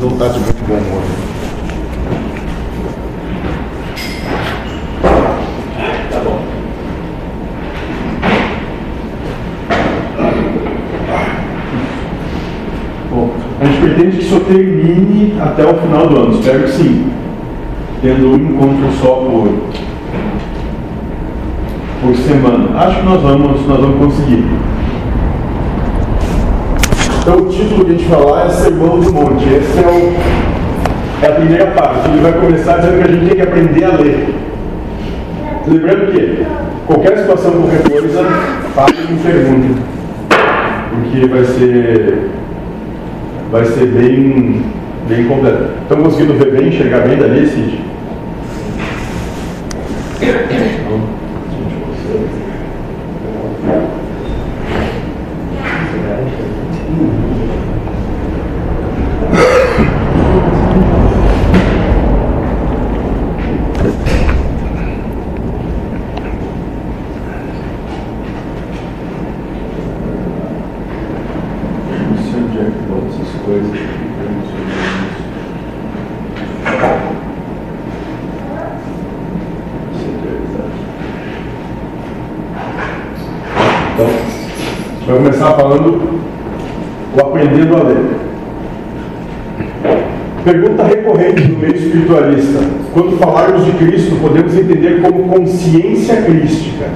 não está de muito bom humor. A gente pretende que isso termine até o final do ano, espero que sim. Tendo um encontro só por, por semana. Acho que nós vamos, nós vamos conseguir. Então o título que a gente falar é Sermão do Monte. Essa é, o, é a primeira parte. Ele vai começar dizendo que a gente tem que aprender a ler. Lembrando que qualquer situação, qualquer coisa, faça uma pergunta. Porque vai ser vai ser bem, bem completo. Estão conseguindo ver bem, enxergar bem dali, Cid? começar falando Pergunta recorrente no meio espiritualista: quando falarmos de Cristo, podemos entender como consciência crística,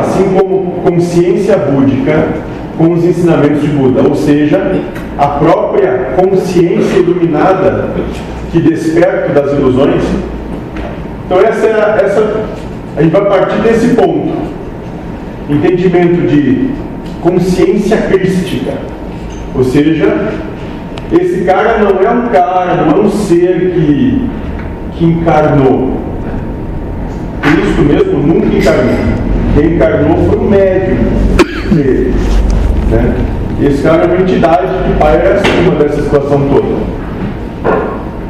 assim como consciência búdica, com os ensinamentos de Buda, ou seja, a própria consciência iluminada que desperta das ilusões. Então essa, é essa a gente vai partir desse ponto, entendimento de consciência crística. Ou seja, esse cara não é um cara, não é um ser que, que encarnou. Cristo mesmo nunca encarnou. Quem encarnou foi o médium dele. Né? Esse cara é uma entidade que paira acima dessa situação toda.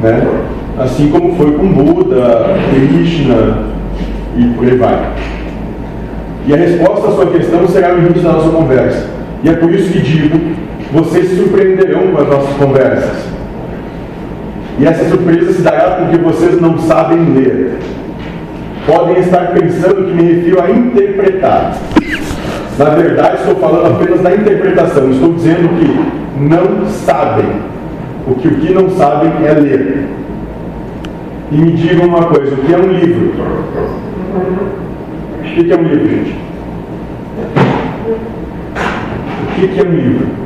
Né? Assim como foi com Buda, Krishna e por aí vai. E a resposta à sua questão será no início da nossa conversa. E é por isso que digo: vocês se surpreenderão com as nossas conversas. E essa surpresa se dará porque vocês não sabem ler. Podem estar pensando que me refiro a interpretar. Na verdade, estou falando apenas da interpretação. Estou dizendo que não sabem. O que o que não sabem é ler. E me digam uma coisa: o que é um livro? O que é um livro, gente? O que é um livro?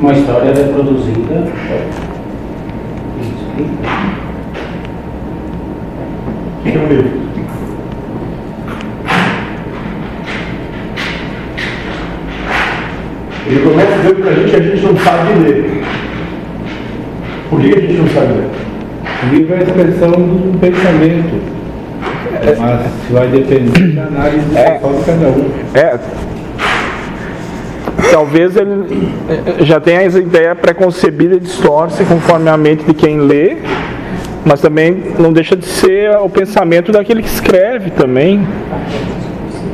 Uma história reproduzida. O que é um livro? Ele começa dizendo para a gente que a gente não sabe ler. Por que a gente não sabe ler? O livro é a expressão do pensamento. Mas vai depender da análise é, de cada um. É. Talvez ele já tenha essa ideia preconcebida e distorce conforme a mente de quem lê, mas também não deixa de ser o pensamento daquele que escreve também.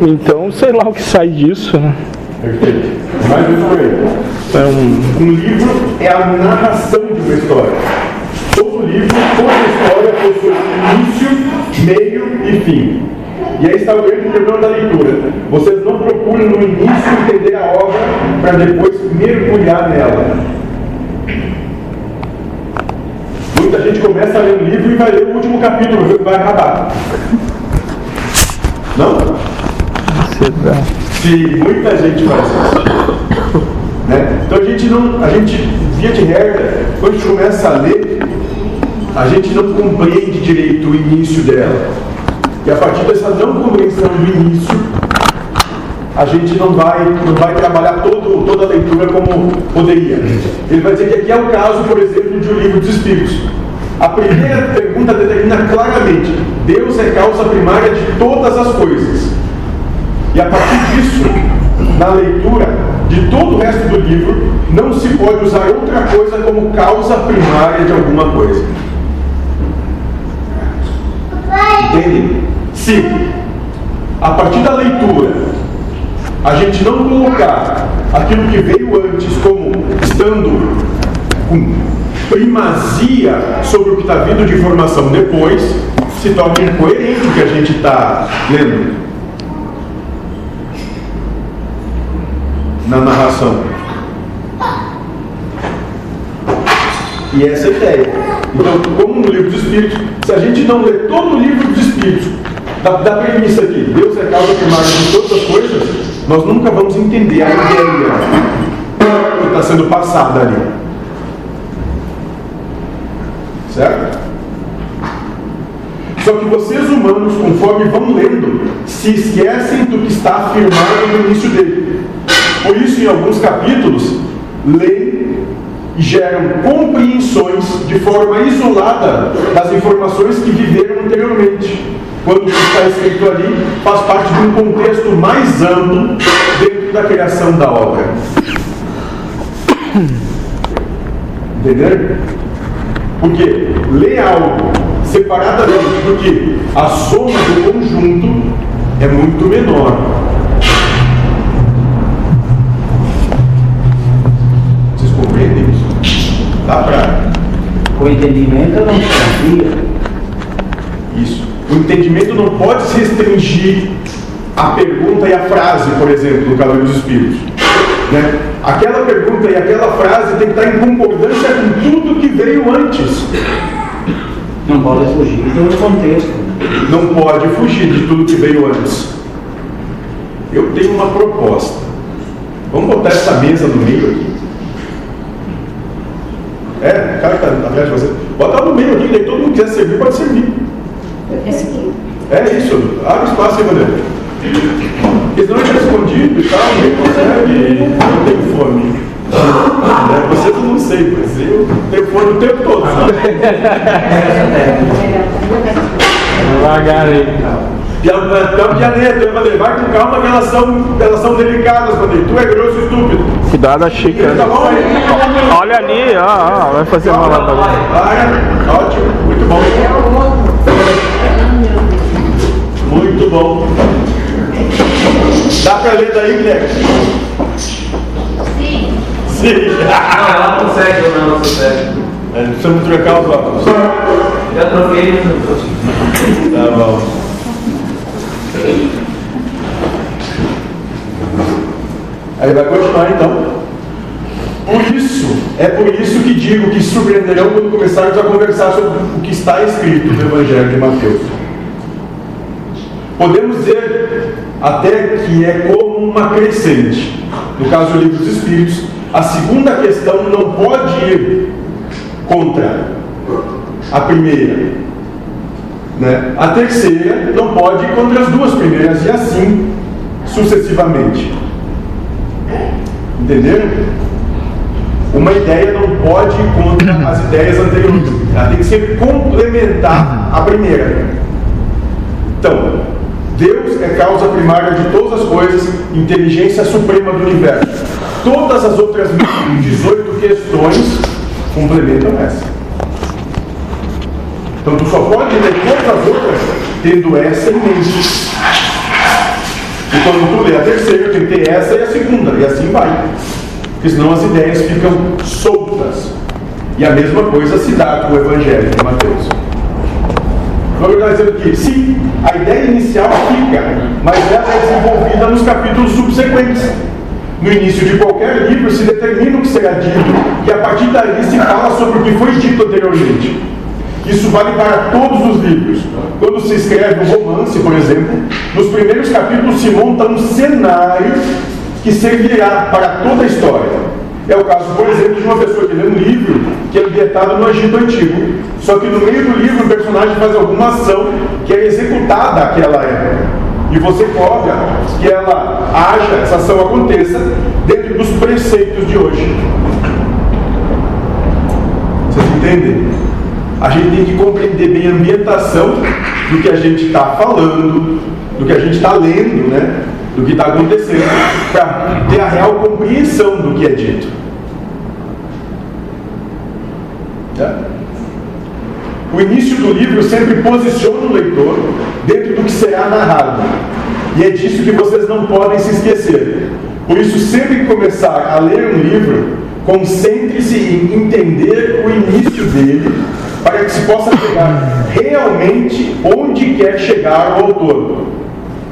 Então, sei lá o que sai disso. Né? Perfeito. Mais um por aí. Um... um livro é a narração de uma história. Todo livro, toda história possui início, meio e fim. E aí está o grande problema da leitura. Vocês não procuram no início entender a obra para depois mergulhar nela. Muita gente começa a ler um livro e vai ler o último capítulo, e vai acabar. Não? Sim, muita gente faz isso. Né? Então a gente não, a gente, via de regra, quando a gente começa a ler, a gente não compreende direito o início dela. E a partir dessa não compreensão do início, a gente não vai, não vai trabalhar todo, toda a leitura como poderia. Ele vai dizer que aqui é o caso, por exemplo, de O Livro dos Espíritos. A primeira pergunta determina claramente: Deus é causa primária de todas as coisas. E a partir disso, na leitura de todo o resto do livro, não se pode usar outra coisa como causa primária de alguma coisa. Entende? Se a partir da leitura a gente não colocar aquilo que veio antes como estando primazia sobre o que está vindo de informação depois, se torna incoerente o que a gente está lendo na narração. E essa é a ideia. Então, como no livro dos Espíritos, se a gente não lê todo o livro dos Espíritos, da, da premissa aqui, Deus é causa primária de todas as coisas, nós nunca vamos entender a ideia que está sendo passada ali. Certo? Só que vocês humanos, conforme vão lendo, se esquecem do que está afirmado no início dele. Por isso, em alguns capítulos, leem e geram compreensões de forma isolada das informações que viveram anteriormente. Quando está escrito ali faz parte de um contexto mais amplo dentro da criação da obra. Entenderam? Porque ler algo separadamente do que a soma do conjunto é muito menor. Vocês compreendem isso? Dá para. O entendimento não se confia. Isso. O entendimento não pode se restringir à pergunta e à frase, por exemplo, do Cavaleiro dos Espíritos. Né? Aquela pergunta e aquela frase tem que estar em concordância com tudo que veio antes. Não pode fugir do contexto. Não pode fugir de tudo que veio antes. Eu tenho uma proposta. Vamos botar essa mesa no meio aqui. É, o cara que está atrás de você. Bota no meio aqui, daí todo mundo quiser servir, pode servir. É isso, abre espaço aí, Vanessa. Porque senão a gente é escondido e tal, ninguém consegue. Eu tenho fome. Né? Vocês eu não sei, mas eu tenho fome o tempo todo. Sabe? Devagar aí. Então, pianeta, Vanessa, vai com calma que elas são, elas são delicadas, Vanessa. Tu é grosso e estúpido. Cuidado a xícara. Tá bom? Olha ali, ó, ó, vai fazer mal lá pra. Vai, ótimo, muito bom. Muito bom. Dá pra ler daí, Guilherme? Sim. Sim. Não, ela consegue, eu não consegue. É, Precisamos trocar os óculos. Já troquei, consigo. Tá bom. Aí vai continuar então. Por isso, é por isso que digo que surpreenderão quando começarmos a conversar sobre o que está escrito no Evangelho de Mateus. Podemos dizer até que é como uma crescente. No caso do livro dos Espíritos, a segunda questão não pode ir contra a primeira. Né? A terceira não pode ir contra as duas primeiras e assim sucessivamente. Entenderam? Uma ideia não pode ir contra as ideias anteriores. Ela tem que sempre complementar a primeira. Então, É causa primária de todas as coisas, inteligência suprema do universo. Todas as outras 18 questões complementam essa. Então tu só pode ler todas as outras tendo essa em mente. E quando tu lê a terceira, tem que ter essa e a segunda, e assim vai. Porque senão as ideias ficam soltas. E a mesma coisa se dá com o Evangelho de Mateus. Então ele está dizendo que sim, a ideia inicial fica, mas ela é desenvolvida nos capítulos subsequentes. No início de qualquer livro se determina o que será dito, e a partir daí se fala sobre o que foi dito anteriormente. Isso vale para todos os livros. Quando se escreve um romance, por exemplo, nos primeiros capítulos se monta um cenário que servirá para toda a história. É o caso, por exemplo, de uma pessoa que lê um livro que é ambientado no Egito Antigo. Só que no meio do livro o personagem faz alguma ação que é executada naquela época. E você cobra que ela haja, essa ação aconteça dentro dos preceitos de hoje. Vocês entendem? A gente tem que compreender bem a ambientação do que a gente está falando, do que a gente está lendo, né? Do que está acontecendo, para ter a real compreensão do que é dito. Tá? O início do livro sempre posiciona o leitor dentro do que será narrado. E é disso que vocês não podem se esquecer. Por isso, sempre que começar a ler um livro, concentre-se em entender o início dele, para que se possa chegar realmente onde quer chegar o autor.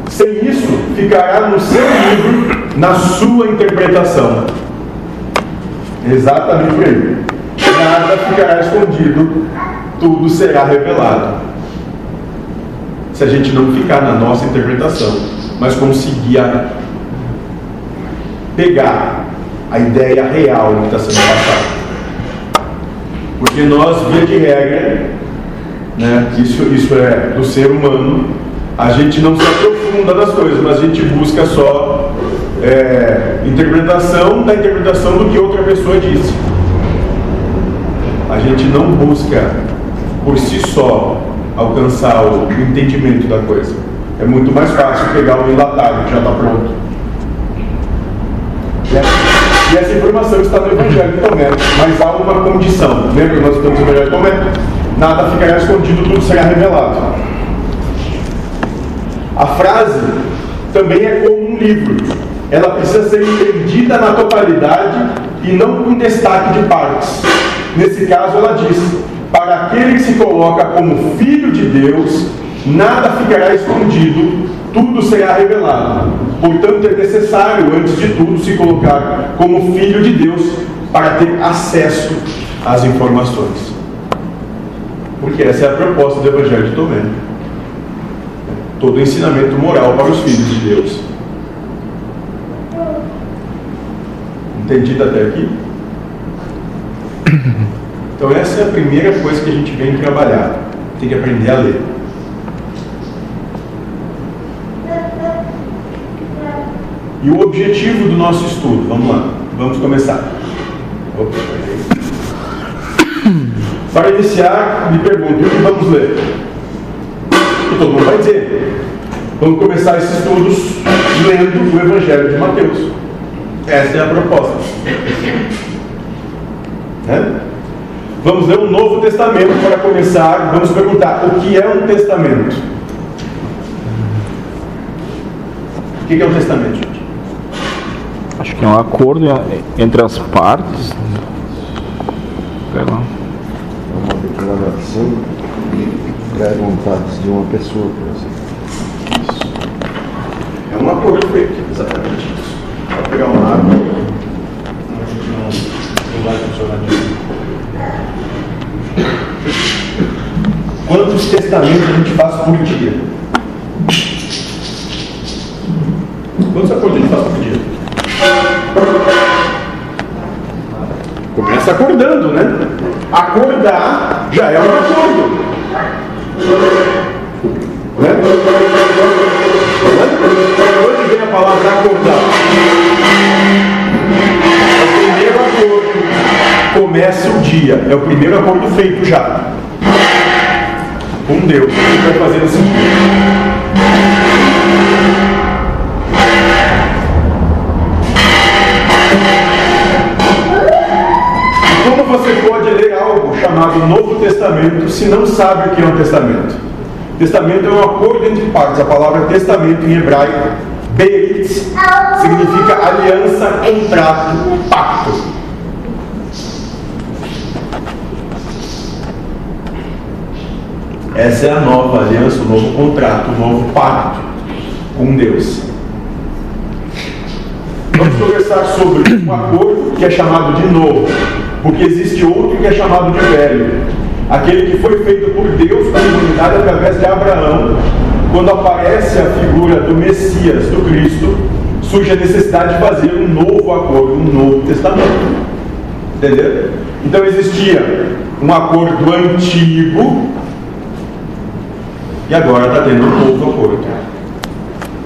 Sem isso, ficará no seu livro, na sua interpretação. Exatamente aí. Nada ficará escondido, tudo será revelado. Se a gente não ficar na nossa interpretação, mas conseguir pegar a ideia real que está sendo passado. Porque nós, via de regra, né, isso, isso é do ser humano, a gente não se aprofunda nas coisas, mas a gente busca só é, interpretação da interpretação do que outra pessoa disse. A gente não busca por si só alcançar o entendimento da coisa. É muito mais fácil pegar o enlatado que já está pronto. Né? E essa informação está no Evangelho de Tomé, mas há uma condição. Lembra que nós estamos no Evangelho de Tomé? Nada ficará escondido, tudo será revelado. A frase também é como um livro. Ela precisa ser entendida na totalidade e não com destaque de partes. Nesse caso, ela diz: Para aquele que se coloca como filho de Deus, nada ficará escondido, tudo será revelado. Portanto, é necessário, antes de tudo, se colocar como filho de Deus para ter acesso às informações. Porque essa é a proposta do Evangelho de Tomé todo ensinamento moral para os filhos de Deus. Entendido até aqui? Então essa é a primeira coisa que a gente vem trabalhar. Tem que aprender a ler. E o objetivo do nosso estudo, vamos lá, vamos começar. Opa. Para iniciar, me pergunto, o que vamos ler? E todo mundo vai dizer. Vamos começar esses estudos lendo o Evangelho de Mateus. Essa é a proposta. Né? Vamos ler o Novo Testamento para começar. Vamos perguntar o que é um testamento. O que é um testamento, gente? Acho que é um acordo entre as partes. Sei lá. É uma declaração pré-vontades de uma pessoa, por exemplo. É um acordo feito, exatamente isso. Vou pegar uma água. A gente não, não vai funcionar disso. Quantos testamentos a gente faz por dia? Quantos acordos a gente faz por dia? Começa acordando, né? Acordar já é um acordo. Né? Onde vem a palavra acordar? É o primeiro acordo. Começa o dia. É o primeiro acordo feito já. Com Deus. Que vai fazer? E Como você pode ler chamado Novo Testamento se não sabe o que é um testamento? Testamento é um acordo entre partes. A palavra testamento em hebraico, berit, significa aliança, contrato, pacto. Essa é a nova aliança, o novo contrato, o novo pacto com Deus. Vamos conversar sobre um acordo que é chamado de novo, porque existe outro que é chamado de velho. Aquele que foi feito por Deus com a humanidade através de Abraão. Quando aparece a figura do Messias, do Cristo, surge a necessidade de fazer um novo acordo, um novo testamento. Entendeu? Então existia um acordo antigo e agora está tendo um novo acordo.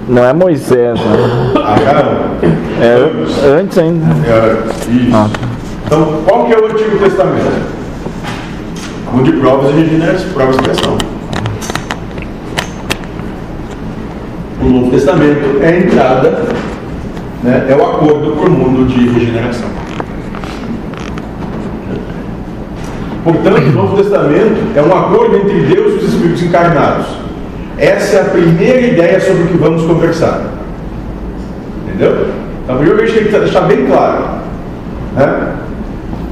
Não é Moisés, né? Abraão. É antes ainda. É, isso. Ah. Então, qual que é o Antigo Testamento? Um de provas e regeneração, e expiação. O Novo Testamento é a entrada, né, é o acordo por mundo de regeneração. Portanto, o Novo Testamento é um acordo entre Deus e os Espíritos encarnados. Essa é a primeira ideia sobre o que vamos conversar. Entendeu? Então, a primeira vez que tem que deixar bem claro. Né?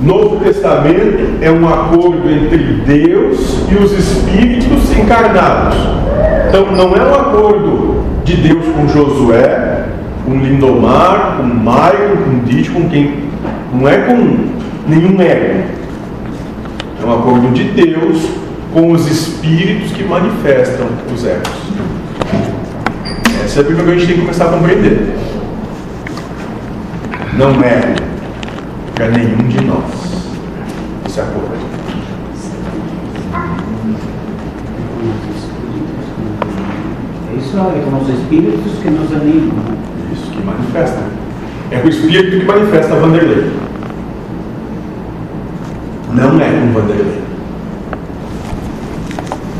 Novo Testamento é um acordo entre Deus e os espíritos encarnados. Então não é um acordo de Deus com Josué, com Lindomar, com Maicon, com Dite, com quem. Não é com nenhum ego. É um acordo de Deus com os espíritos que manifestam os egos. Essa é a coisa que a gente tem que começar a compreender. Não é para nenhum de nós esse acordo. É isso é com os espíritos que nos animam. Isso que manifesta. É o espírito que manifesta Vanderlei. Não é com Vanderlei.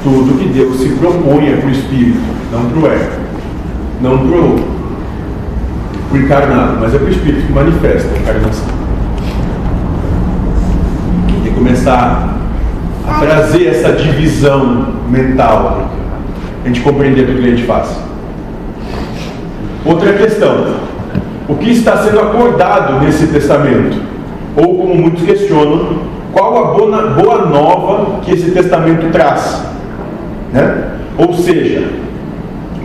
Tudo que Deus se propõe é para o espírito, não para o ego. Não para o encarnado, mas é para o espírito que manifesta a encarnação. Começar a trazer essa divisão mental a gente compreender tudo que a gente faz. Outra questão: o que está sendo acordado nesse testamento? Ou, como muitos questionam, qual a boa, boa nova que esse testamento traz? Né? Ou seja,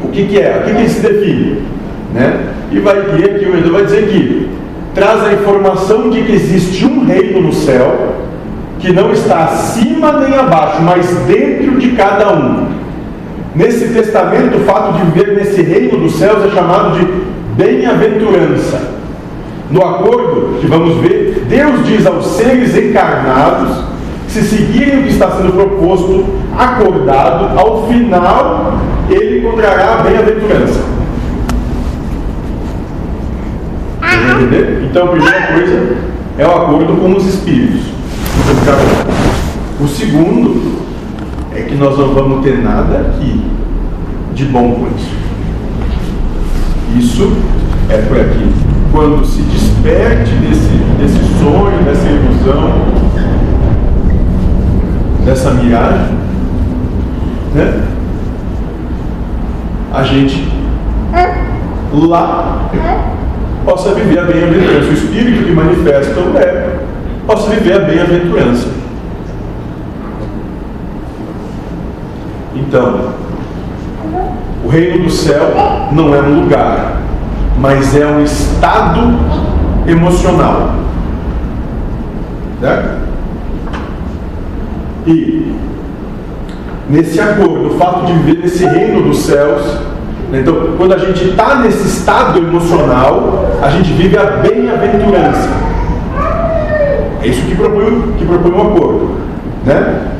o que, que é? O que, que se define? Né? E vai aqui, aqui o Edu vai dizer que traz a informação de que existe um reino no céu que não está acima nem abaixo, mas dentro de cada um. Nesse testamento, o fato de viver nesse reino dos céus é chamado de bem-aventurança. No acordo que vamos ver, Deus diz aos seres encarnados, se seguirem o que está sendo proposto, acordado, ao final ele encontrará a bem-aventurança. Entender? Então, a primeira coisa é o acordo com os espíritos. O segundo é que nós não vamos ter nada aqui de bom com isso. Isso é por aqui. Quando se desperte desse, desse sonho, dessa ilusão, dessa miragem, né? a gente lá possa viver a bem-aventurança. O espírito que manifesta o é possa viver a bem-aventurança. Então, o reino do céu não é um lugar, mas é um estado emocional. Certo? E nesse acordo, o fato de viver nesse reino dos céus, né, então, quando a gente está nesse estado emocional, a gente vive a bem-aventurança. É isso que propõe, que propõe o acordo. Né?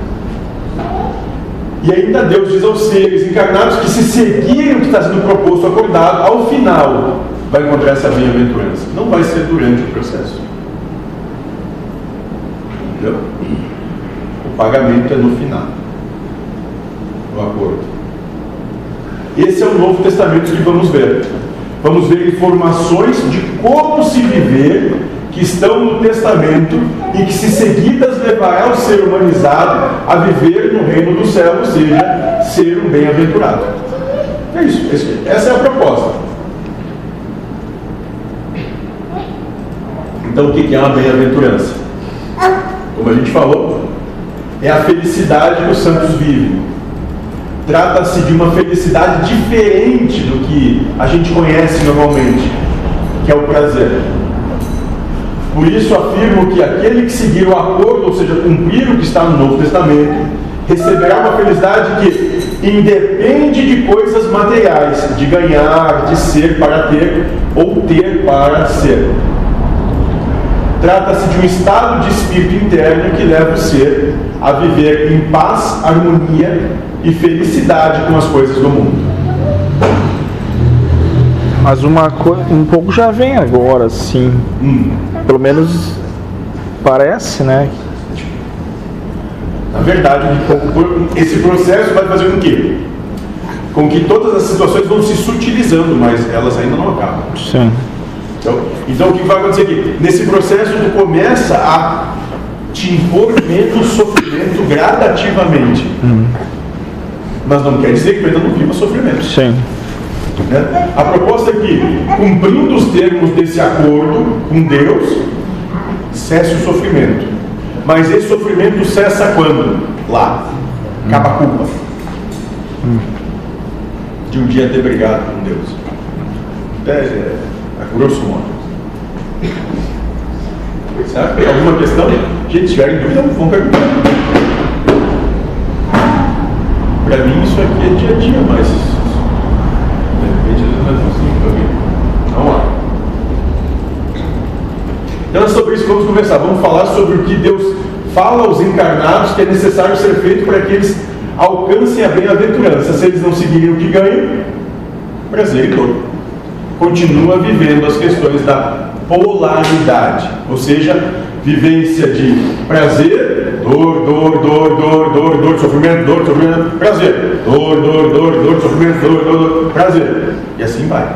E ainda Deus diz aos seres encarnados que se seguirem o que está sendo proposto, acordado, ao final vai encontrar essa bem-aventurança. Não vai ser durante o processo. Entendeu? O pagamento é no final. O acordo. Esse é o Novo Testamento que vamos ver. Vamos ver informações de como se viver que estão no Testamento e que, se seguidas, levará o ser humanizado a viver no reino do céu, ou seja, ser um bem-aventurado. É isso, essa é a proposta. Então, o que é uma bem-aventurança? Como a gente falou, é a felicidade que os santos vivem. Trata-se de uma felicidade diferente do que a gente conhece normalmente, que é o prazer. Por isso afirmo que aquele que seguir o acordo, ou seja, cumprir o que está no Novo Testamento, receberá uma felicidade que independe de coisas materiais, de ganhar, de ser para ter ou ter para ser. Trata-se de um estado de espírito interno que leva o ser a viver em paz, harmonia e felicidade com as coisas do mundo. Mas uma coisa, um pouco já vem agora, sim. Hum. Pelo menos parece, né? Na verdade, esse processo vai fazer com que? Com que todas as situações vão se sutilizando, mas elas ainda não acabam. Sim. Então, então o que vai acontecer aqui? Nesse processo tu começa a te impor menos sofrimento gradativamente. Hum. Mas não quer dizer que tu ainda não viva sofrimento. Sim. Né? A proposta é que, cumprindo os termos desse acordo com Deus, cesse o sofrimento. Mas esse sofrimento cessa quando? Lá. Acaba a culpa. De um dia ter brigado com Deus. É, é, a grosso modo. Certo? Alguma questão? Gente, se tiverem dúvida, vão perguntar. Para mim isso aqui é dia a dia, mas de repente eles não assim também. Então é sobre isso vamos conversar. Vamos falar sobre o que Deus fala aos encarnados que é necessário ser feito para que eles alcancem a bem-aventurança. Se eles não seguirem o que ganham, prazer e dor. Continua vivendo as questões da polaridade, ou seja, vivência de prazer, dor, dor, dor, dor, dor, dor, sofrimento, dor, sofrimento, prazer, dor, dor, dor, dor, sofrimento, dor, dor, dor, prazer. E assim vai.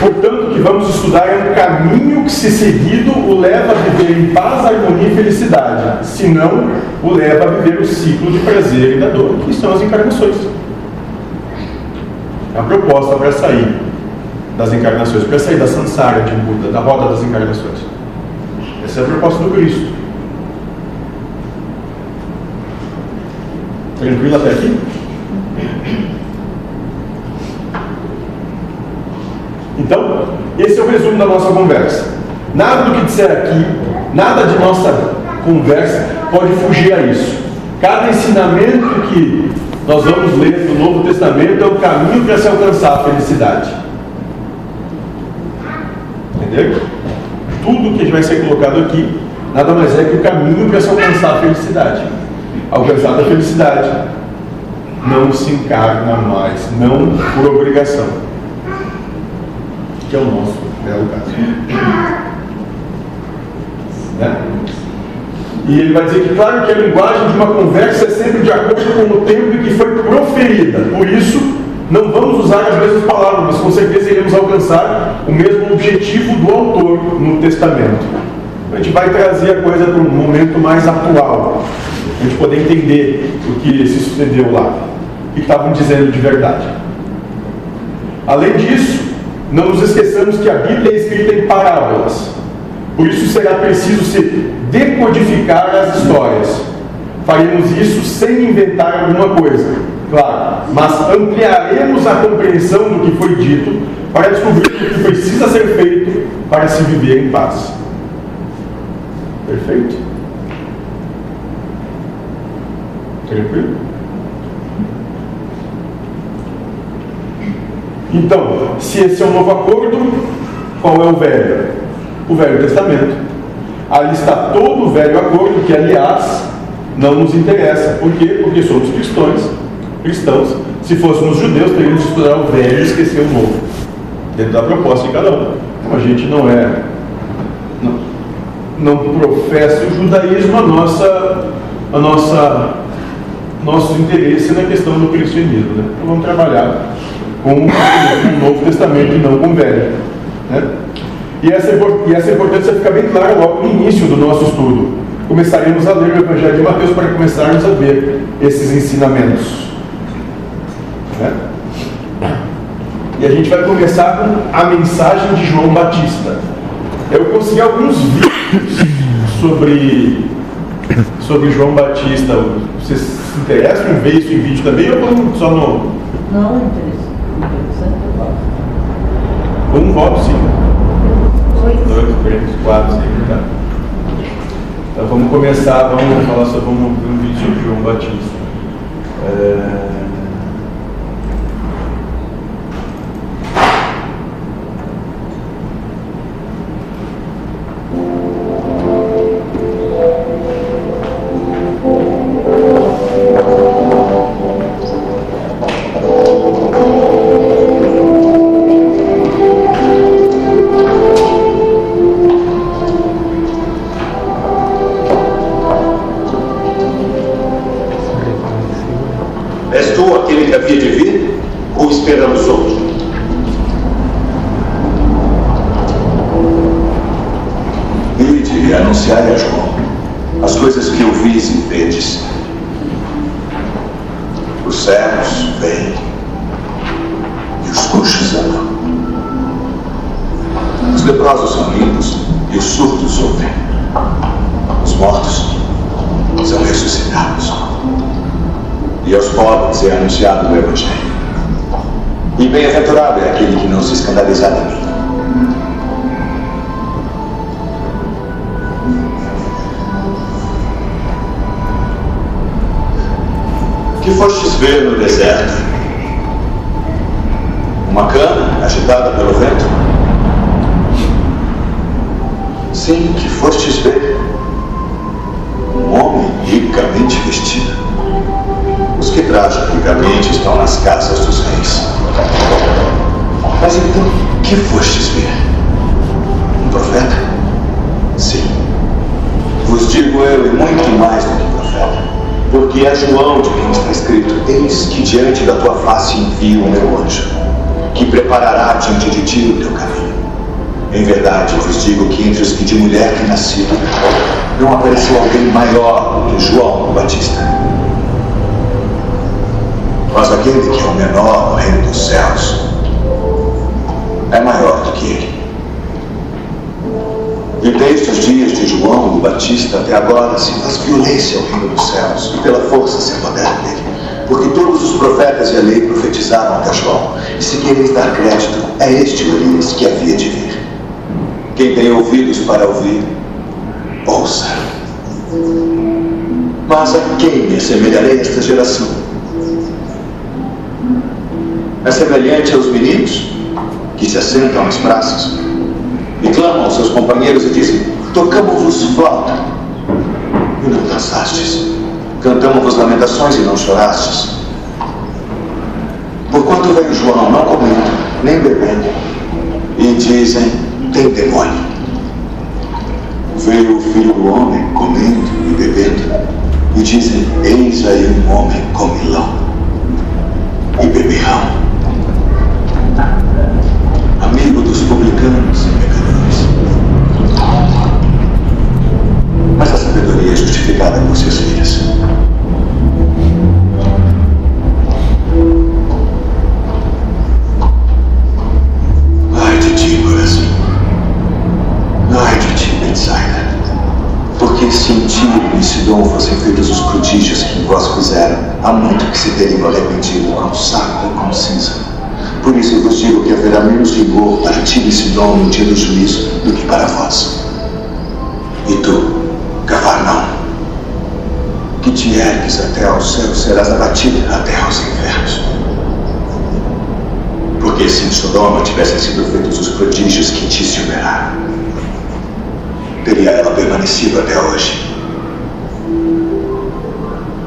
Portanto, o que vamos estudar é um caminho que, se seguido, o leva a viver em paz, harmonia e felicidade. Se não, o leva a viver o ciclo de prazer e da dor, que são as encarnações. É a proposta para sair das encarnações, para sair da samsara de Buda, da roda das encarnações. Essa é a proposta do Cristo. Tranquilo até aqui? Então, esse é o resumo da nossa conversa. Nada do que disser aqui, nada de nossa conversa pode fugir a isso. Cada ensinamento que nós vamos ler no Novo Testamento é o caminho para se alcançar a felicidade. Entendeu? Tudo que vai ser colocado aqui nada mais é que o caminho para se alcançar a felicidade. Alcançada a felicidade, não se encarna mais, não por obrigação que é o nosso belo caso. Né? E ele vai dizer que, claro, que a linguagem de uma conversa é sempre de acordo com o tempo em que foi proferida. Por isso, não vamos usar as mesmas palavras, mas com certeza iremos alcançar o mesmo objetivo do autor no Testamento. A gente vai trazer a coisa para um momento mais atual, a gente poder entender o que se sucedeu lá, o que estavam dizendo de verdade. Além disso, não nos esqueçamos que a Bíblia é escrita em parábolas. Por isso será preciso se decodificar as histórias. Faremos isso sem inventar alguma coisa, claro, mas ampliaremos a compreensão do que foi dito para descobrir o que precisa ser feito para se viver em paz. Perfeito? Tranquilo? Então, se esse é o novo acordo, qual é o velho? O Velho Testamento. Ali está todo o velho acordo, que aliás não nos interessa. Por quê? Porque somos cristãos. Cristãos. Se fôssemos judeus, teríamos que estudar o velho e esquecer o novo. Dentro da proposta de cada um. Então a gente não é. Não, não professa o judaísmo a nossa. A nossa nosso interesse na questão do cristianismo. Né? Então vamos trabalhar com o Novo Testamento e não com o Velho. Né? E, essa, e essa importância fica bem clara logo no início do nosso estudo. Começaremos a ler o Evangelho de Mateus para começarmos a ver esses ensinamentos. Né? E a gente vai começar com a mensagem de João Batista. Eu consegui alguns vídeos sobre, sobre João Batista. Vocês se interessam em ver isso em vídeo também ou só no. Não, interessa. Um voto, sim. Dois. Dois, três, quatro, cinco, tá. Então vamos começar, vamos falar sobre um, um vídeo de João Batista. É... quem me assemelharei esta geração? É semelhante aos meninos que se assentam nas praças e clamam aos seus companheiros e dizem: Tocamos-vos flauta e não dançastes, cantamos-vos lamentações e não chorastes. Porquanto veio João não comendo, nem bebendo, e dizem: Tem demônio. Veio o filho do homem comendo e dizem: Eis aí um homem comilão Digo que haverá menos rigor para ti e Sidom no dia do juízo do que para vós. E tu, Cafarnaum, que te ergues até ao céu, serás abatido até aos infernos. Porque se em Sodoma tivessem sido feitos os prodígios que se operaram, teria ela permanecido até hoje.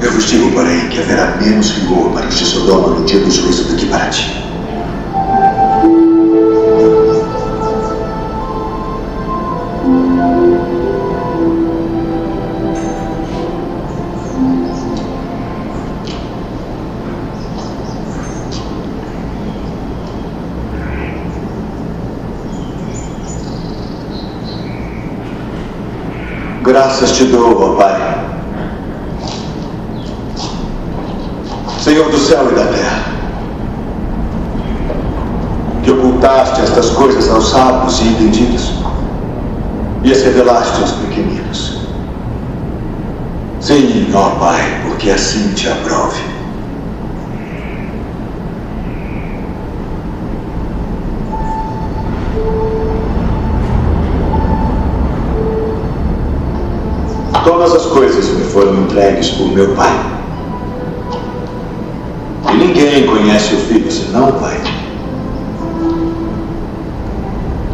Eu vos digo, porém, que haverá menos rigor para os de Sodoma no dia do juízo do que para ti. Graças te dou, ó Pai. Senhor do céu e da terra, que ocultaste estas coisas aos sábios e entendidos e as revelaste aos pequeninos. Sim, ó Pai, porque assim te aprove. Todas as coisas me foram entregues por meu Pai. E ninguém conhece o Filho senão o Pai.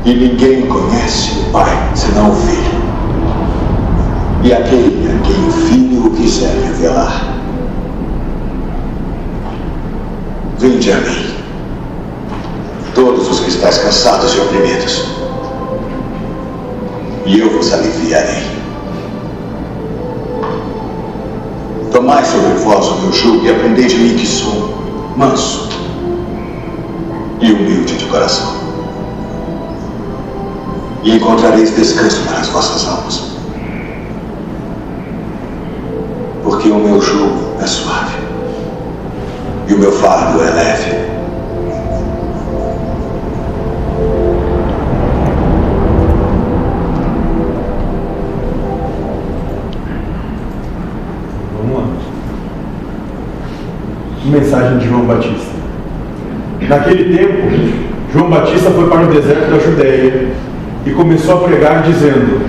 E ninguém conhece o Pai senão o Filho. E aquele a quem o Filho o quiser revelar. Vinde a mim, todos os que estáis cansados e oprimidos, e eu vos aliviarei. Tomai sobre vós o meu e aprendei de mim que sou manso e humilde de coração. E encontrareis descanso para as vossas almas. Batista. Naquele tempo, João Batista foi para o deserto da Judéia e começou a pregar, dizendo: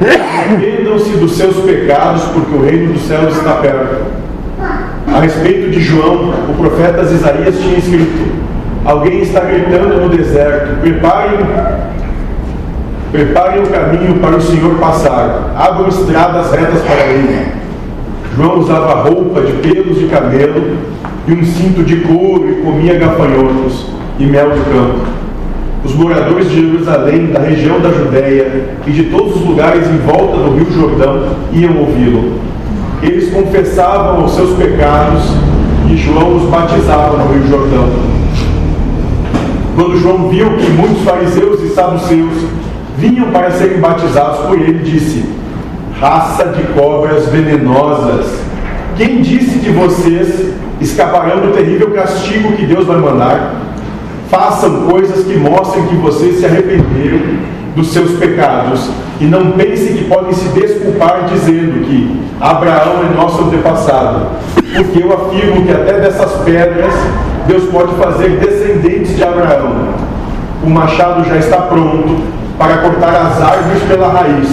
Arrependam-se dos seus pecados, porque o reino dos céus está perto. A respeito de João, o profeta Isaías tinha escrito: Alguém está gritando no deserto: Preparem, preparem o caminho para o Senhor passar, abram estradas retas para ele. João usava roupa de pelos de camelo e um cinto de couro e comia gafanhotos e mel do campo. Os moradores de Jerusalém, da região da Judéia e de todos os lugares em volta do Rio Jordão iam ouvi-lo. Eles confessavam os seus pecados e João os batizava no Rio Jordão. Quando João viu que muitos fariseus e saduceus vinham para serem batizados por ele, disse: Raça de cobras venenosas, quem disse que vocês escaparão do terrível castigo que Deus vai mandar? Façam coisas que mostrem que vocês se arrependeram dos seus pecados e não pensem que podem se desculpar dizendo que Abraão é nosso antepassado, porque eu afirmo que até dessas pedras Deus pode fazer descendentes de Abraão. O machado já está pronto para cortar as árvores pela raiz.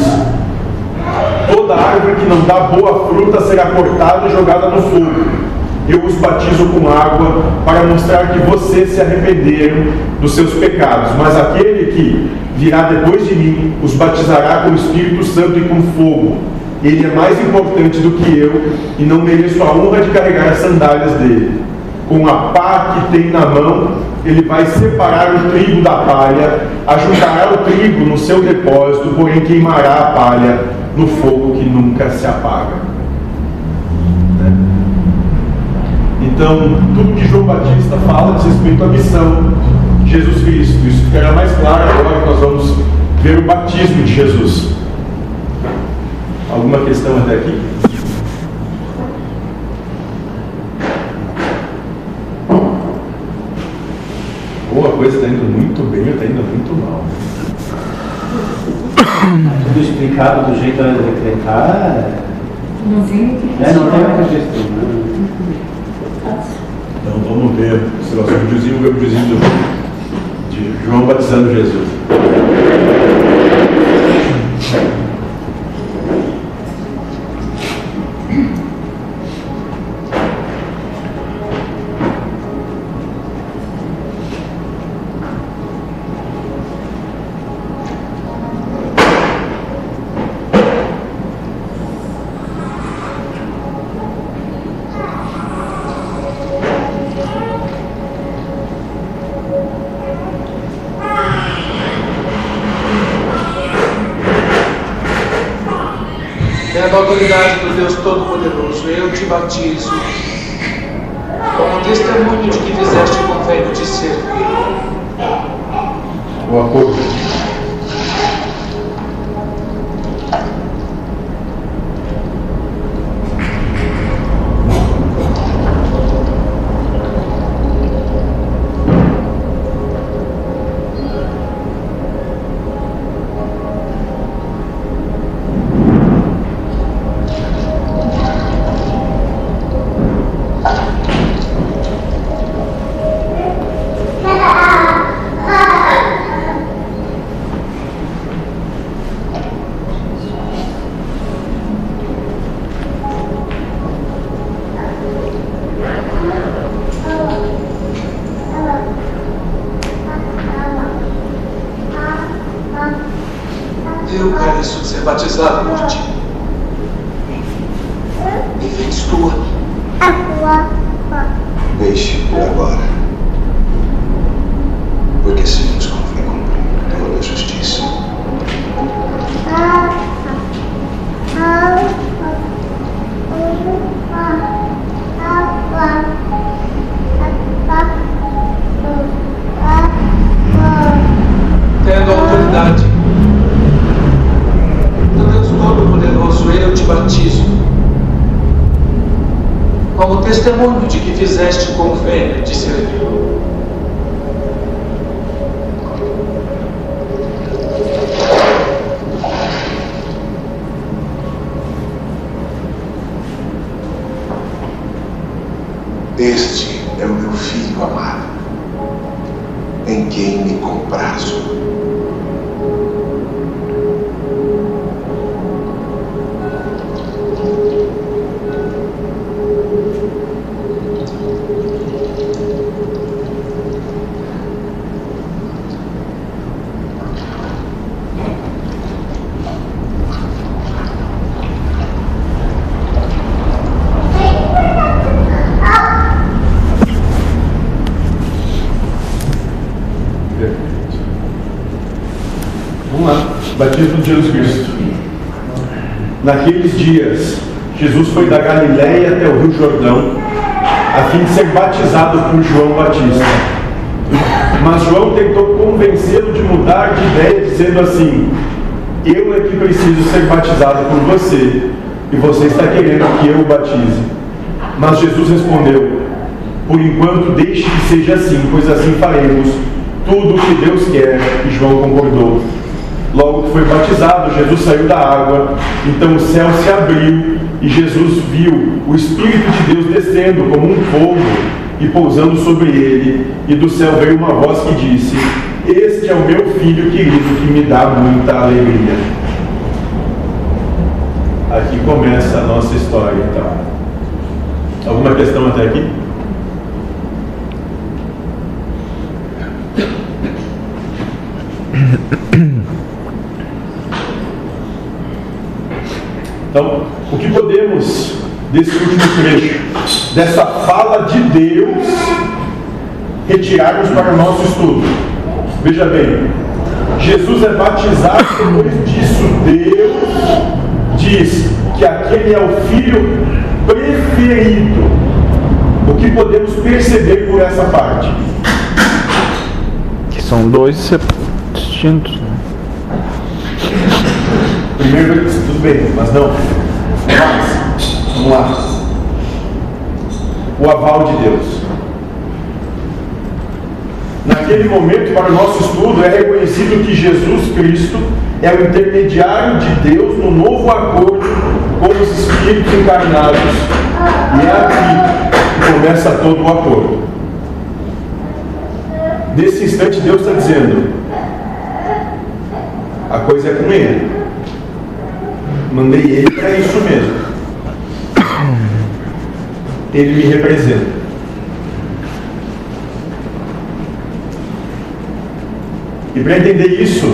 Toda árvore que não dá boa fruta será cortada e jogada no fogo eu os batizo com água para mostrar que vocês se arrependeram dos seus pecados. Mas aquele que virá depois de mim os batizará com o Espírito Santo e com fogo. Ele é mais importante do que eu e não mereço a honra de carregar as sandálias dele. Com a pá que tem na mão, ele vai separar o trigo da palha, ajuntará o trigo no seu depósito, porém queimará a palha no fogo que nunca se apaga. Então, tudo que João Batista fala diz respeito à missão de Jesus Cristo. Isso ficará mais claro agora que nós vamos ver o batismo de Jesus. Alguma questão até aqui? Ou a coisa está indo muito bem ou está indo muito mal. Tudo explicado do jeito de decretar. Não tem É, não tem muita questão. Então vamos ver esse nosso videozinho, o videozinho do, de João batizando Jesus. Autoridade do Deus Todo-Poderoso, eu te batizo como testemunho de que Batismo de Jesus Cristo. Naqueles dias, Jesus foi da Galiléia até o Rio Jordão, a fim de ser batizado por João Batista. Mas João tentou convencê-lo de mudar de ideia, dizendo assim: Eu é que preciso ser batizado por você, e você está querendo que eu o batize. Mas Jesus respondeu: Por enquanto, deixe que seja assim, pois assim faremos tudo o que Deus quer. E João concordou. Logo que foi batizado, Jesus saiu da água, então o céu se abriu e Jesus viu o Espírito de Deus descendo como um fogo e pousando sobre ele. E do céu veio uma voz que disse: Este é o meu filho querido que me dá muita alegria. Aqui começa a nossa história, então. Alguma questão até aqui? Então, o que podemos desse último trecho, dessa fala de Deus, retirarmos para o nosso estudo? Veja bem, Jesus é batizado, depois disso, Deus diz que aquele é o filho preferido. O que podemos perceber por essa parte? Que são dois distintos. Primeiro, tudo bem, mas não. Mas, vamos lá. O aval de Deus. Naquele momento, para o nosso estudo, é reconhecido que Jesus Cristo é o intermediário de Deus no novo acordo com os Espíritos encarnados. E é aqui que começa todo o acordo. Nesse instante, Deus está dizendo: a coisa é com Ele. Mandei Ele para isso mesmo. Ele me representa. E para entender isso,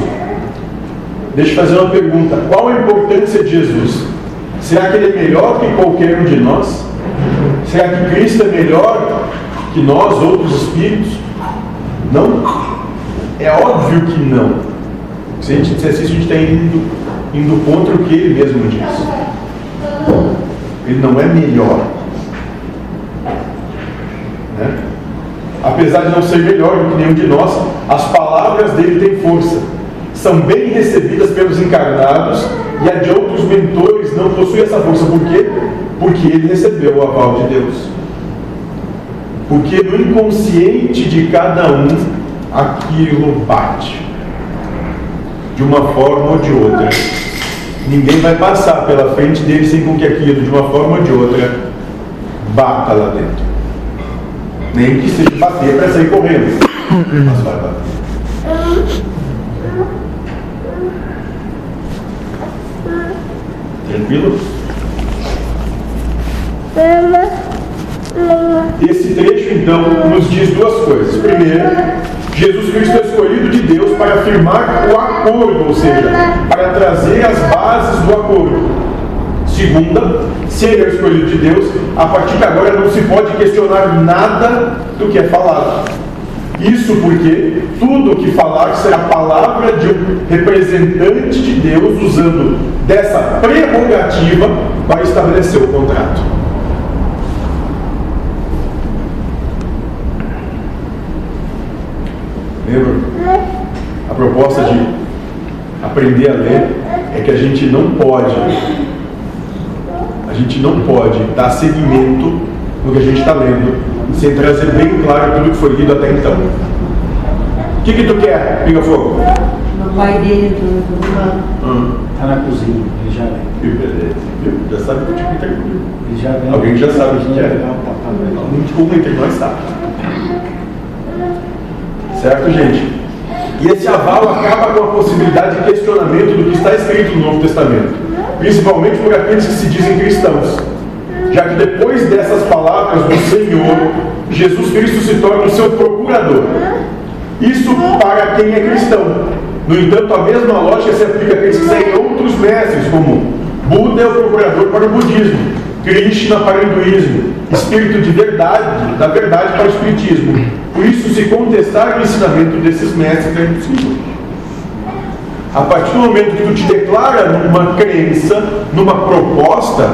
deixa eu fazer uma pergunta: qual a importância de Jesus? Será que ele é melhor que qualquer um de nós? Será que Cristo é melhor que nós, outros espíritos? Não? É óbvio que não. Se a gente dissesse isso, a gente está indo, indo contra o que ele mesmo diz. Ele não é melhor. Né? Apesar de não ser melhor do que nenhum de nós, as palavras dele têm força. São bem recebidas pelos encarnados e a de outros mentores não possui essa força. Por quê? Porque ele recebeu o aval de Deus. Porque no inconsciente de cada um aquilo bate. De uma forma ou de outra. Ninguém vai passar pela frente dele sem com que aquilo, de uma forma ou de outra, bata lá dentro. Nem que seja bater para sair correndo. Mas vai bater. Tranquilo? Esse trecho, então, nos diz duas coisas. Primeiro, Jesus Cristo é escolhido de Deus para afirmar o acordo, ou seja, para trazer as bases do acordo. Segunda, se ele é escolhido de Deus, a partir de agora não se pode questionar nada do que é falado. Isso porque tudo o que falar será palavra de um representante de Deus usando dessa prerrogativa para estabelecer o contrato. Lembra? A proposta de aprender a ler é que a gente não pode, a gente não pode dar seguimento no que a gente está lendo sem trazer bem claro tudo que foi lido até então. O que, que tu quer, Pinga Fogo? O pai dele no programa. Hum. Está na cozinha, ele já vem. Que beleza. Viu? Já sabe que eu ter comigo. Ele já vem. Alguém já sabe o que é. Tá, tá, tá, Um entre nós sabe. Certo, gente? E esse aval acaba com a possibilidade de questionamento do que está escrito no Novo Testamento, principalmente por aqueles que se dizem cristãos, já que depois dessas palavras do Senhor, Jesus Cristo se torna o seu procurador. Isso para quem é cristão. No entanto, a mesma lógica se aplica a aqueles que seguem outros mestres, como Buda é o procurador para o budismo, Krishna para o hinduísmo, Espírito de verdade, da verdade para o espiritismo. Por isso, se contestar o ensinamento desses mestres é impossível. A partir do momento que tu te declara numa crença, numa proposta,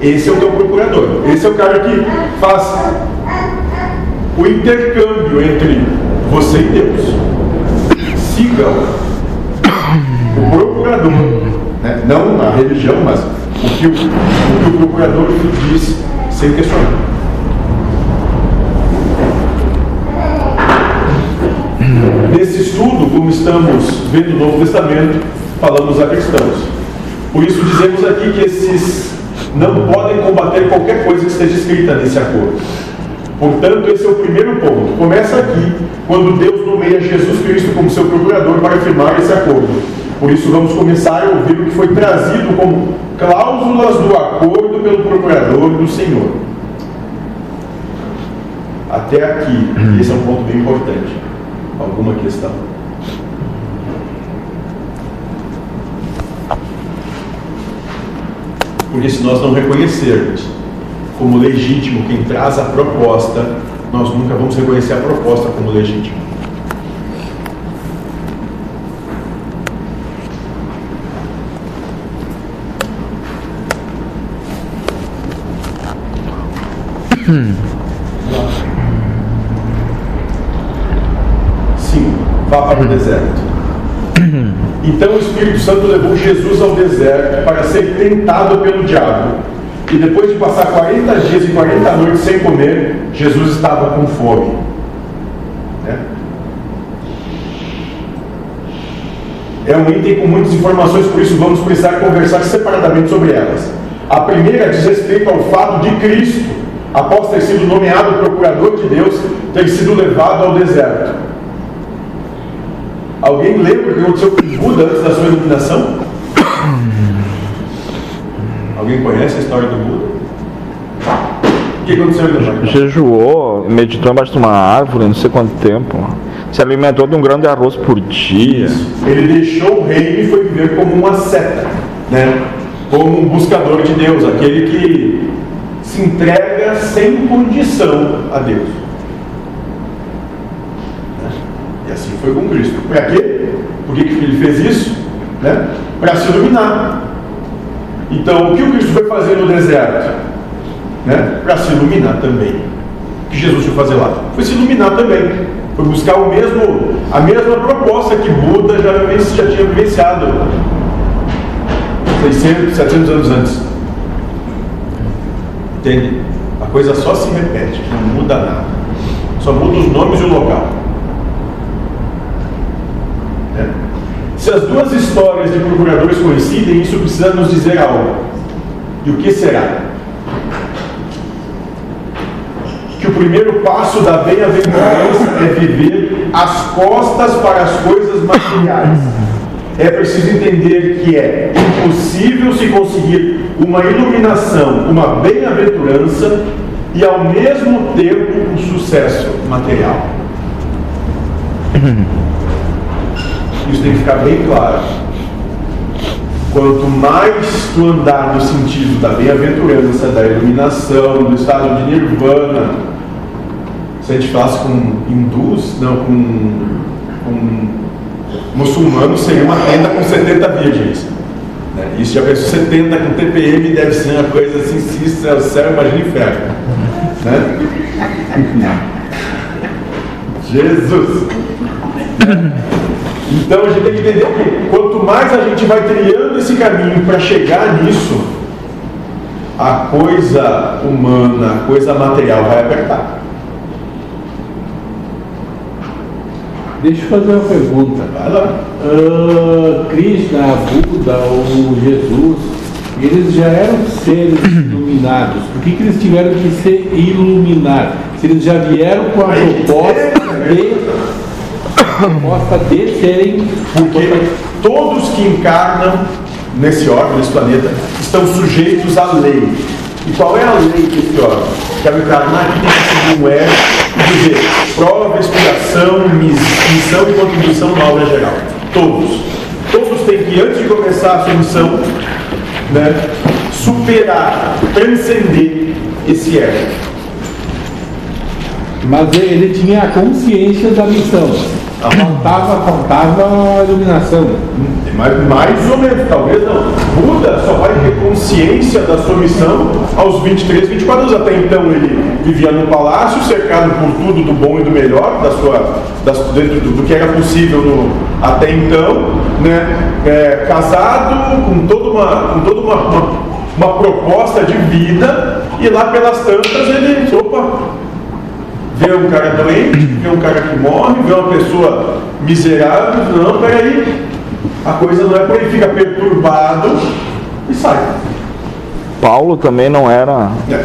esse é o teu procurador. Esse é o cara que faz o intercâmbio entre você e Deus. Siga o procurador, né? não a religião, mas o que o, o, que o procurador diz sem questionar. Nesse estudo, como estamos vendo o Novo Testamento, falamos a cristãos. Por isso dizemos aqui que esses não podem combater qualquer coisa que esteja escrita nesse acordo. Portanto, esse é o primeiro ponto. Começa aqui, quando Deus nomeia Jesus Cristo como seu procurador para firmar esse acordo. Por isso, vamos começar a ouvir o que foi trazido como cláusulas do acordo pelo procurador do Senhor. Até aqui, esse é um ponto bem importante. Alguma questão? Porque se nós não reconhecermos como legítimo quem traz a proposta, nós nunca vamos reconhecer a proposta como legítima. Sim, vá para o deserto. Então o Espírito Santo levou Jesus ao deserto para ser tentado pelo diabo. E depois de passar 40 dias e 40 noites sem comer, Jesus estava com fome. Né? É um item com muitas informações, por isso vamos precisar conversar separadamente sobre elas. A primeira diz respeito ao fato de Cristo, após ter sido nomeado procurador de Deus, ter sido levado ao deserto. Alguém lembra o que aconteceu com Buda antes da sua iluminação? Alguém conhece a história do Buda? O que aconteceu no Jejuou, meditou embaixo de uma árvore, não sei quanto tempo. Se alimentou de um grão de arroz por dia. Isso. Ele deixou o reino e foi viver como uma seta, né? como um buscador de Deus, aquele que se entrega sem condição a Deus. E assim foi com Cristo. Para quê? Por que ele fez isso? Né? Para se iluminar. Então, o que o Cristo foi fazer no deserto? Né? Para se iluminar também. O que Jesus foi fazer lá? Foi se iluminar também. Foi buscar o mesmo, a mesma proposta que Buda já, já tinha vivenciado 600, 700 anos antes. Entende? A coisa só se repete, não muda nada. Só muda os nomes e o local. É. Se as duas histórias de procuradores coincidem, isso precisa nos dizer algo. E o que será? Que o primeiro passo da bem-aventurança é viver as costas para as coisas materiais. É preciso entender que é impossível se conseguir uma iluminação, uma bem-aventurança e ao mesmo tempo um sucesso material. Isso tem que ficar bem claro. Quanto mais tu andar no sentido da bem-aventurança, da iluminação, do estado de nirvana, se a gente falasse com hindus, não, com, com muçulmanos, seria uma tenda com 70 virgens. Né? Isso já pensou 70 com TPM deve ser uma coisa assim, isso é o céu, imagina inferno. Né? Jesus! Então a gente tem que entender que quanto mais a gente vai trilhando esse caminho para chegar nisso, a coisa humana, a coisa material vai apertar. Deixa eu fazer uma pergunta. Vai lá. Ah, Krishna, Buda ou Jesus, eles já eram seres iluminados. Por que, que eles tiveram que se iluminar? Se eles já vieram com a proposta de proposta de serem. Porque todos que encarnam nesse órgão, nesse planeta, estão sujeitos à lei. E qual é a lei? Que encarnar aqui tem que seguir um ego e dizer prova, expiação, mis- missão e contribuição na obra geral. Todos. Todos têm que, antes de começar a sua missão, né, superar, transcender esse ego. Mas ele tinha a consciência da missão. Faltava, faltava a iluminação. Mas mais ou menos, talvez não. Buda só vai ter consciência da sua missão aos 23, 24 anos. Até então ele vivia num palácio, cercado por tudo do bom e do melhor, da sua, das, dentro do, do que era possível no, até então, né? É, casado, com toda, uma, com toda uma, uma, uma proposta de vida, e lá pelas tantas ele, opa, vê um cara doente, vê um cara que morre, vê uma pessoa miserável, não, peraí, a coisa não é por aí, fica perturbado e sai. Paulo também não era. É,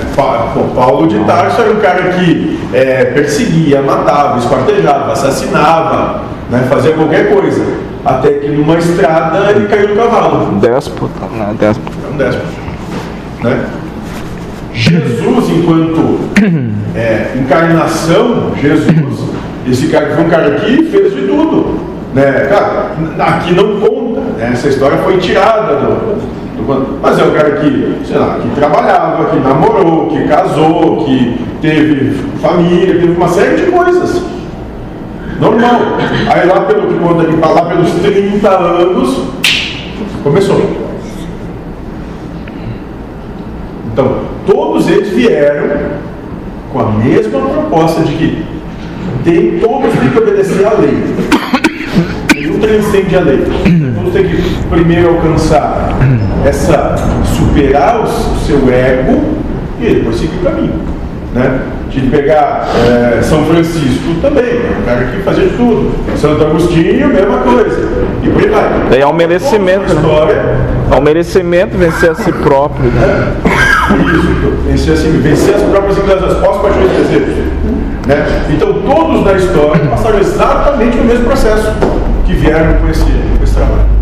Paulo de Tarso era um cara que é, perseguia, matava, esquartejava, assassinava, né, fazia qualquer coisa. Até que numa estrada ele caiu do cavalo. Déspota, né? Déspota. É um déspota. Né? Jesus, enquanto é, encarnação, Jesus, esse cara que foi um cara que fez de tudo. Né? Cara, aqui não conta, né? essa história foi tirada do, do- Mas é um cara que, sei lá, que trabalhava, que namorou, que casou, que teve família, teve uma série de coisas. Normal. Aí lá pelo que conta ali, lá pelos 30 anos, começou. Então, todos eles vieram com a mesma proposta de que tem, todos têm que obedecer à lei. Nenhum transcende a lei. Todos têm que primeiro alcançar essa, superar o o seu ego e depois seguir o caminho. Né? De pegar eh, São Francisco também, é um cara que fazia tudo. Santo Agostinho, mesma coisa. E por aí vai. Daí é o merecimento, né? história É o merecimento vencer a si próprio. né? isso, vencer, assim, vencer as próprias inclinações, pós-paixões e desejos. Né? Então, todos na história passaram exatamente o mesmo processo que vieram com esse, com esse trabalho.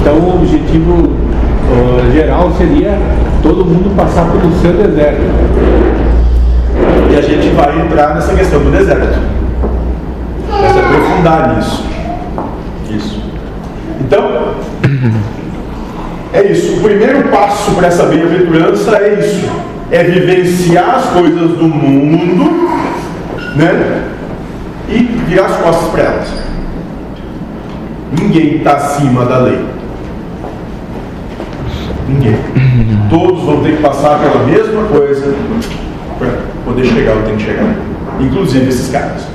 Então o objetivo ah, geral seria todo mundo passar pelo seu deserto. E a gente vai entrar nessa questão do deserto. Vai se aprofundar nisso. Isso. Então, é isso. O primeiro passo para essa bem-aventurança é isso. É vivenciar as coisas do mundo, né? E virar as costas para elas. Ninguém está acima da lei. Ninguém. Todos vão ter que passar pela mesma coisa para poder chegar onde tem que chegar. Inclusive esses caras.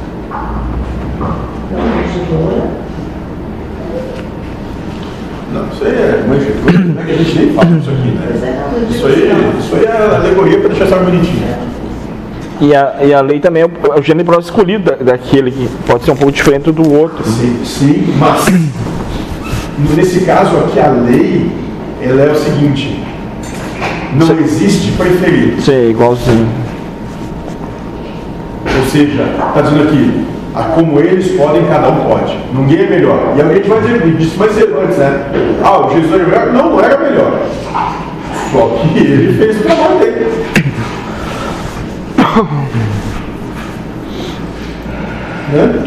Não, isso aí é né? que a gente nem fala isso aqui, né? Isso aí, isso aí é alegoria para deixar essa bonitinha. E a, e a lei também é o, é o gênero próprio escolhido da- daquele que pode ser um pouco diferente do outro. Sim, sim, mas nesse caso aqui a lei ela é o seguinte: não existe preferido. Sim, igualzinho. Ou seja, está dizendo aqui, a como eles podem, cada um pode. Ninguém é melhor. E alguém vai dizer, disse mais cedo antes, né? Ah, o Jesus era melhor? Não, não era melhor. Só que ele fez o trabalho dele. Né?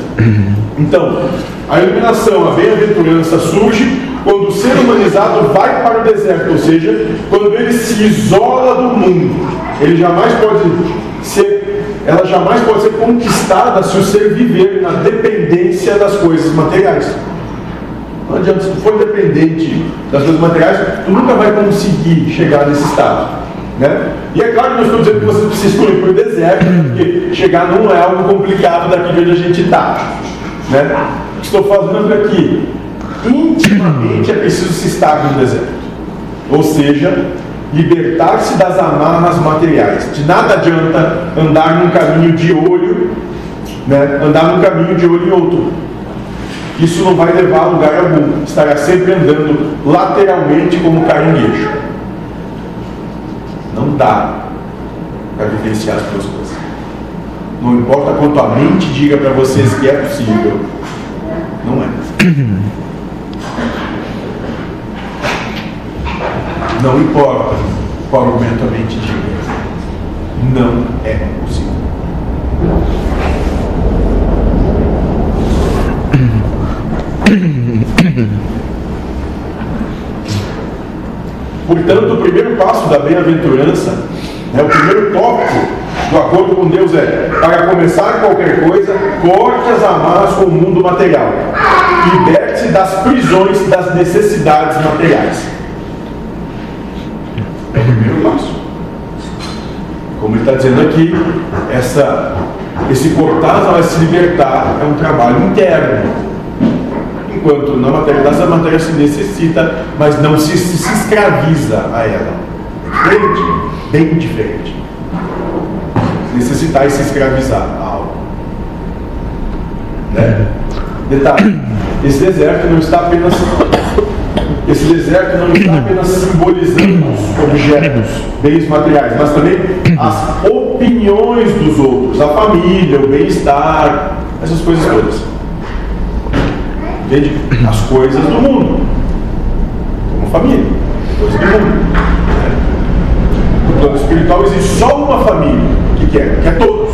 Então, a iluminação, a bem-aventurança surge quando o ser humanizado vai para o deserto, ou seja, quando ele se isola do mundo. Ele jamais pode ser, ela jamais pode ser conquistada se o ser viver na dependência das coisas materiais. Não adianta, se tu for dependente das coisas materiais, tu nunca vai conseguir chegar nesse estado. Né? E é claro que eu estou dizendo que você precisa ir para o deserto, porque chegar não é algo complicado daqui de onde a gente está. Né? Estou falando aqui, intimamente é preciso se estar no deserto. Ou seja, libertar-se das amarras materiais. De nada adianta andar num caminho de olho, né? andar num caminho de olho em outro. Isso não vai levar a lugar algum. Estará sempre andando lateralmente como caranguejo. Não dá para vivenciar as duas coisas. Não importa quanto a mente diga para vocês que é possível. Não é. Não importa qual argumento a mente diga. Não é possível. Portanto, o primeiro passo da bem-aventurança, né, o primeiro tópico do acordo com Deus é: para começar qualquer coisa, corte as amarras com o mundo material. Liberte-se das prisões das necessidades materiais. É o primeiro passo. Como ele está dizendo aqui, essa, esse cortar vai se libertar é um trabalho interno enquanto na materialidade a matéria se necessita, mas não se, se, se escraviza a ela. Diferente, bem diferente. Necessitar e se escravizar a algo. Né? Detalhe, esse deserto não está apenas. Esse deserto não está apenas simbolizando os objetos, bens materiais, mas também as opiniões dos outros, a família, o bem-estar, essas coisas todas. Entende? As coisas do mundo. Como família. Coisas do mundo. Né? No plano espiritual existe só uma família. Que, que é? Que é todos.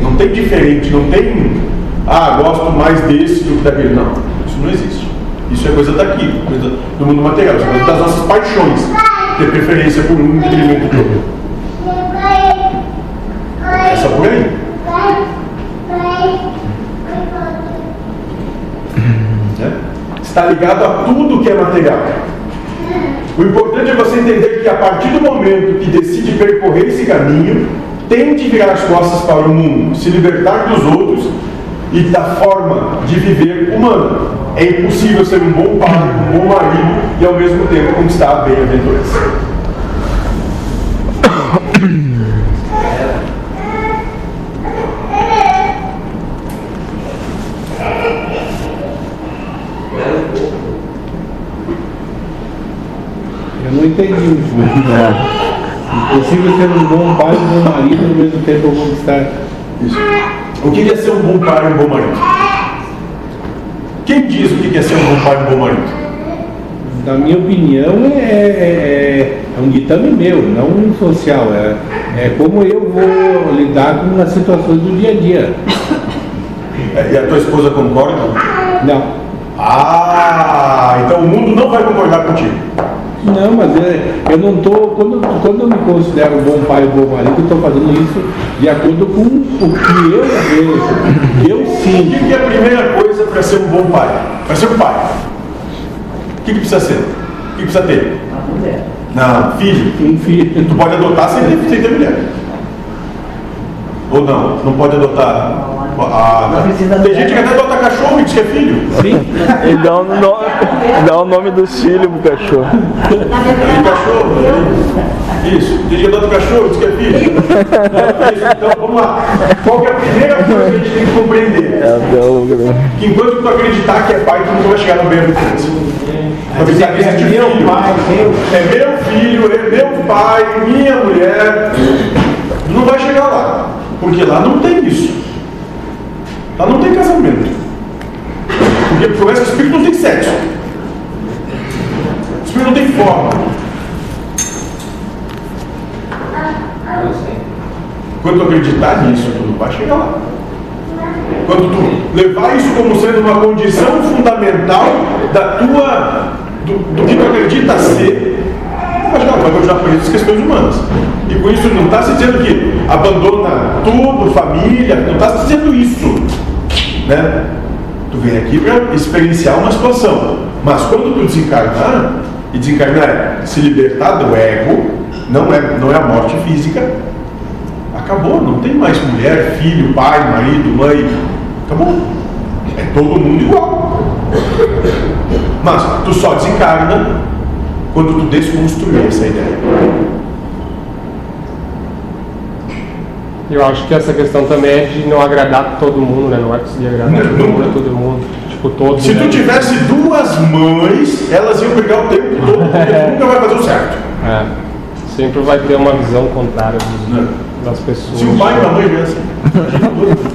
Não tem diferente, não tem. Ah, gosto mais desse do que daquele. Não, isso não existe. Isso é coisa daqui, coisa do mundo material, isso é coisa das nossas paixões. Ter preferência por um detrimento do outro. Essa por aí. Né? Está ligado a tudo que é material. O importante é você entender que a partir do momento que decide percorrer esse caminho, tente virar as costas para o mundo, se libertar dos outros e da forma de viver humana. É impossível ser um bom pai, um bom marido e ao mesmo tempo conquistar a bem-aventurança. Eu não entendi muito bem. É Impossível ser um bom pai e um bom marido e ao mesmo tempo conquistar. Isso. O que é ser um bom pai e um bom marido? Quem diz o que é ser um bom pai e um bom marido? Na minha opinião, é, é, é um ditame meu, não um social. É, é como eu vou lidar com as situações do dia a dia. É, E a tua esposa concorda? Não. Ah, então o mundo não vai concordar contigo. Não, mas é, eu não estou. Quando, quando eu me considero um bom pai e um bom marido, eu estou fazendo isso de acordo com o que eu vejo, que eu O sinto. que que é a primeira coisa para ser um bom pai? Para ser um pai. O que, que precisa ser? O que precisa ter? A mulher. Não, filho. Um filho. Tu pode adotar sem ter, sem ter mulher. Ou não? Não pode adotar. Ah, Não precisa tem gente que até adota cachorro e diz que é filho. Sim. E dá o, no, dá o nome dos filhos pro cachorro. Tem cachorro. Isso. Tem gente que adota cachorro e diz que é filho. Isso. Então vamos lá. Qual que é a primeira coisa que a gente tem que compreender? É, Que enquanto tu acreditar que é pai, tu nunca vai chegar no bem aventurança. Acreditar que existe meu filho. pai, meu É meu filho, é meu pai, minha mulher. Não vai chegar lá. Porque lá não tem isso. Lá não tem casamento. Porque começa que o espírito não tem sexo. O espírito não tem forma. Quando tu acreditar nisso, tu não vai chegar lá. Quando tu levar isso como sendo uma condição fundamental da tua, do, do que tu acredita ser, chegar, vai continuar por as questões humanas. E com isso não está se dizendo que abandona tudo, família, não está se dizendo isso. Né? Tu vem aqui para experienciar uma situação. Mas quando tu desencarnar, e desencarnar é se libertar do ego, não é, não é a morte física, acabou, não tem mais mulher, filho, pai, marido, mãe. Acabou. É todo mundo igual. Mas tu só desencarna quando tu desconstruir essa ideia. Eu acho que essa questão também é de não agradar todo mundo, né? Não é conseguir agradar Não, todo mundo, é todo mundo. Tipo, todos. Se né? tu tivesse duas mães, elas iam brigar o tempo todo, nunca vai fazer o certo. É. Sempre vai ter uma visão contrária dos das pessoas. Se o pai e a mãe é assim, imagina o outro.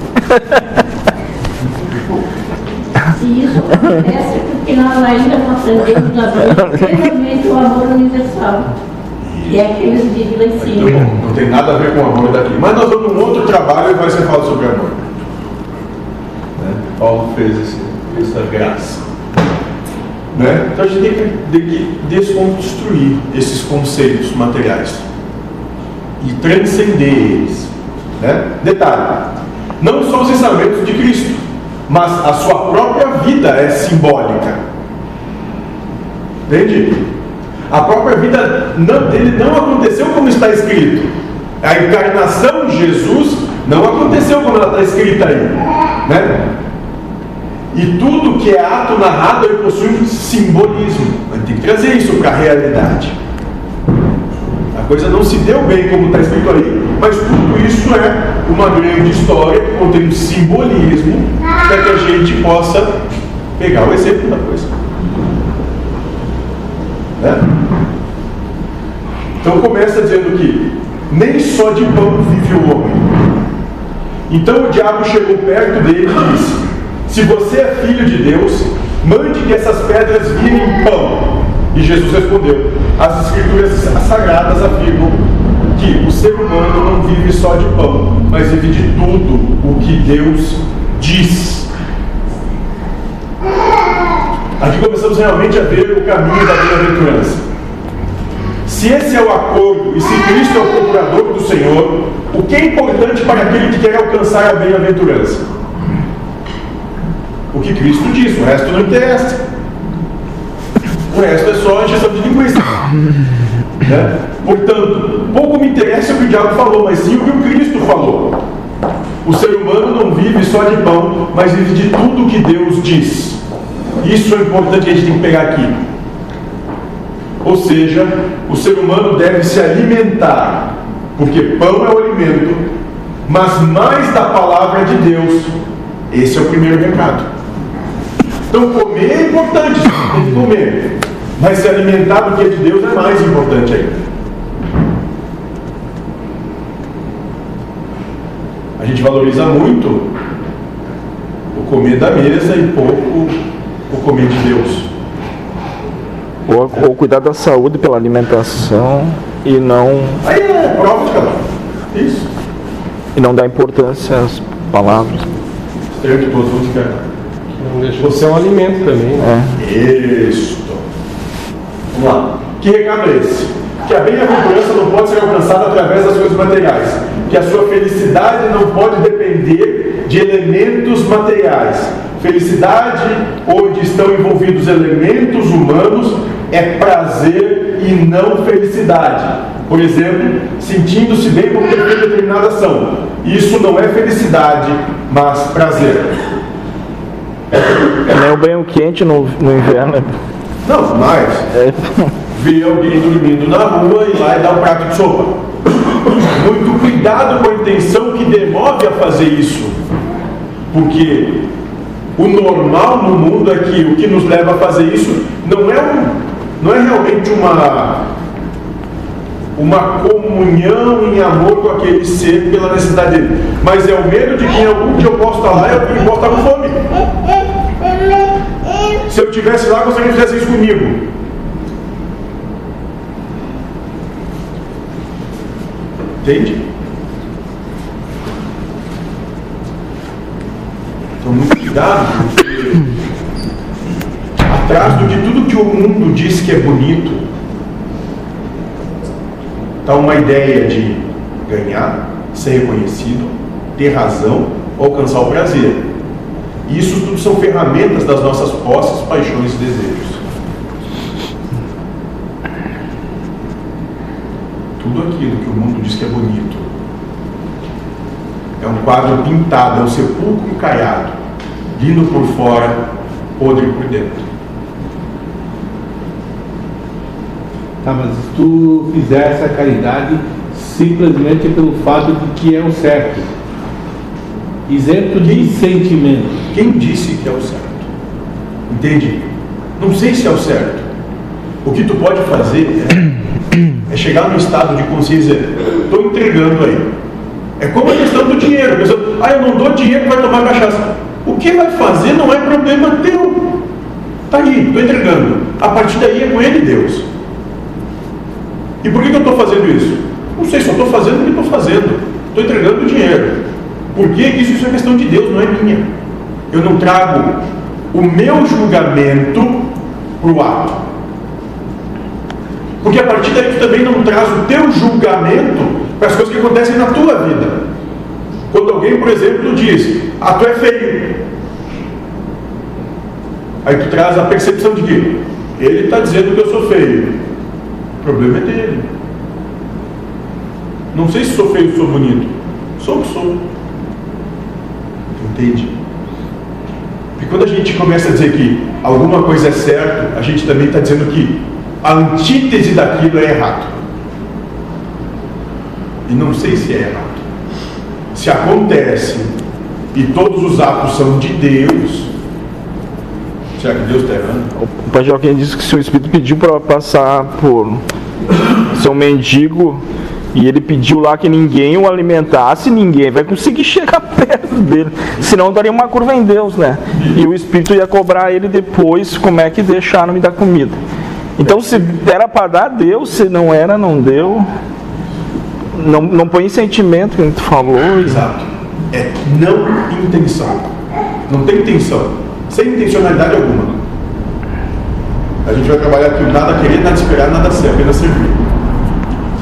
Se isso acontece, é porque nós ainda não aprendemos a ver plenamente o amor universal. E é aqueles que vivem lá em cima. não tem nada a ver com o amor daqui. Mas nós vamos num outro trabalho e vai ser falado sobre amor. Né? Paulo fez esse, essa graça. Né? Então a gente tem que, tem que desconstruir esses conceitos materiais e transcender eles. Né? Detalhe: não só os ensinamentos de Cristo, mas a sua própria vida é simbólica. Entende? A própria vida não- dele não aconteceu como está escrito. A encarnação de Jesus não aconteceu como ela está escrita aí. Né? E tudo que é ato narrado possui simbolismo. Mas tem que trazer isso para a realidade. A coisa não se deu bem como está escrito aí, mas tudo isso é uma grande história que contém um simbolismo para que a gente possa pegar o exemplo da coisa. Né? Então começa dizendo que nem só de pão vive o homem. Então o diabo chegou perto dele e disse: Se você é filho de Deus, mande que essas pedras virem pão. E Jesus respondeu: As escrituras sagradas afirmam que o ser humano não vive só de pão, mas vive de tudo o que Deus diz. Aqui começamos realmente a ver o caminho da bem-aventurança. Se esse é o acordo e se Cristo é o procurador do Senhor, o que é importante para aquele que quer alcançar a bem-aventurança? O que Cristo diz, o resto não interessa. O resto é só injeção de linguiça. Né? Portanto, pouco me interessa o que o diabo falou, mas sim o que o Cristo falou. O ser humano não vive só de pão, mas vive de tudo o que Deus diz. Isso é importante que a gente tem que pegar aqui. Ou seja, o ser humano deve se alimentar, porque pão é o alimento, mas mais da palavra de Deus. Esse é o primeiro recado. Então, comer é importante, tem que comer, mas se alimentar do que é de Deus é mais importante ainda. Gente valoriza muito o comer da mesa e pouco o comer de Deus. Ou, ou cuidar da saúde pela alimentação e não, Aí é prova de cada um. Isso. e não dar importância às palavras. Estranho que todos vão ficar. De ser um alimento também. Né? É. Isso. Vamos lá. Que recado é esse? Que a bem-aventurança não pode ser alcançada através das coisas materiais. Que a sua felicidade não pode depender de elementos materiais. Felicidade, onde estão envolvidos elementos humanos, é prazer e não felicidade. Por exemplo, sentindo-se bem por ter feito determinada ação. Isso não é felicidade, mas prazer. É nem o banho quente no, no inverno. Não, mas É, ver alguém dormindo na rua e lá e dar um prato de sopa. Muito cuidado com a intenção que demove a fazer isso. Porque o normal no mundo é que o que nos leva a fazer isso não é, um, não é realmente uma, uma comunhão em amor com aquele ser pela necessidade dele. Mas é o medo de que em algum dia eu posso estar lá e eu posso estar com fome. Se eu estivesse lá, gostaria que fizesse isso comigo. Entende? Então, muito cuidado, porque atrás de tudo que o mundo diz que é bonito, está uma ideia de ganhar, ser reconhecido, ter razão, alcançar o prazer. Isso tudo são ferramentas das nossas posses, paixões e desejos. Tudo aquilo que o mundo diz que é bonito é um quadro pintado, é um sepulcro caiado, lindo por fora, podre por dentro. Tá, mas se tu fizer essa caridade simplesmente pelo fato de que é o certo, isento de sentimento. Quem disse que é o certo? Entende? Não sei se é o certo. O que tu pode fazer é, é chegar no estado de consciência, estou entregando aí. É como a questão do dinheiro. A pessoa, ah, eu não dou dinheiro, vai tomar cachaça. O que vai fazer não é problema teu. Está aí, estou entregando. A partir daí é com ele Deus. E por que, que eu estou fazendo isso? Não sei, só estou fazendo o que estou fazendo. Estou entregando o dinheiro. Por que isso? Isso é questão de Deus, não é minha. Eu não trago o meu julgamento para o ato. Porque a partir daí tu também não traz o teu julgamento para as coisas que acontecem na tua vida. Quando alguém, por exemplo, diz, ah, tu é feio. Aí tu traz a percepção de que ele está dizendo que eu sou feio. O problema é dele. Não sei se sou feio ou sou bonito. Sou o que sou. Entende? E quando a gente começa a dizer que alguma coisa é certo, a gente também está dizendo que a antítese daquilo é errado. E não sei se é errado. Se acontece e todos os atos são de Deus, será que Deus está errando? O Pai Joaquim disse que se o Espírito pediu para passar por ser um mendigo e ele pediu lá que ninguém o alimentasse, ninguém vai conseguir chegar perto dele. Senão daria uma curva em Deus, né? E o Espírito ia cobrar ele depois como é que deixaram me dar comida. Então se era para dar, deu, se não era, não deu. Não, não põe sentimento que tu falou. Exato. É não intenção. Não tem intenção. Sem intencionalidade alguma. A gente vai trabalhar aqui nada querer, nada esperar, nada ser, apenas servir.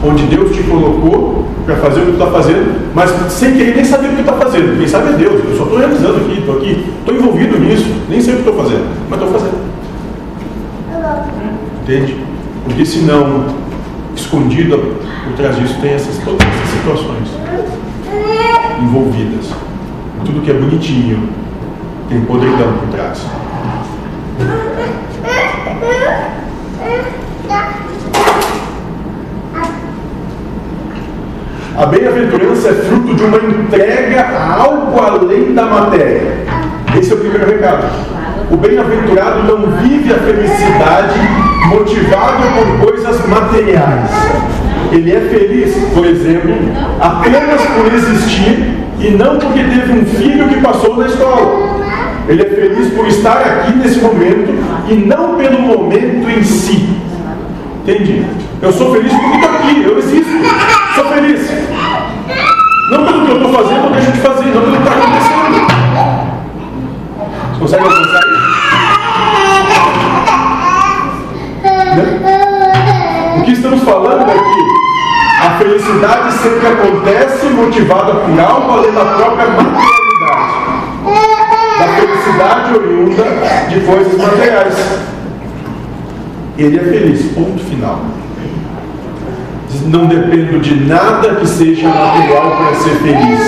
Onde Deus te colocou para fazer o que tu está fazendo, mas sem querer nem saber o que está fazendo. Quem sabe é Deus. Eu só estou realizando aqui, estou aqui, estou envolvido nisso, nem sei o que estou fazendo, mas estou fazendo. Entende? Porque senão, escondido por trás disso, tem essas, todas essas situações envolvidas. Tudo que é bonitinho tem podridão por trás. A bem-aventurança é fruto de uma entrega a algo além da matéria. Esse é o primeiro recado. O bem-aventurado não vive a felicidade motivado por coisas materiais. Ele é feliz, por exemplo, apenas por existir e não porque teve um filho que passou na escola. Ele é feliz por estar aqui nesse momento e não pelo momento em si. Entende? Eu sou feliz porque estou aqui, eu existo. Sou feliz. Não pelo que eu estou fazendo ou deixo de fazer, não pelo que está acontecendo. Consegue alcançar isso? Né? O que estamos falando aqui? A felicidade sempre acontece motivada por algo além da própria materialidade. Da felicidade oriunda de coisas materiais. Ele é feliz, ponto final. Não dependo de nada que seja material para ser feliz.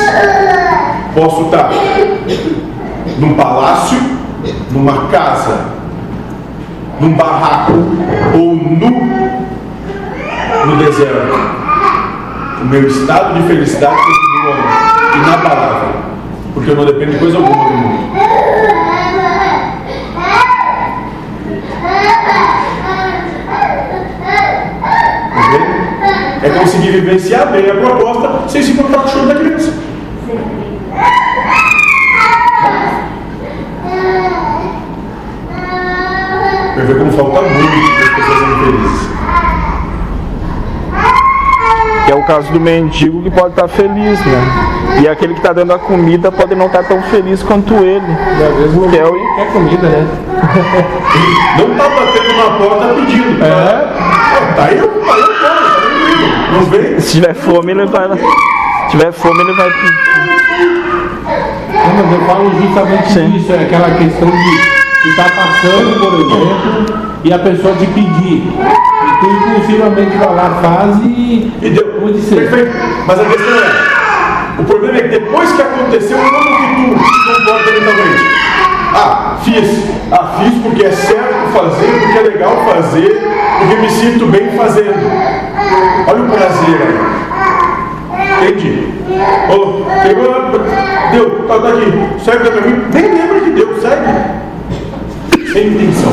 Posso estar num palácio, numa casa, num barraco ou nu no deserto. O meu estado de felicidade continua inabalável, porque eu não dependo de coisa alguma do mundo. É conseguir vivenciar bem a proposta sem se com o choro da criança. Ver como falta muito para as pessoas serem felizes. Que é o caso do mendigo que pode estar feliz, né? E aquele que está dando a comida pode não estar tão feliz quanto ele. E às vezes não Que é o- quer comida, né? Não está batendo na porta pedindo. É. Tá, tá aí eu, aí eu tá tranquilo. Não vem? Se tiver fome, ele vai. Se tiver fome, ele vai. Não, mas eu falo justamente Sim. disso, é aquela questão de tu tá passando, por exemplo, e a pessoa te pedir. E tu impulsivamente vai lá, faz e. E deu. Como de ser. Perfeito. Mas a questão é: o problema é que depois que aconteceu, como que tu se comporta mentalmente? Ah, fiz. Ah, fiz porque é certo fazer, porque é legal fazer, porque me sinto bem fazendo. Olha o prazer aí. Entendi. Oh, pegou deu, tá, tá aqui, segue mim. Nem lembra que deu, segue. Sem intenção.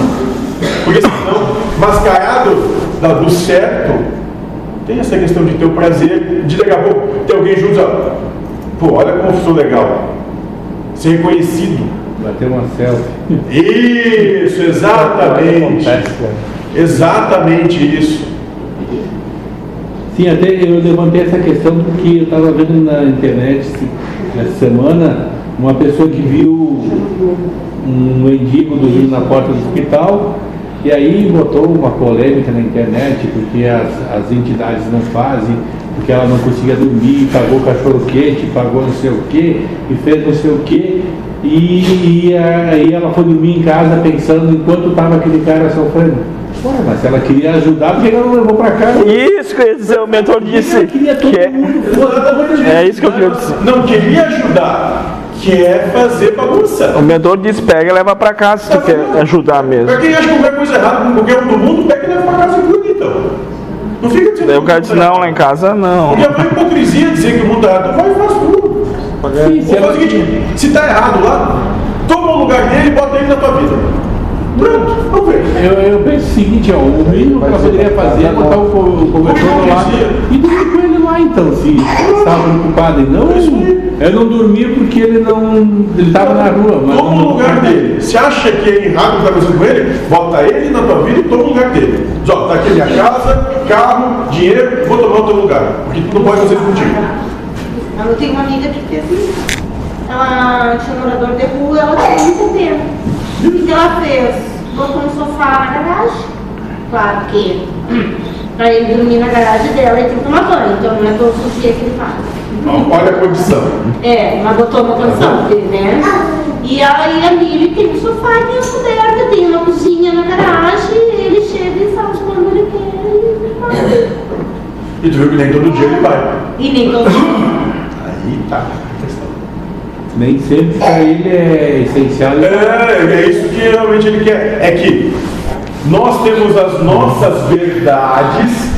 Porque senão, mascarado do certo, tem essa questão de ter o prazer, de daqui a pouco ter alguém junto, ó, Pô, olha como sou legal. Ser reconhecido. Bater uma selfie. Isso, exatamente. Exatamente isso. Sim, até eu levantei essa questão porque eu estava vendo na internet essa semana uma pessoa que viu um mendigo dormindo na porta do hospital e aí botou uma polêmica na internet porque as, as entidades não fazem, porque ela não conseguia dormir, pagou cachorro quente, pagou não sei o que e fez não sei o que e, e aí ela foi dormir em casa pensando enquanto estava aquele cara sofrendo. Ué, mas se ela queria ajudar, por que ela não levou para casa? Isso que eu ia dizer, o mentor disse. Que é, é isso que eu queria dizer. Não queria ajudar, quer fazer bagunça. O mentor disse, pega e leva pra casa se tu quer ajudar mesmo. Pra quem acha qualquer coisa errada com qualquer um do mundo, pega e leva pra casa e cuida então. Não fica dizendo Daí o que cara mundo tá não, lá em casa não. Porque é uma hipocrisia dizer que o mundo tá errado. Vai e faz tudo. Sim, Ou faz o seguinte, se tá errado lá, toma o lugar dele e bota ele na tua vida. Pronto, vamos ver. Eu, eu penso o seguinte, ó, o mínimo que ela poderia fazer é botar o, co- o cobertor lá e dormir com ele lá então, se estava preocupado. E não, eu não dormia porque ele não. ele estava na rua, mas Toma o lugar dele. Se acha que é errado está acontecendo com ele, bota ele na tua vida e toma o lugar dele. Diz, ó, tá aqui minha casa, carro, dinheiro, vou tomar o teu lugar. Porque tu não pode fazer isso contigo. Eu tenho uma amiga que fez isso. Ela tinha um morador de rua, ela tinha muito tempo. O que que ela fez? Botou um sofá na garagem. Claro que pra ele dormir na garagem dela, ele tem que tomar banho. Então não é todos os dias que ele faz. Ó, Olha a condição. É, mas botou uma condição dele, né? E aí a Miri tem um sofá, tem uma coberta, tem uma cozinha na garagem, ele chega e faz quando ele quer e. E tu viu que nem todo dia ele vai. E nem todo dia. Aí tá a questão. nem sempre para ele é essencial. É, é isso que realmente ele quer. É que nós temos as nossas verdades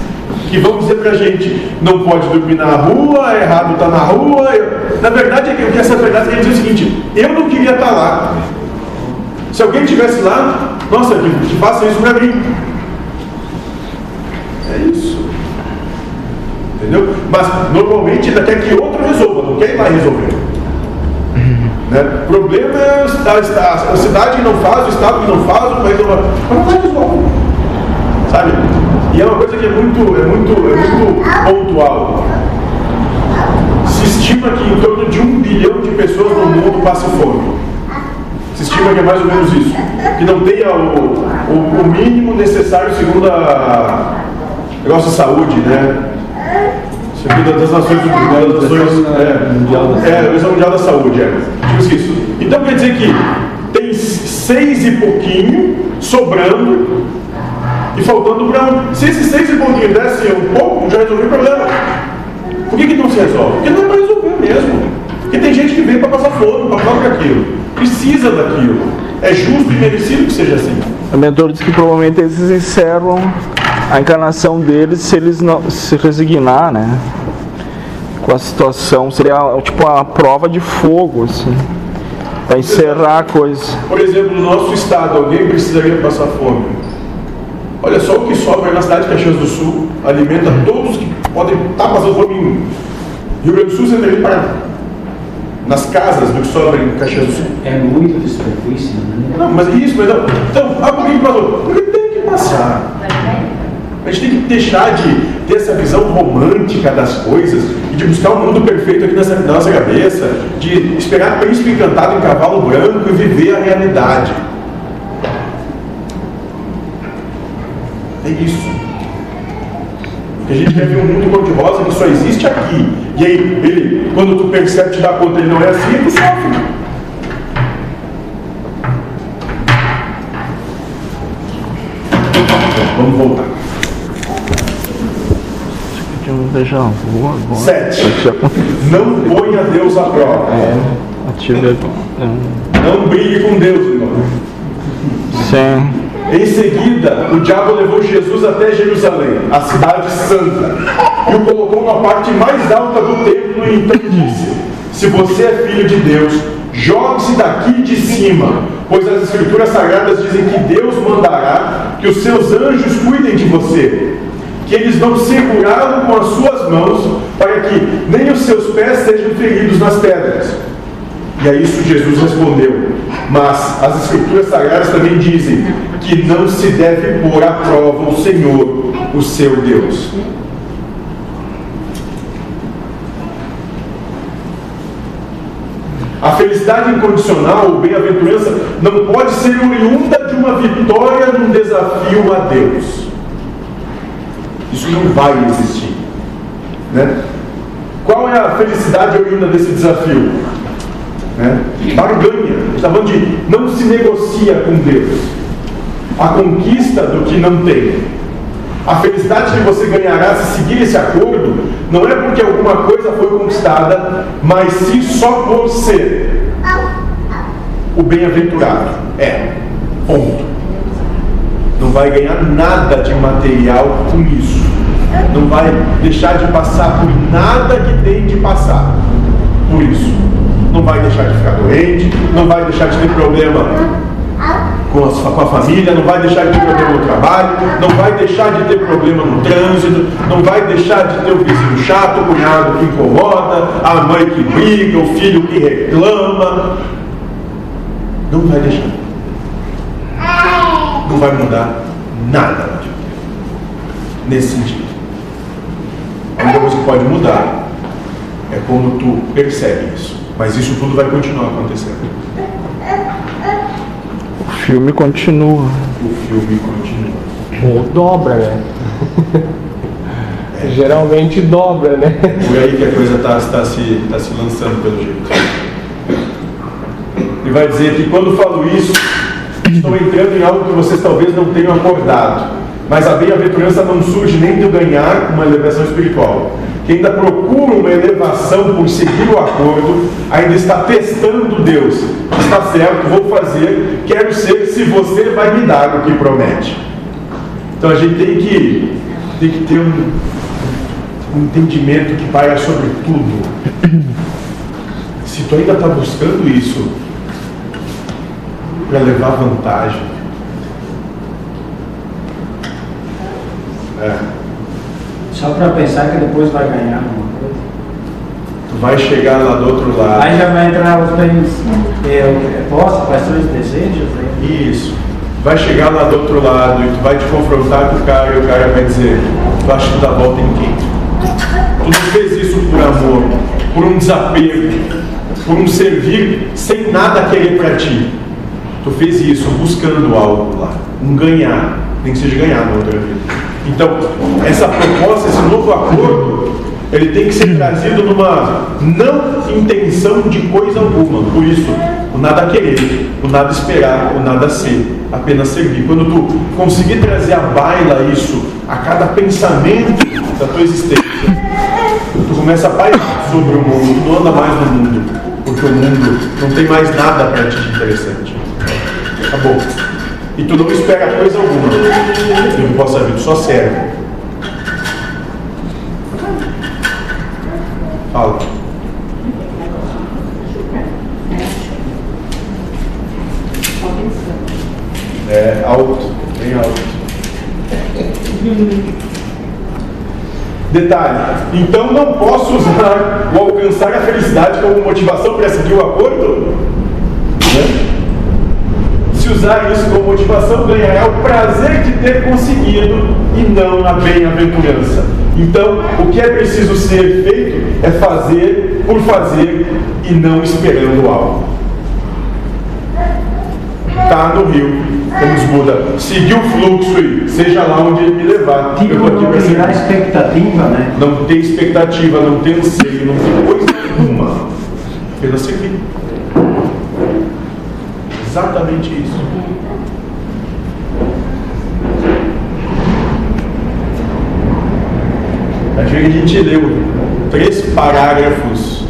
que vão dizer pra gente não pode dormir na rua, é errado estar na rua. Eu- Na verdade, é o que essa verdade quer dizer é o seguinte: eu não queria estar lá. Se alguém estivesse lá, nossa, que, faça isso pra mim. É isso. Entendeu? Mas normalmente ainda quer que outro resolva, não quer ir lá resolver. Né? O problema é a cidade, a cidade que não faz, o Estado que não faz, o país não faz. Mas não vai resolver. Sabe? E é uma coisa que é muito, é muito, é muito pontual. Se estima que em torno de um bilhão de pessoas no mundo passam fome. Se estima que é mais ou menos isso. Que não tenha o, o, o mínimo necessário segundo a negócio de saúde, né? Segundo das Nações Unidas, das Nações é, Mundial da é, a Organização Mundial da Saúde, é. Isso. Então quer dizer que tem seis e pouquinho sobrando e faltando para um. Se esses seis e pouquinho dessem um pouco, já resolveu o problema. Por que, que não se resolve? Porque não é para resolver mesmo. Porque tem gente que vem para passar fome, para falar aquilo. Precisa daquilo. É justo e merecido que seja assim. O mentor disse que provavelmente eles encerram a encarnação deles se eles não se resignar, né? Com a situação, seria tipo uma prova de fogo, assim, para encerrar a coisa. Por exemplo, no nosso estado, alguém precisaria passar fome. Olha só o que sobra na cidade de Caxias do Sul, alimenta todos que podem estar passando fome em Rio Grande do Sul, Santa Catarina, nas casas do que sobra em Caxias do Sul. É muito desperdício, né? Não, mas isso, mas não. Então, ah, que passou? Porque tem que passar. A gente tem que deixar de ter essa visão romântica das coisas e de buscar um mundo perfeito aqui nessa, na nossa cabeça, de esperar príncipe encantado em cavalo branco e viver a realidade. É isso. Porque a gente quer ver um mundo cor-de-rosa que só existe aqui. E aí, ele, quando tu percebe, te dá conta, ele não é assim, tu sofre. Vamos voltar. Deixar uma rua agora. Sete. Não ponha Deus à prova. É, ative é, Não brigue com Deus, irmão. Sim. Em seguida, o diabo levou Jesus até Jerusalém, a cidade santa, e o colocou na parte mais alta do templo e então disse: Se você é filho de Deus, jogue-se daqui de cima, pois as escrituras sagradas dizem que Deus mandará que os seus anjos cuidem de você. Que eles vão segurá-lo com as suas mãos para que nem os seus pés sejam feridos nas pedras. E a isso Jesus respondeu: Mas as Escrituras Sagradas também dizem que não se deve pôr à prova o Senhor, o seu Deus. A felicidade incondicional, ou bem-aventurança, não pode ser oriunda de uma vitória num desafio a Deus. Isso não vai existir. Né? Qual é a felicidade oriunda desse desafio? Né? Barganha. Está falando de não se negocia com Deus. A conquista do que não tem. A felicidade que você ganhará se seguir esse acordo não é porque alguma coisa foi conquistada, mas sim só por ser o bem-aventurado. É. Ponto. Não vai ganhar nada de material com isso. Não vai deixar de passar por nada que tem de passar por isso. Não vai deixar de ficar doente, não vai deixar de ter problema com a, com a família, não vai deixar de ter problema no trabalho, não vai deixar de ter problema no trânsito, não vai deixar de ter o vizinho chato, o cunhado que incomoda, a mãe que briga, o filho que reclama. Não vai deixar. Não vai mudar nada nesse sentido. A única coisa que pode mudar é quando tu percebe isso. Mas isso tudo vai continuar acontecendo. O filme continua. O filme continua. Ou dobra, né? Geralmente dobra, né? Por aí que a coisa está tá se, tá se lançando pelo jeito. E vai dizer que quando falo isso, estou entrando em algo que vocês talvez não tenham acordado. Mas a bem-aventurança não surge nem de ganhar uma elevação espiritual. Quem ainda procura uma elevação por seguir o acordo, ainda está testando Deus. Está certo, vou fazer, quero ser se você vai me dar o que promete. Então a gente tem que, tem que ter um, um entendimento que paira sobre tudo. Se tu ainda está buscando isso para levar vantagem, é, Só para pensar que depois vai ganhar alguma coisa. tu vai chegar lá do outro lado. Aí já vai entrar os bens, é, posse, paixões e desejos. Né? Isso. Vai chegar lá do outro lado e tu vai te confrontar com o cara e o cara vai dizer, tu acha que dá volta em quem? Tu não fez isso por amor, por um desapego, por um servir sem nada querer para ti. Tu fez isso buscando algo lá, um ganhar, nem que seja ganhar na outra vida. Então, essa proposta, esse novo acordo, ele tem que ser trazido numa não intenção de coisa alguma. Por isso, o nada querer, o nada esperar, o nada ser, apenas servir. Quando tu conseguir trazer à baila isso a cada pensamento da tua existência, tu começa a pairar sobre o mundo, tu não anda mais no mundo, porque o mundo não tem mais nada para ti de interessante. Acabou. E tu não espera coisa alguma. Tu não possa vir, só serve. Fala. É alto, bem alto. Detalhe, então não posso usar o alcançar a felicidade como motivação para seguir o acordo? Se usar isso como motivação, ganhará o prazer de ter conseguido e não a bem-aventurança. Então, o que é preciso ser feito é fazer por fazer e não esperando algo. Está no rio, como Buda, seguir o fluxo e seja lá onde ele me levar. Tipo, Eu não servir. expectativa, né? Não tem expectativa, não tem anseio, não tem coisa nenhuma. Apenas seguir. Exatamente isso. Acho que a gente leu três parágrafos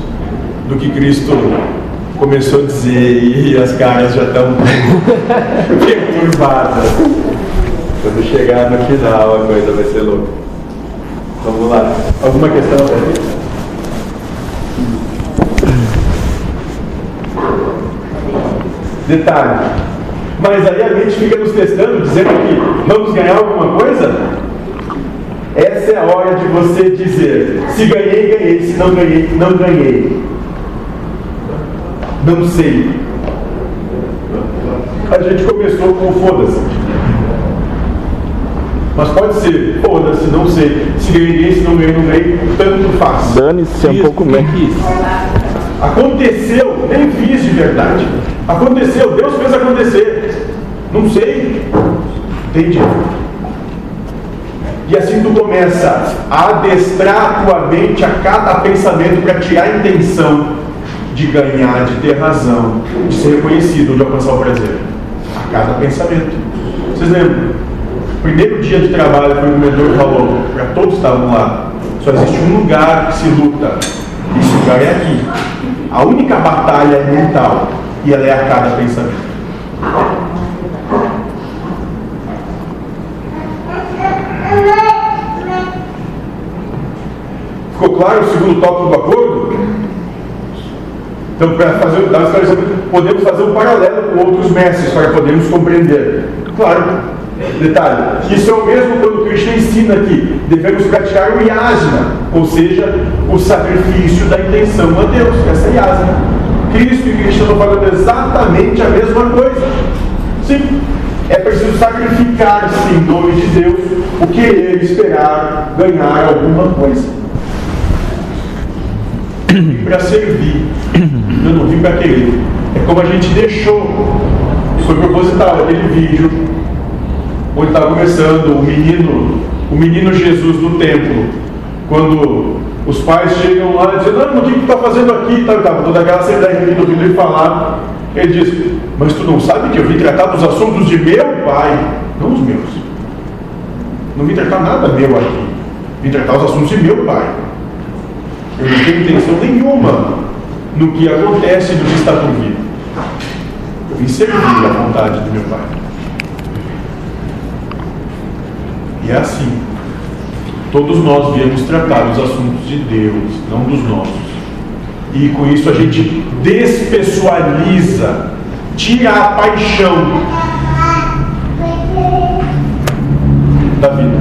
do que Cristo começou a dizer e as caras já estão perturbadas. Quando chegar no final a coisa vai ser louca. Vamos lá. Alguma questão? Detalhe. Mas aí a mente fica nos testando, dizendo que vamos ganhar alguma coisa? Essa é a hora de você dizer: se ganhei, ganhei, se não ganhei, não ganhei. Não sei. A gente começou com foda-se. Mas pode ser, foda-se, não sei. Se ganhei, se não ganhei, não ganhei, tanto faz. Dane-se um pouco menos. Aconteceu, nem fiz de verdade. Aconteceu, Deus fez acontecer. Não sei. Entendi. E assim tu começa a adestrar a tua mente a cada pensamento para tirar a intenção de ganhar, de ter razão, de ser reconhecido, de alcançar o prazer. A cada pensamento. Vocês lembram? Primeiro dia de trabalho foi o mentor falou, para todos que estavam lá, só existe um lugar que se luta. Esse lugar é aqui. A única batalha é mental e ela é a cada pensamento. Ficou claro o segundo tópico do acordo? Então, para fazer o podemos fazer um paralelo com outros mestres para podermos compreender. Claro, detalhe, isso é o mesmo quando Krishna ensina aqui, devemos praticar o yasna, ou seja, o sacrifício da intenção a Deus, essa yasna. Cristo e estão falando exatamente a mesma coisa. Sim, é preciso sacrificar-se em nome de Deus o querer esperar ganhar alguma coisa. Para servir, eu não vim para querer. É como a gente deixou, foi proposital aquele vídeo, onde estava começando o menino, o menino Jesus no templo, quando os pais chegam lá e dizem, não, o que está fazendo aqui? Tá, tá, toda aquela cena do ouvindo ele falar. Ele diz, mas tu não sabe que eu vim tratar dos assuntos de meu pai, não os meus. Não vim tratar nada meu aqui. Vim tratar os assuntos de meu pai. Eu não tenho intenção nenhuma no que acontece no que está por vir. Eu vim servir a vontade do meu pai. E é assim. Todos nós viemos tratar dos assuntos de Deus, não dos nossos. E com isso a gente despessoaliza, tira a paixão da vida.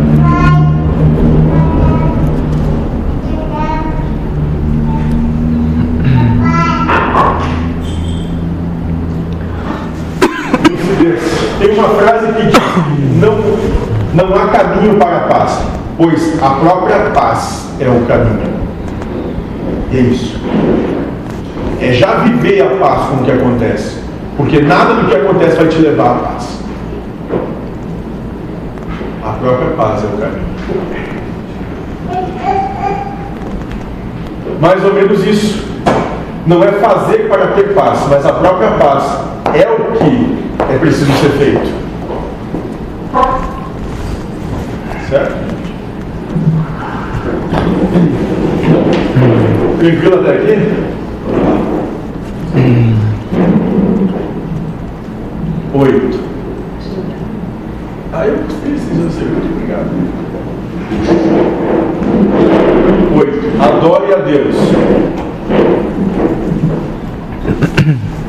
Tem uma frase que diz: não, não há caminho para a paz, pois a própria paz é o caminho. É isso. É já viver a paz com o que acontece. Porque nada do que acontece vai te levar à paz. A própria paz é o caminho. Mais ou menos isso. Não é fazer para ter paz, mas a própria paz é o que é preciso ser feito. Certo? Tranquilo até aqui? Oito. Ah, eu preciso ser muito obrigado. Oito. Adore a Deus.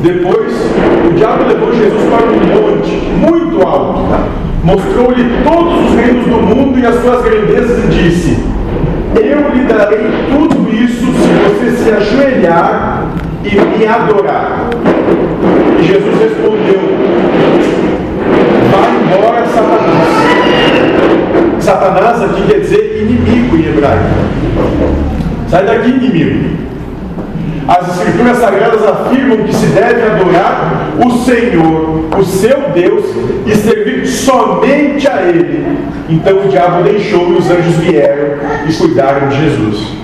Depois, o diabo levou Jesus para um monte muito alto, mostrou-lhe todos os reinos do mundo e as suas grandezas e disse: Eu lhe darei tudo isso se você se ajoelhar e me adorar. E Jesus respondeu: Vai embora, Satanás. Satanás aqui quer dizer inimigo em hebraico. Sai daqui, inimigo. As Escrituras Sagradas afirmam que se deve adorar o Senhor, o seu Deus, e servir somente a Ele. Então o diabo deixou e os anjos vieram e cuidaram de Jesus.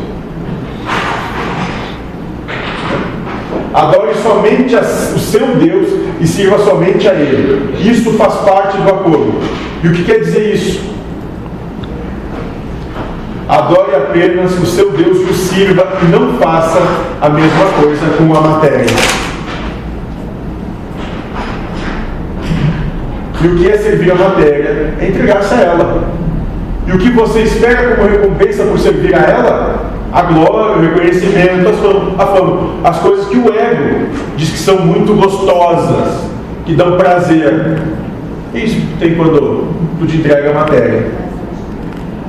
Adore somente o seu Deus e sirva somente a Ele. Isso faz parte do acordo. E o que quer dizer isso? Adore apenas o seu Deus e o sirva e não faça a mesma coisa com a matéria. E o que é servir a matéria? É entregar-se a ela. E o que você espera como recompensa por servir a ela? A glória, o reconhecimento, a fama. As coisas que o ego diz que são muito gostosas, que dão prazer. Isso tem quando tu te entrega a matéria.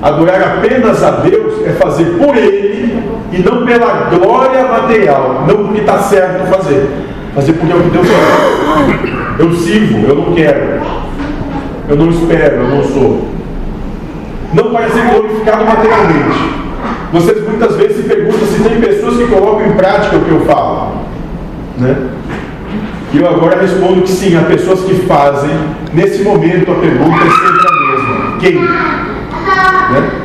Adorar apenas a Deus é fazer por Ele e não pela glória material, não porque está certo fazer. Fazer porque é o que Deus quer. Eu sirvo, eu não quero. Eu não espero, eu não sou. Não para ser glorificado materialmente. Vocês muitas vezes se perguntam se tem pessoas que colocam em prática o que eu falo. Né? E eu agora respondo que sim, há pessoas que fazem. Nesse momento a pergunta é sempre a mesma: quem? Né?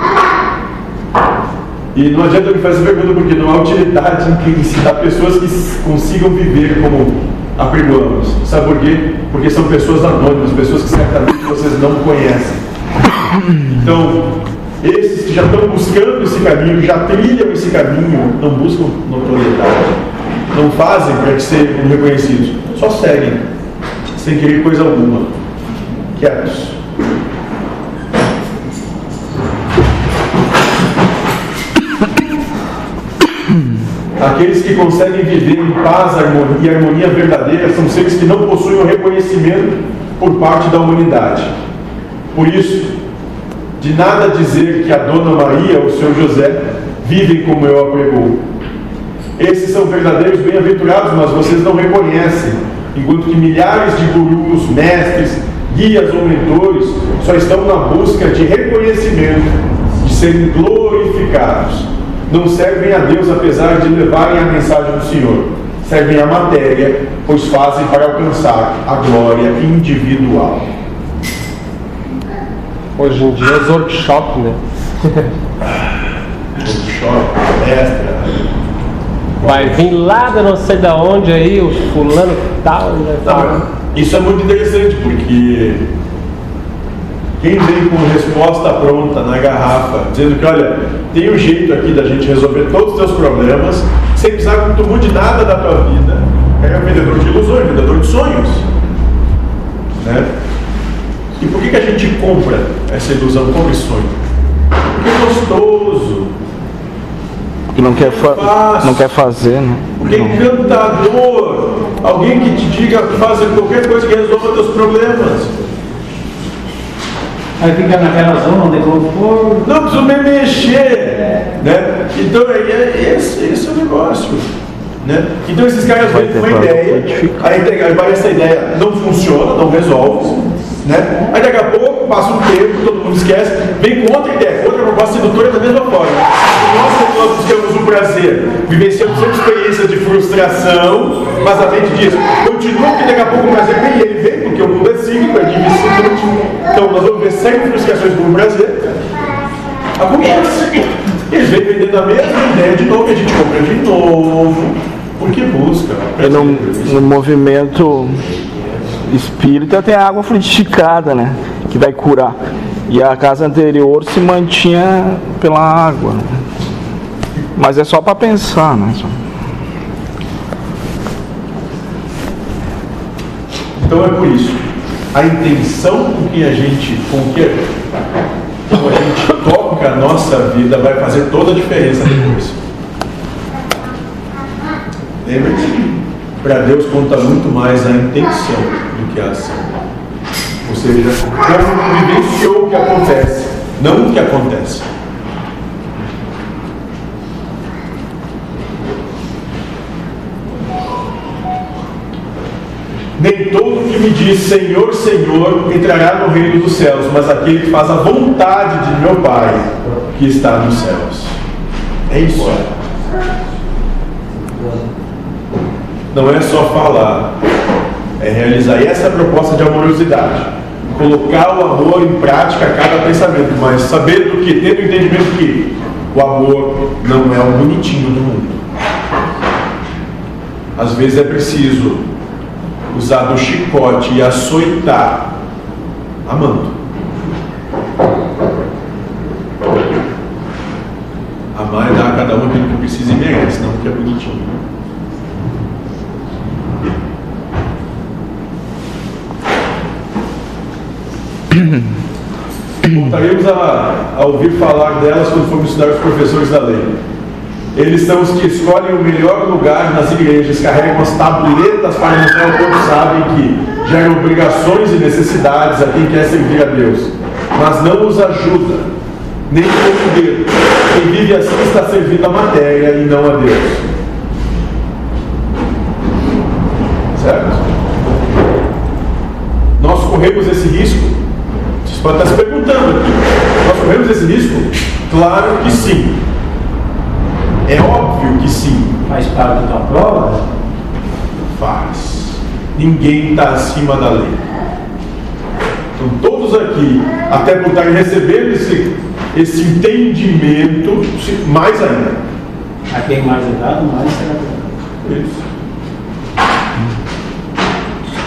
E não adianta me fazer pergunta porque não há utilidade em citar pessoas que consigam viver como apregoamos. Sabe por quê? Porque são pessoas anônimas, pessoas que certamente vocês não conhecem. Então, esses que já estão buscando esse caminho, já trilham esse caminho, não buscam notoriedade, não fazem para que sejam reconhecidos, só seguem, sem querer coisa alguma, quietos. Aqueles que conseguem viver em paz e harmonia verdadeira são seres que não possuem o reconhecimento por parte da humanidade. Por isso, de nada dizer que a Dona Maria ou o seu José vivem como eu apregou. Esses são verdadeiros bem-aventurados, mas vocês não reconhecem, enquanto que milhares de gurus, mestres, guias ou mentores só estão na busca de reconhecimento, de serem glorificados. Não servem a Deus apesar de levarem a mensagem do Senhor. Servem a matéria, pois fazem para alcançar a glória individual. Hoje em dia é os workshop, né? workshop, palestra. Vai vir lá da não sei da onde aí, o fulano tal, né? Não, isso é muito interessante porque quem vem com resposta pronta na garrafa, dizendo que olha, tem um jeito aqui da gente resolver todos os teus problemas, sem precisar que tu mude nada da tua vida, é um vendedor de ilusões, vendedor de sonhos. Né? E por que, que a gente compra essa ilusão, compra esse sonho? Porque é gostoso. Porque não quer, fa não quer fazer, né? Porque é encantador. Alguém que te diga fazer qualquer coisa que resolva teus problemas. Aí fica naquela zona de conforto. Não preciso me mexer. Né? Então é, é, esse, esse é o negócio. Né? Então esses caras vêm com uma ideia, aí essa ideia não funciona, não resolve. Né? Aí daqui a pouco, passa um tempo, todo mundo esquece, vem com outra ideia, outra proposta sedutora da mesma forma. Nós buscamos o prazer, vivenciamos sempre experiências de frustração, mas a mente diz, continua que daqui a pouco o prazer vem e ele vem, porque o mundo é cíclico, é divisivo. Então nós vamos ver sempre frustrações por prazer. Acontece. Eles vêm vendendo a mesma ideia de novo e a gente compra de novo. Porque busca. E no, no movimento espírita tem a água frutificada, né? Que vai curar. E a casa anterior se mantinha pela água. Mas é só para pensar, né? Então é por isso. A intenção com que a gente, com que a gente toca a nossa vida vai fazer toda a diferença depois. Lembre-se, para Deus conta muito mais a intenção do que a ação. Ou seja, como vivenciou o que acontece, não o que acontece. Nem todo que me diz Senhor, Senhor entrará no reino dos céus, mas aquele que faz a vontade de meu Pai que está nos céus. É isso. Não é só falar, é realizar. E essa é a proposta de amorosidade. Colocar o amor em prática a cada pensamento, mas sabendo que, tendo o entendimento que o amor não é o bonitinho do mundo. Às vezes é preciso usar do chicote e açoitar amando. Amar é dar a cada um aquilo que precisa e merece, não porque é bonitinho. Voltaremos a, a ouvir falar delas quando formos estudar os professores da lei. Eles são os que escolhem o melhor lugar nas igrejas, carregam as tabuletas para mostrar o povo sabem que geram obrigações e necessidades a quem quer servir a Deus, mas não os ajuda nem o dedo. Quem vive assim está servindo a matéria e não a Deus. Certo? Nós corremos esse risco? Vocês podem estar se perguntando aqui. Nós corremos esse risco? Claro que sim. É óbvio que sim. Faz parte da prova? Faz. Ninguém está acima da lei. Então, todos aqui, até por estarem recebendo esse, esse entendimento, mais ainda. A quem mais é dado, mais será dado. Isso.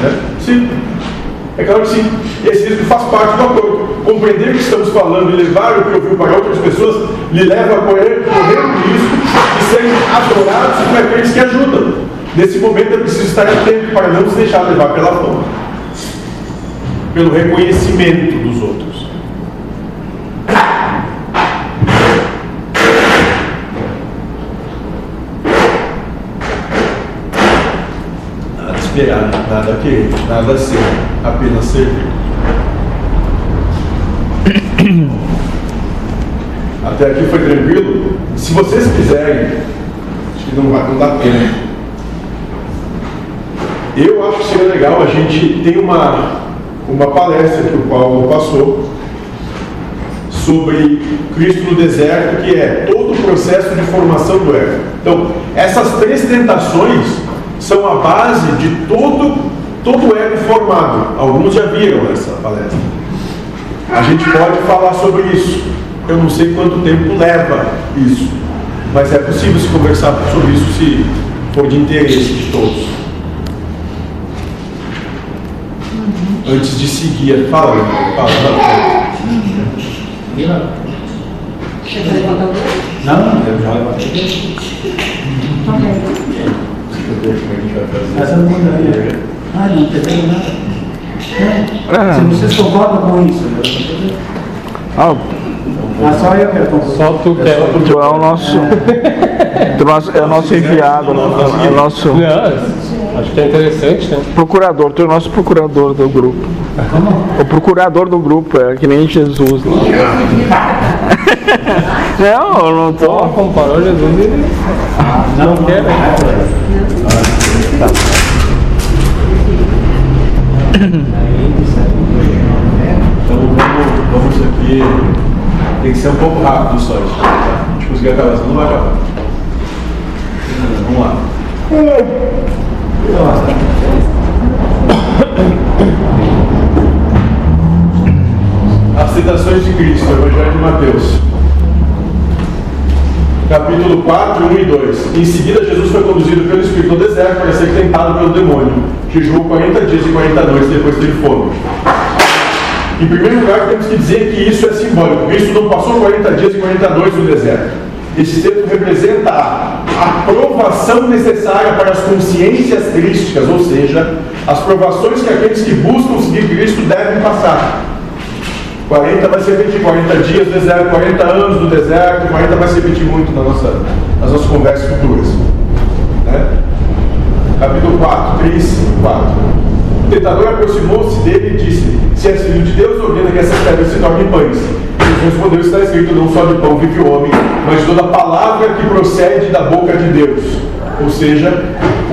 Né? Sim. É claro que sim. Esse risco faz parte do acordo. Compreender o que estamos falando e levar o que ouviu para outras pessoas lhe leva a correr, correr o risco de serem adorados por aqueles que ajudam. Nesse momento é preciso estar atento para não se deixar levar pela fome, pelo reconhecimento dos outros. Nada esperar, nada querer, nada ser, apenas servir. Até aqui foi tranquilo? Se vocês quiserem, acho que não, vai, não dá tempo. Eu acho que seria legal a gente tem uma, uma palestra que o Paulo passou sobre Cristo no deserto, que é todo o processo de formação do ego. Então, essas três tentações são a base de todo, todo o ego formado. Alguns já viram essa palestra. A gente pode falar sobre isso. Eu não sei quanto tempo leva isso, mas é possível se conversar sobre isso se for de interesse de todos. Antes de seguir, fala, fala. fala. Não, eu já levantei. Essa não manda aí. Ah, não tem nada. Ah. Se vocês concordam com isso, eu levantei. Ah, Ah, só eu quero concordar. Só tu quer. tu é o nosso, tu é o nosso- é o nosso enviado, é o nosso Não, acho que é interessante, né? procurador, tu é o nosso procurador do grupo. O procurador do grupo, é que nem Jesus. Não, eu não Só tô. comparou Jesus e ele não quer, né? Então vamos, vamos aqui. Tem que ser um pouco rápido só isso. Tá? A gente conseguir acabar, senão não vai acabar. Vamos lá. As citações de Cristo, Evangelho de Mateus. Capítulo 4, 1 e 2. Em seguida, Jesus foi conduzido pelo Espírito ao deserto para ser tentado pelo demônio. Jejuou 40 dias e 40 noites depois teve fome. Em primeiro lugar, temos que dizer que isso é simbólico. Cristo não passou 40 dias e 40 noites no deserto. Esse texto representa a aprovação necessária para as consciências crísticas, ou seja, as provações que aqueles que buscam seguir Cristo devem passar. 40 vai se repetir, 40 dias no deserto, 40 anos no deserto, 40 vai se repetir muito na nossa, nas nossas conversas futuras. Né? Capítulo 4, 3, 4. O tentador aproximou-se dele e disse: Se és filho de Deus, ordena que essas pedras se tornem pães. Jesus respondeu: Está escrito: Não só de pão vive o homem, mas toda palavra que procede da boca de Deus. Ou seja,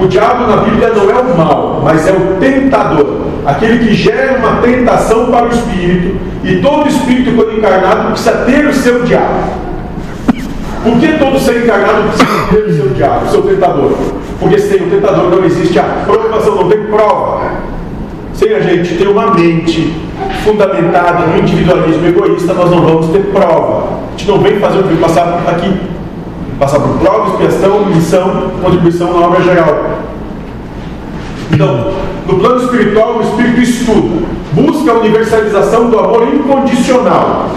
o diabo na Bíblia não é o mal, mas é o tentador. Aquele que gera uma tentação para o espírito. E todo espírito, quando encarnado, precisa ter o seu diabo. Por que todo ser encarnado precisa ter o seu diabo, o seu tentador? Porque sem o tentador não existe a provação, não tem prova. Sem a gente ter uma mente fundamentada no individualismo egoísta, nós não vamos ter prova. A gente não vem fazer o que passar aqui. Passar por prova, expiação, missão, contribuição na obra geral. Então, no plano espiritual, o espírito estuda, busca a universalização do amor incondicional.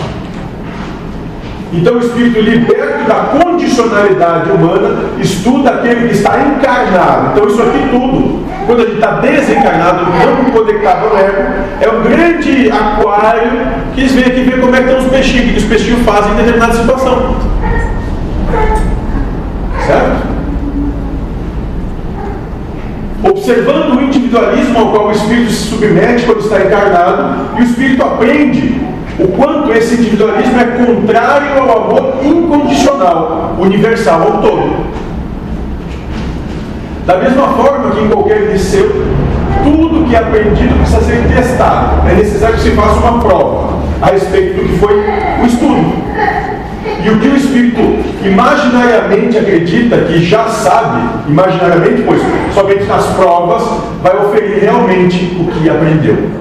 Então, o espírito liberto da condicionalidade humana estuda aquele que está encarnado. Então, isso aqui tudo, quando a gente está desencarnado, não conectado ao ego, é um grande aquário que vêm aqui ver como é que estão os peixinhos, o que os peixinhos fazem em determinada situação. Certo? observando o individualismo ao qual o espírito se submete quando está encarnado, e o espírito aprende o quanto esse individualismo é contrário ao amor incondicional, universal, ao todo. Da mesma forma que em qualquer liceu, tudo que é aprendido precisa ser testado. É necessário que se faça uma prova a respeito do que foi o estudo. E o que o espírito imaginariamente acredita que já sabe, imaginariamente, pois somente nas provas vai oferir realmente o que aprendeu.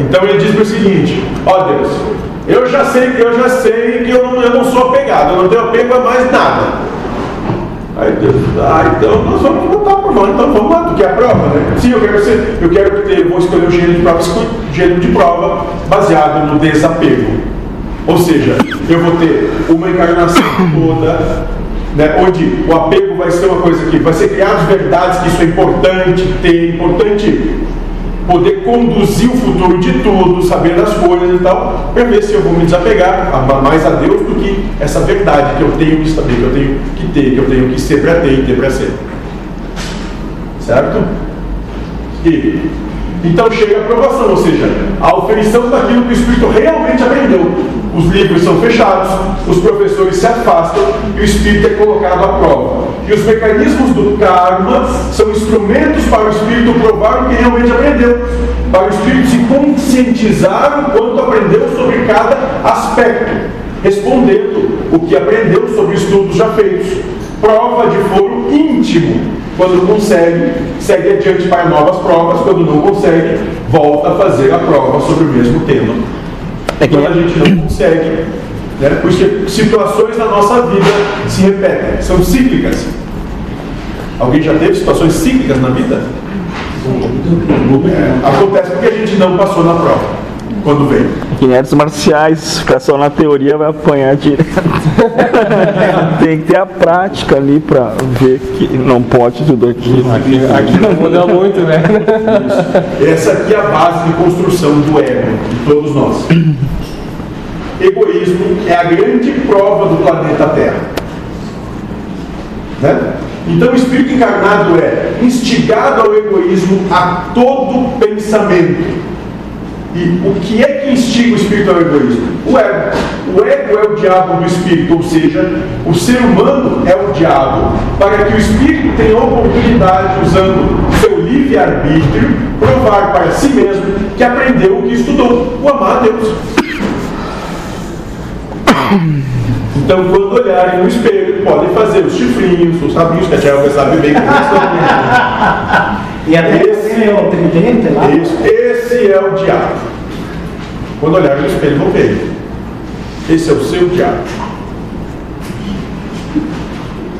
Então ele diz o seguinte: ó Deus, eu já sei que eu já sei que eu não, eu não sou apegado, eu não tenho apego a mais nada. Aí Deus, ah, então nós vamos botar por mão, então vamos lá, tu quer a prova, né? Sim, eu quero ser, eu quero ter, vou escolher o gênero de prova, gênero de prova baseado no desapego. Ou seja, eu vou ter uma encarnação toda, né, onde o apego vai ser uma coisa que vai ser criadas verdades, que isso é importante ter, importante poder conduzir o futuro de tudo, saber das coisas e tal, para ver se eu vou me desapegar mais a Deus do que essa verdade que eu tenho que saber, que eu tenho que ter, que eu tenho que ser para ter e ter para ser. Certo? E então chega a aprovação, ou seja, a oferição daquilo que o Espírito realmente aprendeu. Os livros são fechados, os professores se afastam e o Espírito é colocado à prova. E os mecanismos do karma são instrumentos para o Espírito provar o que realmente aprendeu, para o Espírito se conscientizar o quanto aprendeu sobre cada aspecto, respondendo o que aprendeu sobre estudos já feitos. Prova de foro íntimo quando consegue, segue adiante para novas provas. Quando não consegue, volta a fazer a prova sobre o mesmo tema. É que... Quando a gente não consegue, né? porque situações na nossa vida se repetem, são cíclicas. Alguém já teve situações cíclicas na vida? É, acontece porque a gente não passou na prova quando vem. Que nem artes marciais, ficar só na teoria vai apanhar direto. Tem que ter a prática ali para ver que não pode tudo aquilo. Aqui, aqui não muda muito, né? Isso. Essa aqui é a base de construção do ego de todos nós. Egoísmo é a grande prova do planeta Terra. Né? Então o espírito encarnado é instigado ao egoísmo a todo pensamento e o que é que instiga o espírito ao egoísmo? O ego. O ego é o diabo do espírito, ou seja, o ser humano é o diabo, para que o espírito tenha a oportunidade, usando seu livre-arbítrio, provar para si mesmo que aprendeu o que estudou, o amar a Deus. Então, quando olharem no espelho, podem fazer os chifrinhos, os rabinhos, que a Tia sabe bem como E até esse é o tridente lá? Isso, esse é o diabo. Quando olharem no espelho, vão ver. Esse é o seu diabo.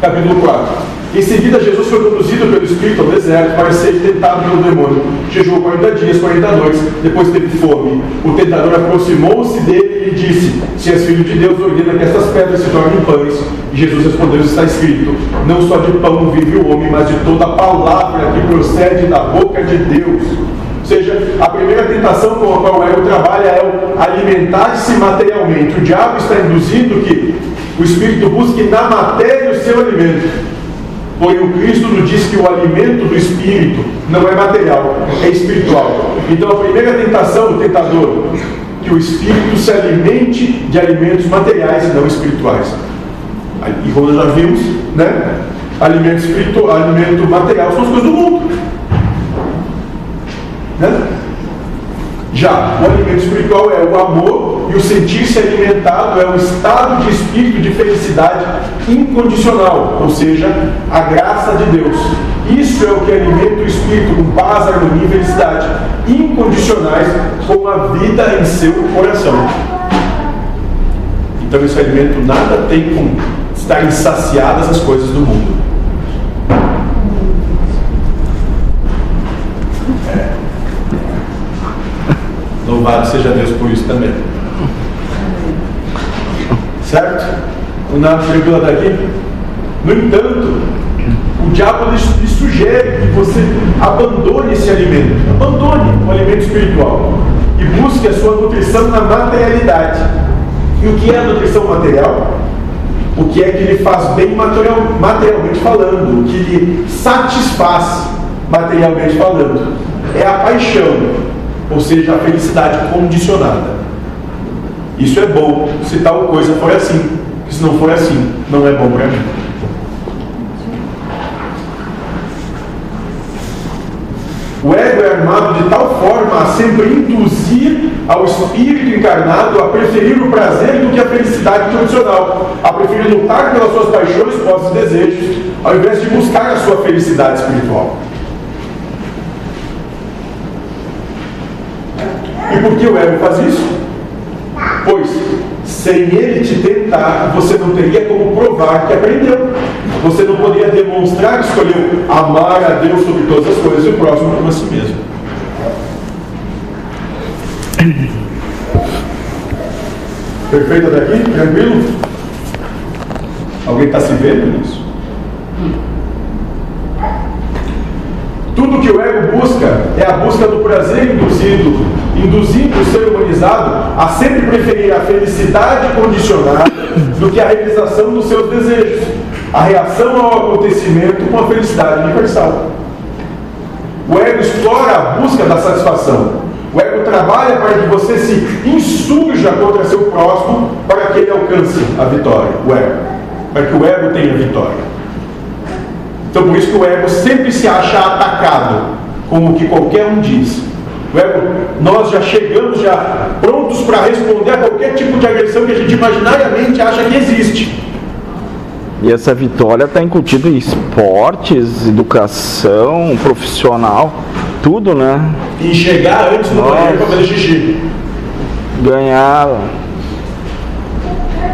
Capítulo 4. Em seguida, Jesus foi conduzido pelo Espírito ao deserto para ser tentado pelo demônio. Jejuou 40 dias, 40 noites, depois teve fome. O tentador aproximou-se dele e lhe disse: Se és filho de Deus, ordena que estas pedras se tornem pães. E Jesus respondeu: Está escrito: Não só de pão vive o homem, mas de toda palavra que procede da boca de Deus. Ou seja, a primeira tentação com a qual o trabalha é o alimentar-se materialmente. O diabo está induzindo que o espírito busque na matéria o seu alimento. Porém, o Cristo nos diz que o alimento do espírito não é material, é espiritual. Então, a primeira tentação do tentador, que o espírito se alimente de alimentos materiais e não espirituais. E como nós já vimos, né? Alimento espiritual, alimento material são as coisas do mundo. Né? Já o alimento espiritual é o amor e o sentir-se alimentado é um estado de espírito de felicidade incondicional, ou seja, a graça de Deus. Isso é o que alimenta o espírito com paz, harmonia e felicidade incondicionais com a vida em seu coração. Então esse alimento nada tem com estar insaciadas as coisas do mundo. Louvado seja Deus por isso também. Certo? Nato tranquilo daqui? No entanto, o diabo lhe sugere que você abandone esse alimento, abandone o alimento espiritual e busque a sua nutrição na materialidade. E o que é a nutrição material? O que é que lhe faz bem material, materialmente falando, o que lhe satisfaz materialmente falando. É a paixão, ou seja, a felicidade condicionada. Isso é bom se tal coisa for assim, se não for assim, não é bom para mim. O ego é armado de tal forma a sempre induzir ao espírito encarnado a preferir o prazer do que a felicidade tradicional, a preferir lutar pelas suas paixões, posses e desejos, ao invés de buscar a sua felicidade espiritual. E por que o ego faz isso? Pois, sem ele te tentar, você não teria como provar que aprendeu. Você não poderia demonstrar que escolheu amar a Deus sobre todas as coisas e o próximo como a si mesmo. Perfeito até aqui? Tranquilo? Alguém está se vendo nisso? Tudo que o ego busca é a busca do prazer induzido, induzindo o ser humanizado a sempre preferir a felicidade condicionada do que a realização dos seus desejos, a reação ao acontecimento com a felicidade universal. O ego explora a busca da satisfação. O ego trabalha para que você se insurja contra seu próximo para que ele alcance a vitória. O ego. Para que o ego tenha vitória. Então por isso que o ego sempre se acha atacado, como que qualquer um diz. O ego, nós já chegamos já prontos para responder a qualquer tipo de agressão que a gente imaginariamente acha que existe. E essa vitória está incutida em esportes, educação, profissional, tudo, né? E chegar antes no banheiro para fazer xixi. Ganhar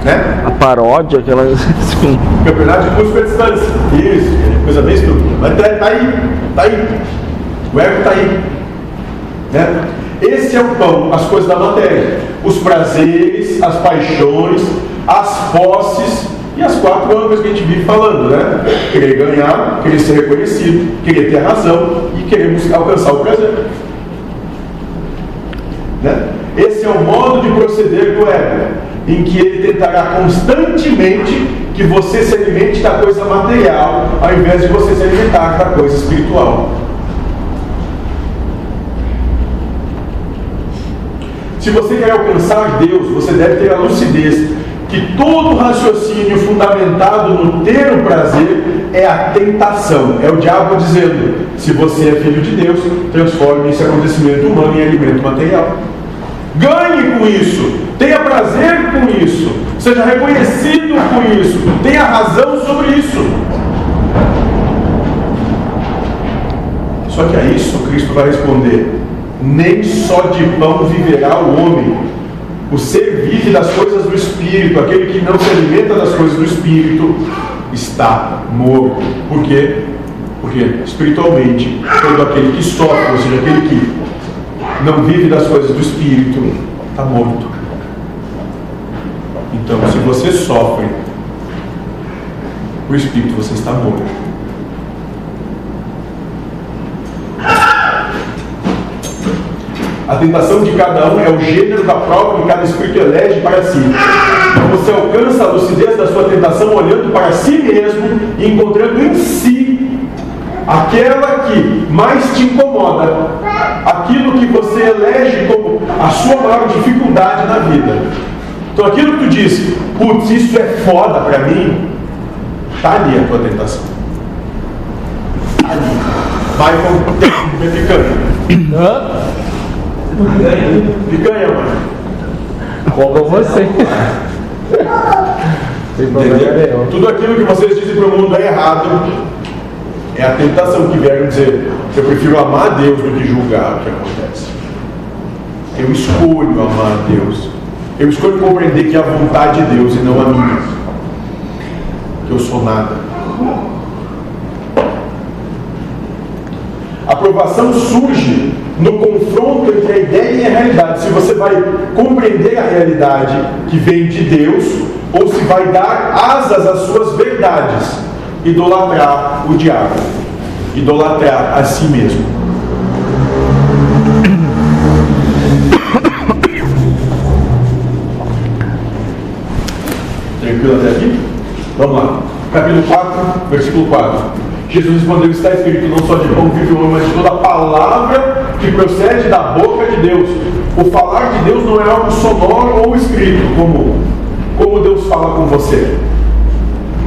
Né? a paródia, aquelas. assim. Campeonato de música à distância. Isso, coisa bem estúpida. Mas tá, tá aí, tá aí. O ego tá aí. Né? Esse é o pão, as coisas da matéria. Os prazeres, as paixões, as posses e as quatro ângulos que a gente vive falando, né? Querer ganhar, querer ser reconhecido, querer ter razão e queremos alcançar o prazer. Né? Esse é o modo de proceder do ego, em que ele tentará constantemente que você se alimente da coisa material, ao invés de você se alimentar da coisa espiritual. Se você quer alcançar Deus, você deve ter a lucidez que todo raciocínio fundamentado no ter o prazer é a tentação, é o diabo dizendo: se você é filho de Deus, transforme esse acontecimento humano em alimento material. Ganhe com isso, tenha prazer com isso, seja reconhecido por isso, tenha razão sobre isso. Só que a isso Cristo vai responder: nem só de pão viverá o homem. O ser vive das coisas do Espírito, aquele que não se alimenta das coisas do Espírito, está morto. Por quê? Porque espiritualmente, todo aquele que sofre, ou seja, aquele que não vive das coisas do Espírito, está morto. Então, se você sofre o Espírito, você está morto. A tentação de cada um é o gênero da prova que cada espírito elege para si. Você alcança a lucidez da sua tentação olhando para si mesmo e encontrando em si aquela que mais te incomoda, aquilo que você elege como a sua maior dificuldade na vida. Então aquilo que tu diz, putz, isso é foda para mim, está ali a tua tentação. Tá ali. Vai com ficando. Hã? Picanha, mano. Com você. Entendeu? Tudo aquilo que vocês dizem para o mundo é errado. É a tentação que vieram dizer. Eu prefiro amar a Deus do que julgar o que acontece. Eu escolho amar a Deus. Eu escolho compreender que é a vontade de Deus e não a minha. Que eu sou nada. A aprovação surge no confronto entre a ideia e a realidade. Se você vai compreender a realidade que vem de Deus ou se vai dar asas às suas verdades, idolatrar o diabo, idolatrar a si mesmo. Tranquilo até aqui? Vamos lá. Capítulo 4, versículo 4. Jesus respondeu: Está escrito, não só de pão vive o homem, mas de toda palavra que procede da boca de Deus. O falar de Deus não é algo sonoro ou escrito, como, como Deus fala com você,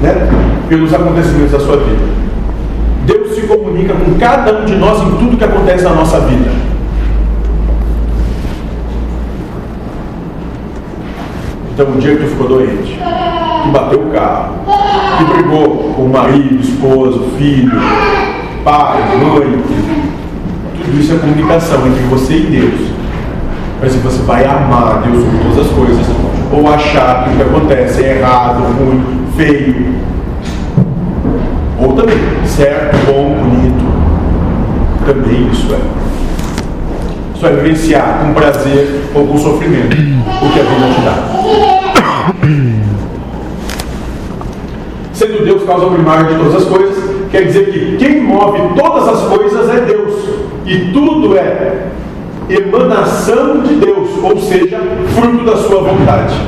né? pelos acontecimentos da sua vida. Deus se comunica com cada um de nós em tudo que acontece na nossa vida. Então, o dia que tu ficou doente, bateu o carro, que brigou com o marido, esposo, filho, pai, mãe, tudo isso é comunicação entre você e Deus. Mas se você vai amar Deus sobre todas as coisas, ou achar que o que acontece é errado, ruim, feio, ou também certo, bom, bonito, também isso é. Isso é vivenciar com prazer ou com sofrimento o que a vida te dá. Sendo Deus causa primária de todas as coisas, quer dizer que quem move todas as coisas é Deus. E tudo é emanação de Deus, ou seja, fruto da sua vontade.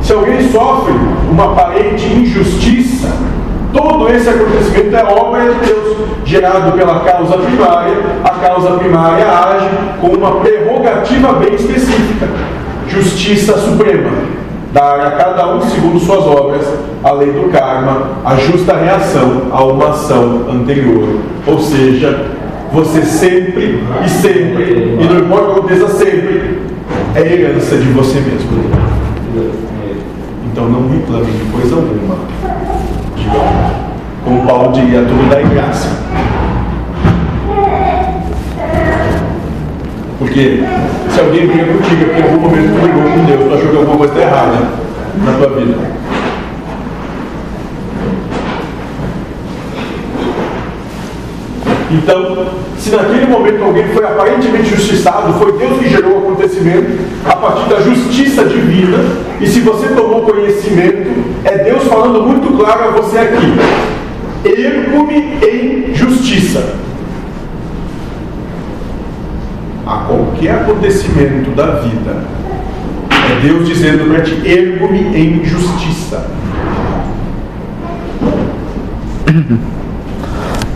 Se alguém sofre uma aparente injustiça, todo esse acontecimento é obra de Deus, gerado pela causa primária. A causa primária age com uma prerrogativa bem específica: justiça suprema. Dar a cada um segundo suas obras, a lei do karma, a justa reação a uma ação anterior. Ou seja, você sempre e sempre, e não importa o que aconteça sempre, é herança de você mesmo. Então não reclame de coisa alguma. Como Paulo diria, tudo dá em graça. Porque se alguém briga contigo, é porque em algum momento tu brigou com Deus, tu achou que alguma coisa está errada na tua vida. Então, se naquele momento alguém foi aparentemente justiçado, foi Deus que gerou o acontecimento a partir da justiça divina, e se você tomou conhecimento, é Deus falando muito claro a você aqui: ergo-me em justiça. A qualquer acontecimento da vida, é Deus dizendo para ti: ergo-me em justiça.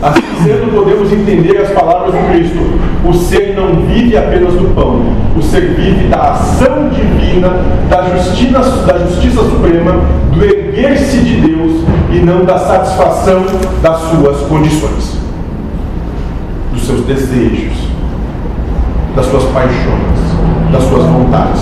Assim sendo, podemos entender as palavras do Cristo. O ser não vive apenas do pão, o ser vive da ação divina, da justiça, da justiça suprema, do erguer-se de Deus e não da satisfação das suas condições, dos seus desejos, das suas paixões, das suas vontades.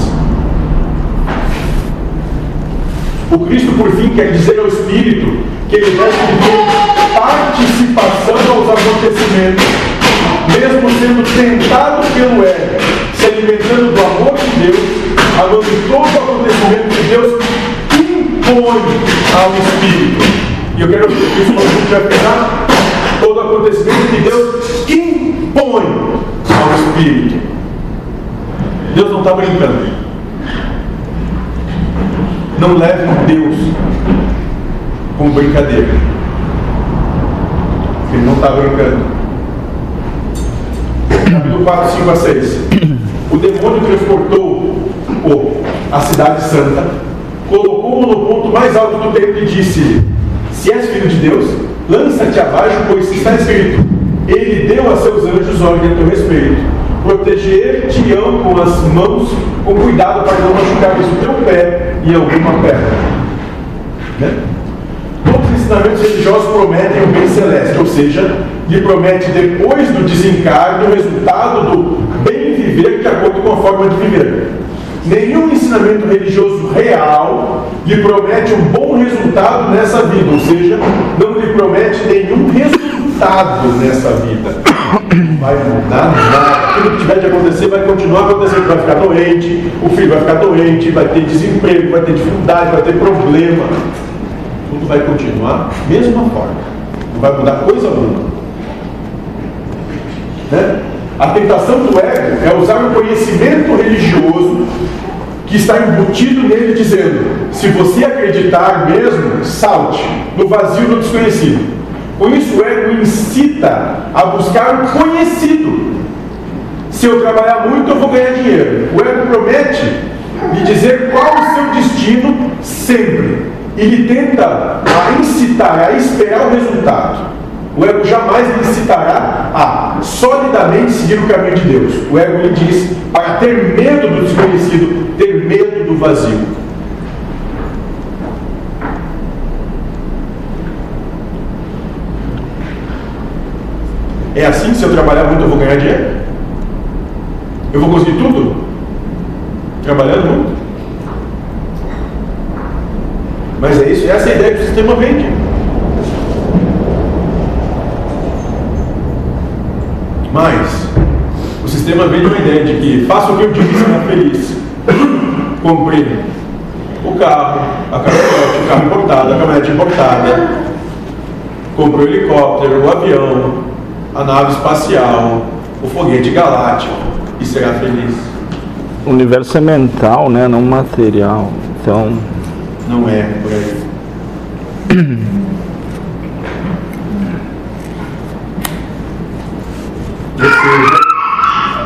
O Cristo, por fim, quer dizer ao Espírito que ele deve ter participação aos acontecimentos, mesmo sendo tentado pelo ego, se alimentando do amor de Deus, amando todo acontecimento que Deus impõe ao Espírito. E eu quero que isso vai pegar todo acontecimento que Deus impõe Espírito. Deus não está brincando. Não leve Deus como brincadeira. Ele não está brincando. Capítulo 4, 5 a 6. O demônio transportou o, a cidade santa, colocou-o no ponto mais alto do templo e disse-lhe: Se és filho de Deus, lança-te abaixo, pois está escrito: Ele deu a seus anjos ordem a teu respeito. Proteger-te-ão com as mãos, com cuidado para não machucares o teu pé em alguma pedra. Né? Todos os ensinamentos religiosos prometem o bem celeste, ou seja, lhe promete depois do desencarne o resultado do bem viver de acordo com a forma de viver. Nenhum ensinamento religioso real lhe promete um bom resultado nessa vida, ou seja, não lhe promete nenhum resultado nessa vida. Vai mudar nada. Tudo que tiver de acontecer vai continuar acontecendo. Vai ficar doente, o filho vai ficar doente, vai ter desemprego, vai ter dificuldade, vai ter problema tudo vai continuar mesma forma. Não vai mudar coisa alguma. Né? A tentação do ego é usar o conhecimento religioso que está embutido nele, dizendo: se você acreditar mesmo, salte no vazio do desconhecido. Com isso, o ego incita a buscar o conhecido. Se eu trabalhar muito, eu vou ganhar dinheiro. O ego promete lhe dizer qual o seu destino sempre ele tenta a incitar, a esperar o resultado. O ego jamais lhe incitará a solidamente seguir o caminho de Deus. O ego lhe diz para ter medo do desconhecido, ter medo do vazio. É assim que se eu trabalhar muito eu vou ganhar dinheiro? Eu vou conseguir tudo? Trabalhando muito? Mas é isso, essa é a ideia que o sistema vende. Mas o sistema vende uma ideia de que faça o que eu digo e será feliz. Compre o carro, a caminhonete, o carro importado, a caminhonete importada. Compre o helicóptero, o avião, a nave espacial, o foguete galáctico e será feliz. O universo é mental, né? Não material. Então. Não é por aí.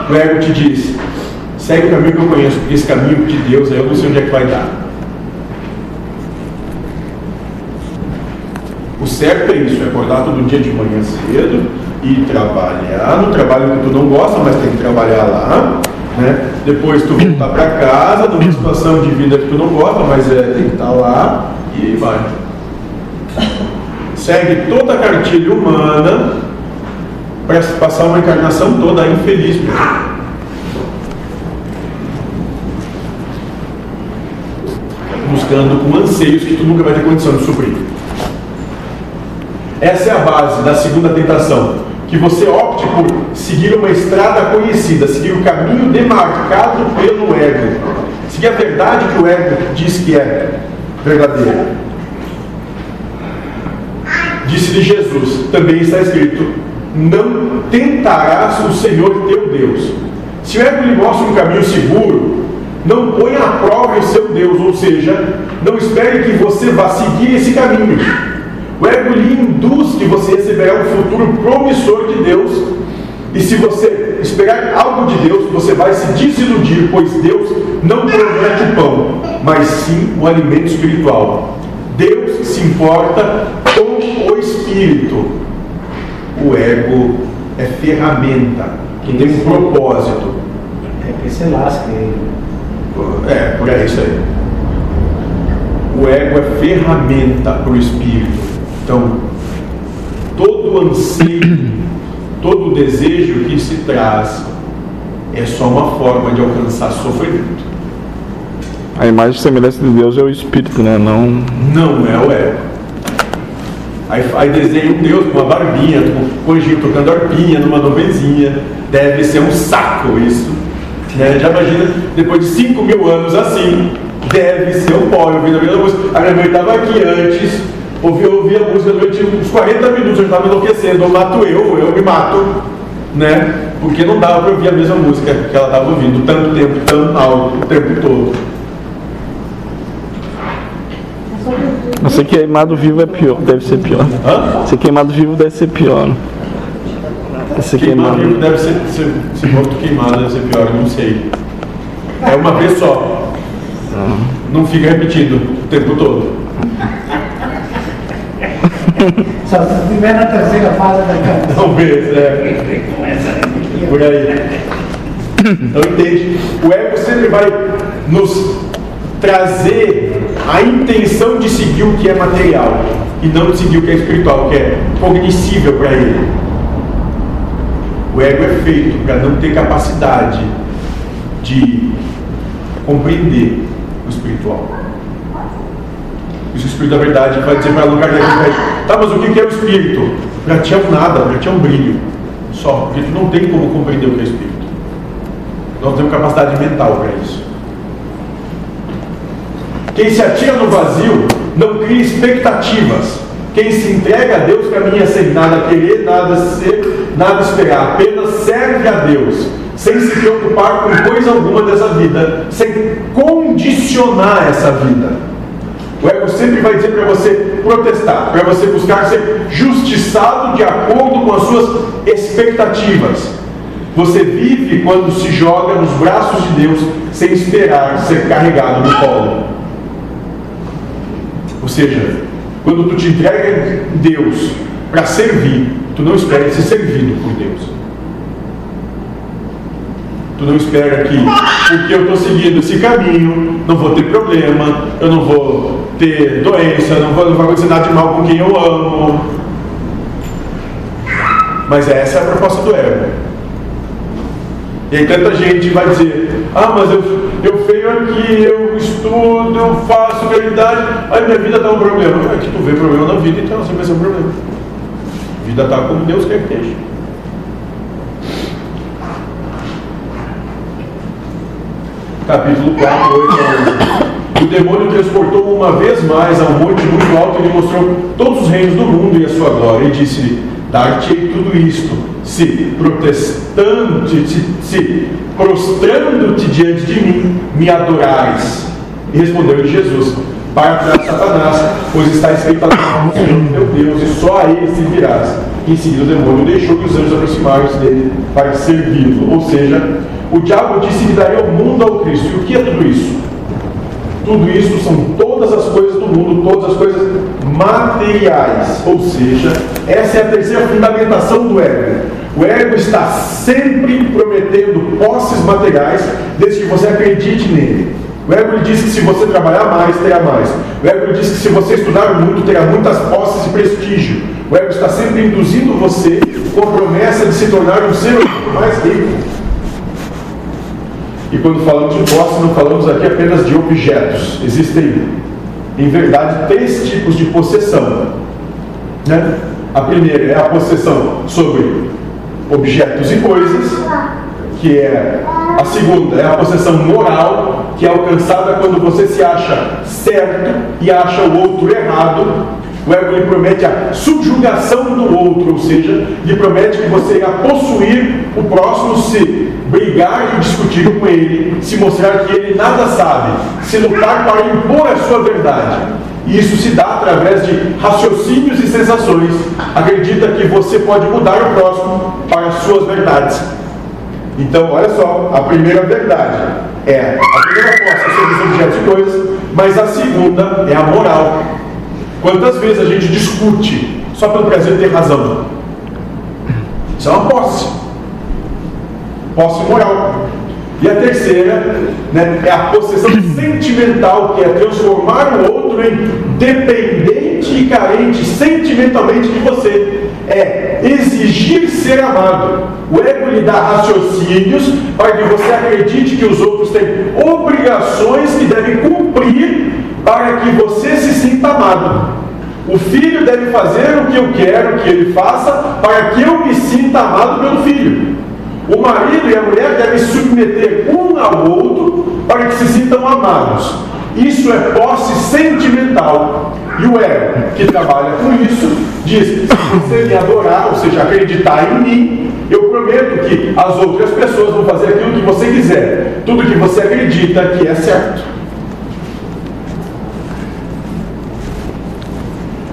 O ego te diz: segue o caminho que eu conheço, porque esse caminho de Deus aí eu não sei onde é que vai dar. O certo é isso, é acordar todo dia de manhã cedo e trabalhar no trabalho que tu não gosta, mas tem que trabalhar lá. Né? Depois tu voltar para casa, numa situação de vida que tu não gosta, mas é, tem que estar lá e vai. Segue toda a cartilha humana para passar uma encarnação toda infeliz. Buscando com anseios que tu nunca vai ter condição de suprir. Essa é a base da segunda tentação. Que você opte por seguir uma estrada conhecida, seguir o caminho demarcado pelo ego. Seguir a verdade que o ego diz que é verdadeira. Disse-lhe Jesus, também está escrito: Não tentarás o Senhor teu Deus. Se o ego lhe mostra um caminho seguro, não ponha à prova o seu Deus, ou seja, não espere que você vá seguir esse caminho. Lhe induz que você receberá um futuro promissor de Deus, e se você esperar algo de Deus, você vai se desiludir, pois Deus não promete o pão, mas sim o alimento espiritual. Deus se importa com o espírito. O ego é ferramenta que tem um propósito. É que se lasca. É, por aí isso aí. O ego é ferramenta para o espírito. Então, todo anseio, todo desejo que se traz é só uma forma de alcançar sofrimento. A imagem e semelhança de Deus é o espírito, né? Não. Não é o ego. Aí, aí desenha um Deus com uma barbinha, com o tocando arpinha numa nuvenzinha. Deve ser um saco isso. Né? Já imagina, depois de 5 mil anos assim, deve ser um pó. Eu ouvindo a mesma música. A minha mãe estava aqui antes, ouvi, ouvi a música durante uns 40 minutos, eu estava enlouquecendo. Eu mato eu, eu me mato. Né? Porque não dava para ouvir a mesma música que ela estava ouvindo tanto tempo, tão alto, o tempo todo. Ser queimado vivo é pior, deve ser pior. Hã? Ser queimado vivo deve ser pior. Ser Queimado queimado. vivo deve ser, ser, ser morto queimado, deve ser pior, eu não sei. É uma vez só. Não fica repetido o tempo todo. Só se estiver na terceira fase da canção. Talvez, é. Por aí. Então entende? O ego sempre vai nos trazer a intenção de seguir o que é material e não de seguir o que é espiritual, o que é cognoscível para ele. O ego é feito para não ter capacidade de compreender o espiritual. O Espírito da Verdade vai dizer para Allan Kardec, tá, mas o que é o Espírito? Para ti é um nada, para ti é um brilho. Só, porque tu não tem como compreender o que é Espírito. Nós temos capacidade mental para isso. Quem se atira no vazio não cria expectativas. Quem se entrega a Deus caminha sem nada querer, nada ser, nada esperar. Apenas serve a Deus, sem se preocupar com coisa alguma dessa vida, sem condicionar essa vida. O ego sempre vai dizer para você protestar, para você buscar ser justiçado de acordo com as suas expectativas. Você vive quando se joga nos braços de Deus sem esperar ser carregado no colo. Ou seja, quando tu te entrega a Deus para servir, Tu não espera ser servido por Deus. Tu não espera que, porque eu estou seguindo esse caminho, não vou ter problema, eu não vou ter doença, não, vai acontecer nada de mal com quem eu amo. Mas essa é a proposta do ego. E aí tanta gente vai dizer, ah, mas eu, eu venho aqui, eu estudo, eu faço realidade, aí minha vida está um problema. É que tu vê problema na vida, então você vai ser um problema. A vida está como Deus quer que esteja. Capítulo 4, 8 a 11. O demônio transportou uma vez mais a um monte muito alto e lhe mostrou todos os reinos do mundo e a sua glória, e disse-lhe: Dar-te-ei tudo isto, se protestando, se, se prostrando-te diante de mim, me adorares. E respondeu-lhe Jesus: Para trás, Satanás, pois está escrito a teu Deus, e só a ele servirás. Em seguida, o demônio deixou que os anjos aproximaram-se dele para servi-lo. Ou seja, o diabo disse que daria o mundo ao Cristo. E o que é tudo isso? Tudo isso são todas as coisas do mundo, todas as coisas materiais. Ou seja, essa é a terceira fundamentação do ego. O ego está sempre prometendo posses materiais, desde que você acredite nele. O ego lhe diz que se você trabalhar mais, terá mais. O ego lhe diz que se você estudar muito, terá muitas posses e prestígio. O ego está sempre induzindo você com a promessa de se tornar um ser mais rico. E quando falamos de posse, não falamos aqui apenas de objetos. Existem, em verdade, três tipos de possessão. Né? A primeira é a possessão sobre objetos e coisas, que é a segunda é a possessão moral, que é alcançada quando você se acha certo e acha o outro errado. O ego lhe promete a subjugação do outro, ou seja, lhe promete que você irá possuir o próximo se brigar e discutir com ele, se mostrar que ele nada sabe, se lutar para impor a sua verdade. E isso se dá através de raciocínios e sensações. Acredita que você pode mudar o próximo para as suas verdades. Então, olha só, a primeira verdade é a primeira posse sobre os objetos e coisas, mas a segunda é a moral. Quantas vezes a gente discute só pelo prazer de ter razão? Isso é uma posse. Posse moral. E a terceira né, é a possessão sentimental, que é transformar o outro em dependente e carente sentimentalmente de você. É exigir ser amado. O ego lhe dá raciocínios para que você acredite que os outros têm obrigações que devem cumprir para que você se sinta amado. O filho deve fazer o que eu quero que ele faça para que eu me sinta amado pelo filho. O marido e a mulher devem submeter um ao outro para que se sintam amados. Isso é posse sentimental. E o ego, que trabalha com isso, diz: se você me adorar, ou seja, acreditar em mim, eu prometo que as outras pessoas vão fazer aquilo que você quiser, tudo que você acredita que é certo.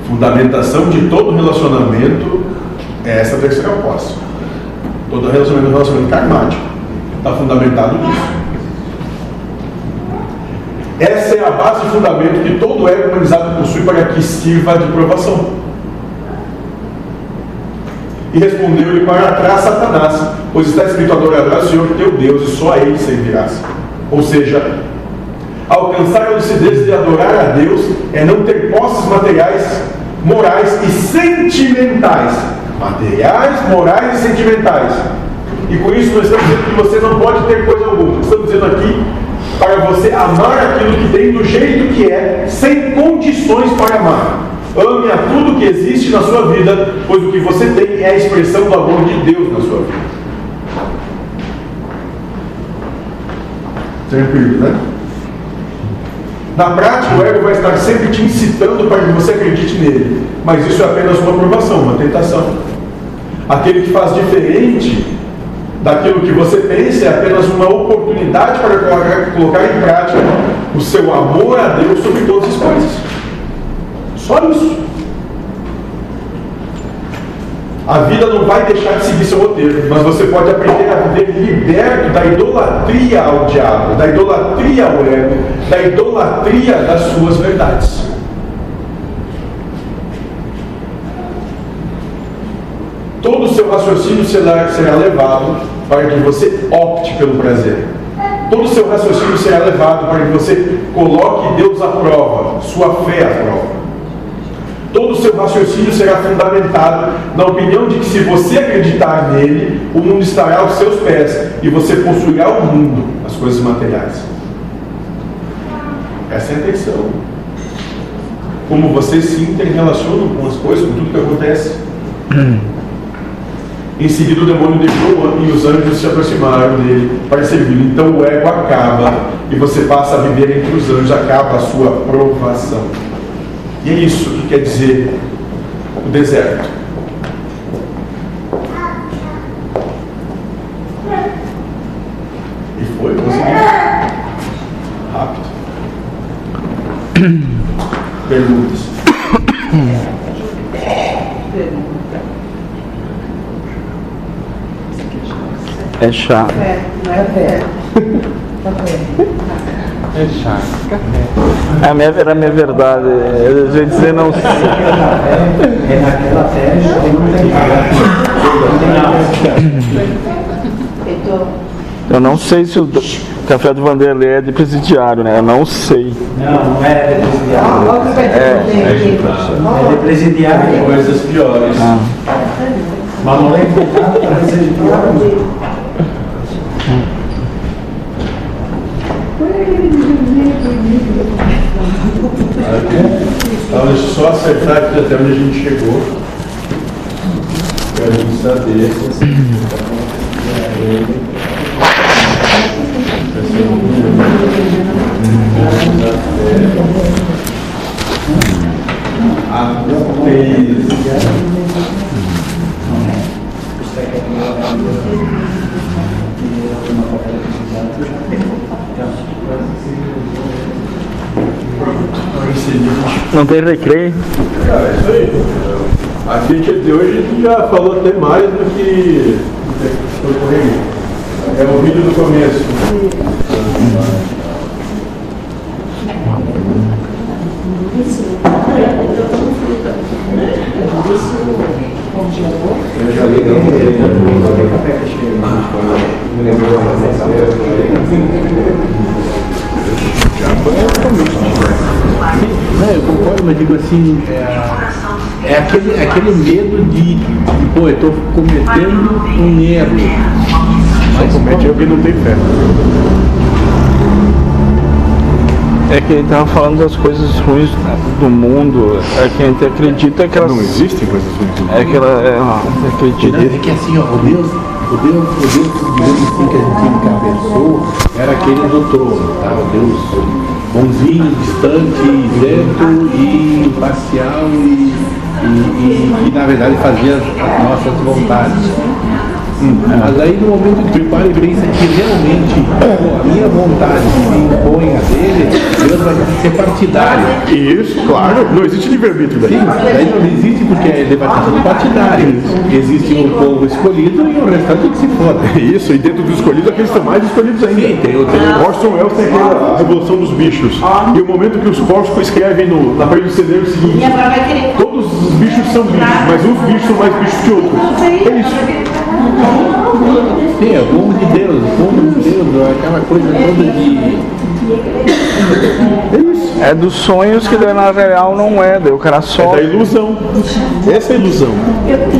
Fundamentação de todo relacionamento é essa terceira posse. Todo relacionamento é um relacionamento karmático. Está fundamentado nisso. Essa é a base e fundamento que todo ego humanizado possui para que sirva de provação. E respondeu-lhe para trás Satanás, pois está escrito: adorarás o Senhor teu Deus e só a ele servirás. Ou seja, alcançar a lucidez de adorar a Deus é não ter posses materiais, morais e sentimentais. Materiais, morais e sentimentais. E com isso nós estamos dizendo que você não pode ter coisa alguma. Estamos dizendo aqui para você amar aquilo que tem do jeito que é, sem condições para amar. Ame a tudo que existe na sua vida, pois o que você tem é a expressão do amor de Deus na sua vida. Tranquilo, né? Na prática, o ego vai estar sempre te incitando para que você acredite nele, mas isso é apenas uma aprovação, uma tentação. Aquele que faz diferente daquilo que você pensa é apenas uma oportunidade para colocar, colocar em prática o seu amor a Deus sobre todas as coisas. Só isso. A vida não vai deixar de seguir seu roteiro, mas você pode aprender a viver liberto da idolatria ao diabo, da idolatria ao ego, da idolatria das suas verdades. Todo o seu raciocínio será, será levado para que você opte pelo prazer. Todo o seu raciocínio será levado para que você coloque Deus à prova, sua fé à prova. Todo o seu raciocínio será fundamentado na opinião de que se você acreditar nele, o mundo estará aos seus pés e você possuirá o mundo, as coisas materiais. Essa é a intenção. Como você se interrelaciona com as coisas, com tudo que acontece. Em seguida, o demônio deixou e os anjos se aproximaram dele para servi-lo. Então o ego acaba e você passa a viver entre os anjos, acaba a sua provação. E é isso que quer dizer o deserto. E foi, consegui. Rápido. Perguntas. É chato. Não é velho. É chato. É a minha, era a minha verdade. A gente dizer não sei. É naquela festa que não tem Então, Eu não sei se o café do Vanderlei é de presidiário, né? Eu não sei. Não, não é de presidiário. vai É. ter É de presidiário. Coisas piores. Ah. Mas não é para presidiário. Então, deixa eu só acertar aqui até onde a gente chegou. Para a gente saber. Não tem recreio? Cara, é isso aí. A gente de hoje a gente já falou até mais do que que. É o vídeo do começo. Eu já li Não, eu concordo, mas digo assim, é, é aquele, é aquele medo de, de, pô, eu estou cometendo um erro. Mas Comete alguém não tem fé. É que ele estava falando das coisas ruins do mundo. É que a gente acredita que elas. Não existem coisas ruins. É que ela é, acredita. É que assim, ó, o Deus, o Deus, o Deus, digamos assim, que a gente pensou, era aquele do trono, tá? O Deus bonzinho, distante, isento e imparcial e, e, e, e, na verdade fazia as nossas vontades. Mas aí no momento que tu para e pensa que realmente pô, a minha vontade se impõe a dele, Deus vai ser partidário. Isso, claro. Não existe livre-arbítrio daí. Sim, daí não existe porque ele vai ser partidário. Existe um povo escolhido e o restante que se foda. Isso, e dentro dos escolhidos, aqueles são mais escolhidos ainda. Sim, tem o- tem o- Orson Welles tem aquela Revolução dos Bichos. E o momento que os porcos escrevem no, na parede do CD é o seguinte: todos os bichos são bichos, mas uns bichos são mais bichos que outros. É isso. Sim, é o povo de Deus, o povo de Deus, aquela coisa toda de. É dos sonhos que daí na real não é, daí o cara É só. da ilusão. Essa é a ilusão.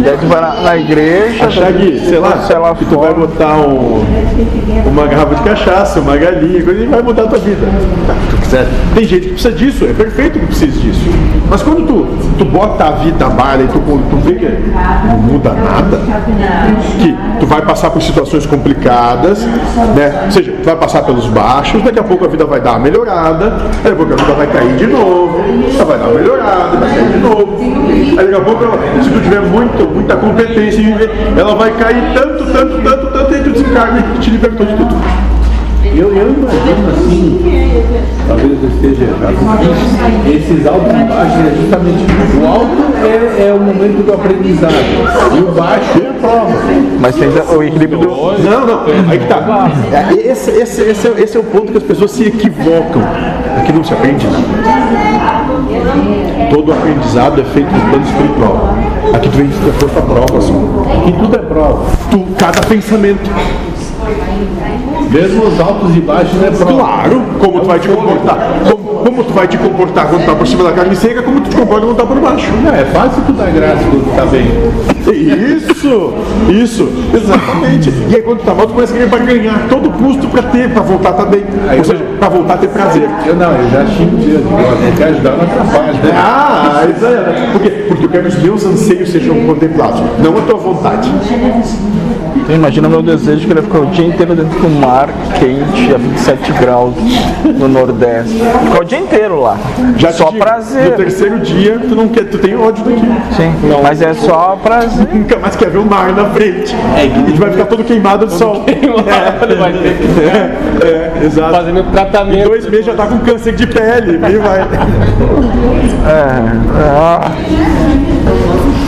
Daí tu vai na, na igreja, Achar que, sei lá, sei lá que tu vai botar um, uma garrafa de cachaça, uma galinha, coisa, e vai mudar a tua vida. Tá, tu quiser. Tem gente que precisa disso, é perfeito que precisa disso. Mas quando tu, tu bota a vida bala e tu, tu vê que não muda nada, que tu vai passar por situações complicadas, né? Ou seja, tu vai passar pelos baixos, daqui a pouco a vida vai dar uma melhorada, daqui a pouco a vida vai cair de novo, ela vai dar uma melhorada, vai cair de novo. Aí daqui a pouco, ela, se tu tiver muito, muita competência em viver, ela vai cair tanto, tanto, tanto, tanto, e tu desencarna e te libertou de tudo. Eu, eu imagino assim, talvez eu esteja errado, esses altos e baixos é justamente o alto é, é o momento do aprendizado e o baixo é a prova. mas tem o equilíbrio do. Não, não, aí que tá. É, Esse, esse, esse, é- esse é o ponto que as pessoas se equivocam. É que não se aprende nada. Todo aprendizado é feito no plano espiritual. Aqui tu vem de posto à prova, assim. E tudo é prova. Tu, cada pensamento. Mesmo os altos e baixos é prova. Claro, como tu vai te comportar. Como, como tu vai te comportar quando tá por cima da carne seca, como tu te comporta quando tá por baixo. Não, é fácil tu dar graça quando tá bem. Isso, isso, exatamente. E aí quando tu tá mal, tu começa a querer para ganhar todo custo para ter, para voltar a tá bem. Ou seja, para voltar a ter prazer. Eu não, eu já xingo Deus, eu quero ajudar, não atrapalha. Né? Ah, isso aí. né? Por quê? Porque eu quero que os meus anseios sejam contemplados, não a tua vontade. Então, imagina meu desejo que ele ficar o dia inteiro dentro do mar quente a 27 graus no Nordeste. Ficar o dia inteiro lá. Já só digo, prazer. No terceiro dia, tu não quer, tu tem ódio daqui. Sim, mas é só prazer. Nunca mais quer ver o mar na frente. É, e tu vai ficar todo queimado de sol. Vai ter que ficar É, exato. fazendo Em tratamento. dois meses já tá com câncer de pele. E vai. É, ah,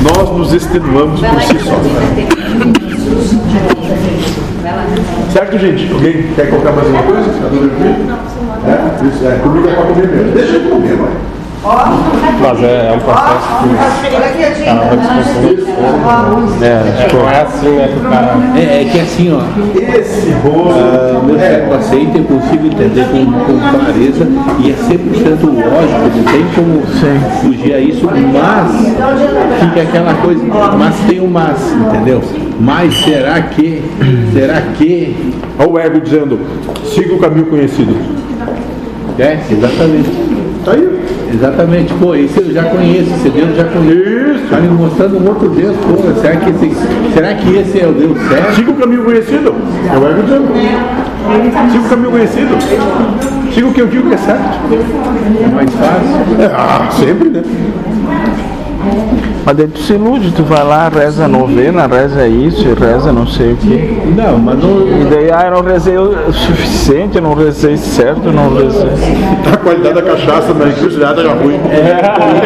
Nós nos extenuamos por si só. Certo, gente? Alguém quer colocar mais alguma coisa? Tá tudo tranquilo? É, isso, é, comida é pra comer mesmo. Deixa eu comer, mãe. Mas é, é um processo que tá uma discussão. É, não é assim, né? Que o cara. É, é que assim, ó, Esse bolo. ah, meu cérebro aceita, eu consigo entender com, com clareza e é 100% lógico, não tem como fugir a isso, mas fica aquela coisa, mas tem um mas, entendeu? Mas será que, será que, Olha o ego dizendo: siga o caminho conhecido. é, exatamente. Tá aí. Exatamente, pô, esse eu já conheço, esse Deus eu já conheço. Tá me mostrando um outro Deus, pô, será que esse, será que esse é o Deus certo? Siga o caminho conhecido. É o dizendo. Siga o caminho conhecido. Siga o que eu digo que é certo. É mais fácil. É, ah, sempre, né? Mas daí tu se ilude, tu vai lá, reza a novena, reza isso, reza não sei o que. Não, mas não, E daí, ah, eu não rezei o suficiente, eu não rezei certo, eu não rezei. A qualidade da cachaça na encruzilhada era ruim.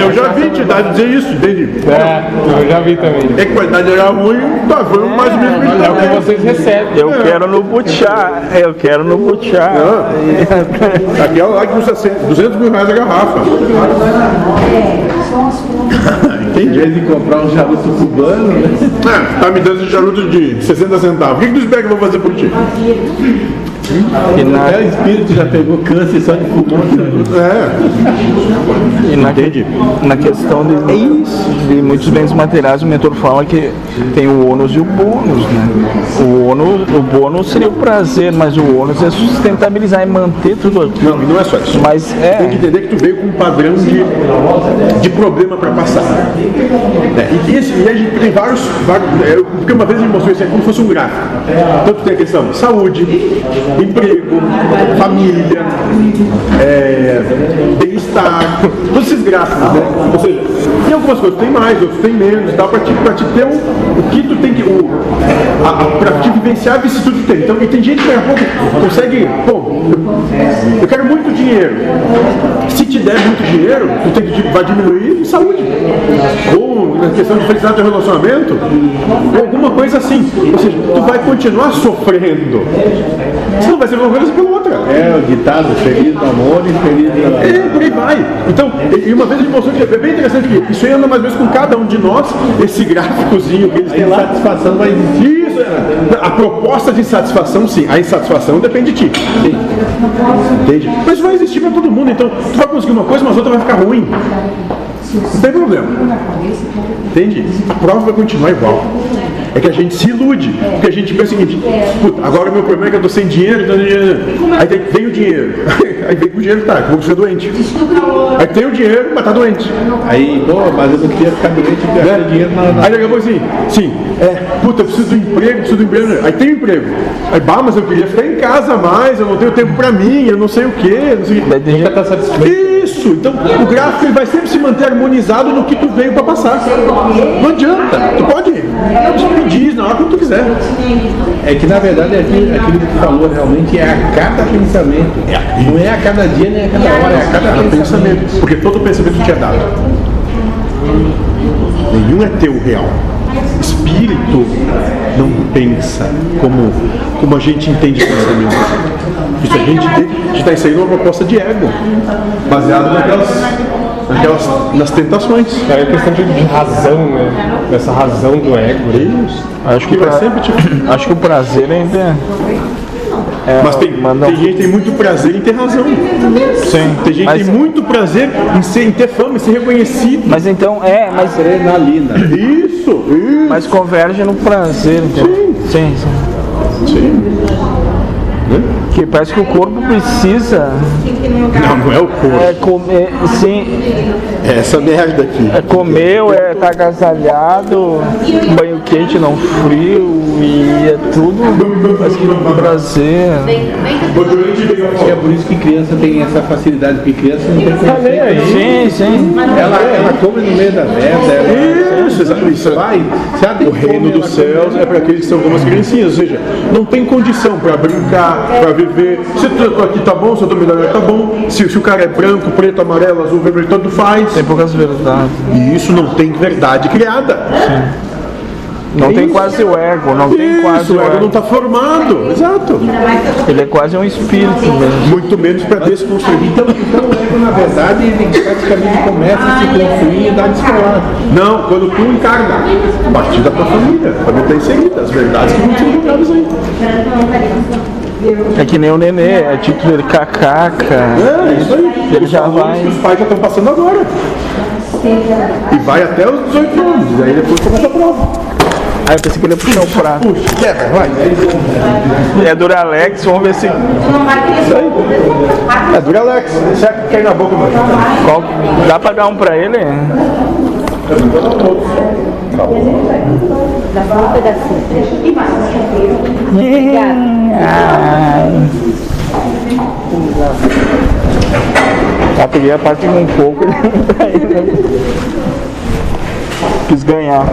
Eu já vi entidade dizer isso, entende? É, eu já vi também. É que a qualidade era ruim, tá, foi mais ou menos É o que vocês recebem. Eu quero no butiá, eu quero no butiá. Aqui é lá que custa 100, 200 mil reais a garrafa. em de comprar um charuto cubano, né? Ah, tá me dando esse charuto de 60 centavos. O que, que tu espera que eu fazer por ti? E na, Até o espírito já pegou câncer só de fumar um. É. e na, na questão de, de muitos bens materiais, o mentor fala que tem o ônus e o bônus, né? O ônus, o bônus seria o prazer, mas o ônus é sustentabilizar e manter tudo aquilo. Não, e não é só isso. Mas Tem que é, entender que tu veio com um padrão de, de problema para passar. É, e, esse, e a gente tem vários. vários é, porque uma vez ele mostrou isso é como se fosse um gráfico. Então tu tem a questão de saúde, emprego, família, é, bem-estar, todos esses gráficos, né? Ou seja, tem algumas coisas que tem mais, outras tem menos, dá para te, te ter um, o que tu tem que. O, a, a, pra te vivenciar a vicissitude que tem. Então, e tem gente que daqui a pouco consegue. Pô, eu, eu quero muito dinheiro. Se te der muito dinheiro, tu tem que vai diminuir saúde. Ou na questão de felicidade do relacionamento, ou alguma coisa assim. Ou seja, tu vai continuar sofrendo. Você não vai ser uma coisa pela outra. É o ditado, feliz no amor e feliz É, por aí vai. Então, e uma vez ele mostrou que é bem interessante que isso aí anda mais ou menos com cada um de nós, esse gráficozinho que eles A têm lá. insatisfação vai existir. Isso, a proposta de insatisfação, sim. A insatisfação depende de ti. Entende? Mas vai existir para todo mundo. Então, tu vai conseguir uma coisa, mas outra vai ficar ruim. Não tem problema. Entende? A prova vai continuar igual. É que a gente se ilude. Porque a gente pensa o seguinte: puta, agora meu problema é que eu tô sem dinheiro, então dinheiro. Aí tem, vem o dinheiro. Aí vem o dinheiro, tá, vou ficar doente. Aí tem o dinheiro, mas tá doente. Aí, pô, mas eu não queria ficar doente e gastar Né? dinheiro na, na... Aí daqui a pouco assim, sim, é, puta, eu preciso do emprego, preciso do emprego. Aí tem o emprego. Aí, bah, mas eu queria ficar em casa mais, eu não tenho tempo pra mim, eu não sei o quê, não sei o quê. daí tem gente- Tá satisfeito. Isso, então o gráfico ele vai sempre se manter harmonizado no que tu veio pra passar. Não adianta, tu pode diz na hora que tu quiser. É que na verdade aquilo, aquilo que tu falou realmente é a cada pensamento. Não é a cada dia nem a cada hora, é a cada Cada pensamento. pensamento, porque todo pensamento te é dado. Nenhum é teu real. Espírito não pensa como, como a gente entende pensamento. Isso a gente está inserindo uma proposta de ego, baseado naquelas, Aquelas, nas tentações. É questão de, de razão, né? Dessa razão do ego. Isso. Acho que, Que vai pra- sempre te acho que o prazer ainda é. É Mas tem, manda- tem gente que tem muito prazer em ter razão. Sim, Tem gente mas, que tem muito prazer em, ser, em ter fama, em ser reconhecido. mas então, é, mas, Adrenalina. Isso, isso. mas converge no prazer, entendeu? Sim, sim. Sim. Que parece que o corpo precisa Não, não é o corpo. é, comer, sim, É essa merda aqui. é comer, ou é estar agasalhado, banho quente, não frio, e é tudo, parece que no prazer. É por isso que criança tem essa facilidade, porque criança não tem conceito. Sim, sim. Ela, ela come no meio da merda, ela Isso. Isso. vai. Tem O reino dos céus é para aqueles que são como as criancinhas, ou seja, não tem condição para brincar, para viver. Se tu aqui tá bom, se eu tô melhor tá bom. Se, se o cara é branco, preto, amarelo, azul, vermelho, tanto faz. Tem poucas verdades. E isso não tem verdade criada. Não tem quase o ego, não tem quase Isso, o o ego não ego. está formado. Exato. Ele é quase um espírito mesmo. Muito menos para desconstruir. Então, então o ego, na verdade, ele praticamente começa a se construir em idade escolar. Não, quando tu encarna, a partir da tua família, a família está inserida, as verdades que vão ser jogadas aí. É que nem o nenê, é título dele cacaca. É, isso aí. Ele já vai. que os pais já estão passando agora. E vai até os 18 anos, aí depois começa a prova. Aí eu pensei que ele ia puxar o prato. Puxa, quebra, vai. É Duralex, vamos ver se. É Duralex, certo? Cai na boca, mano. Qual, dá pra dar um pra ele? Tá, peguei a parte com um pouco. Quis ganhar.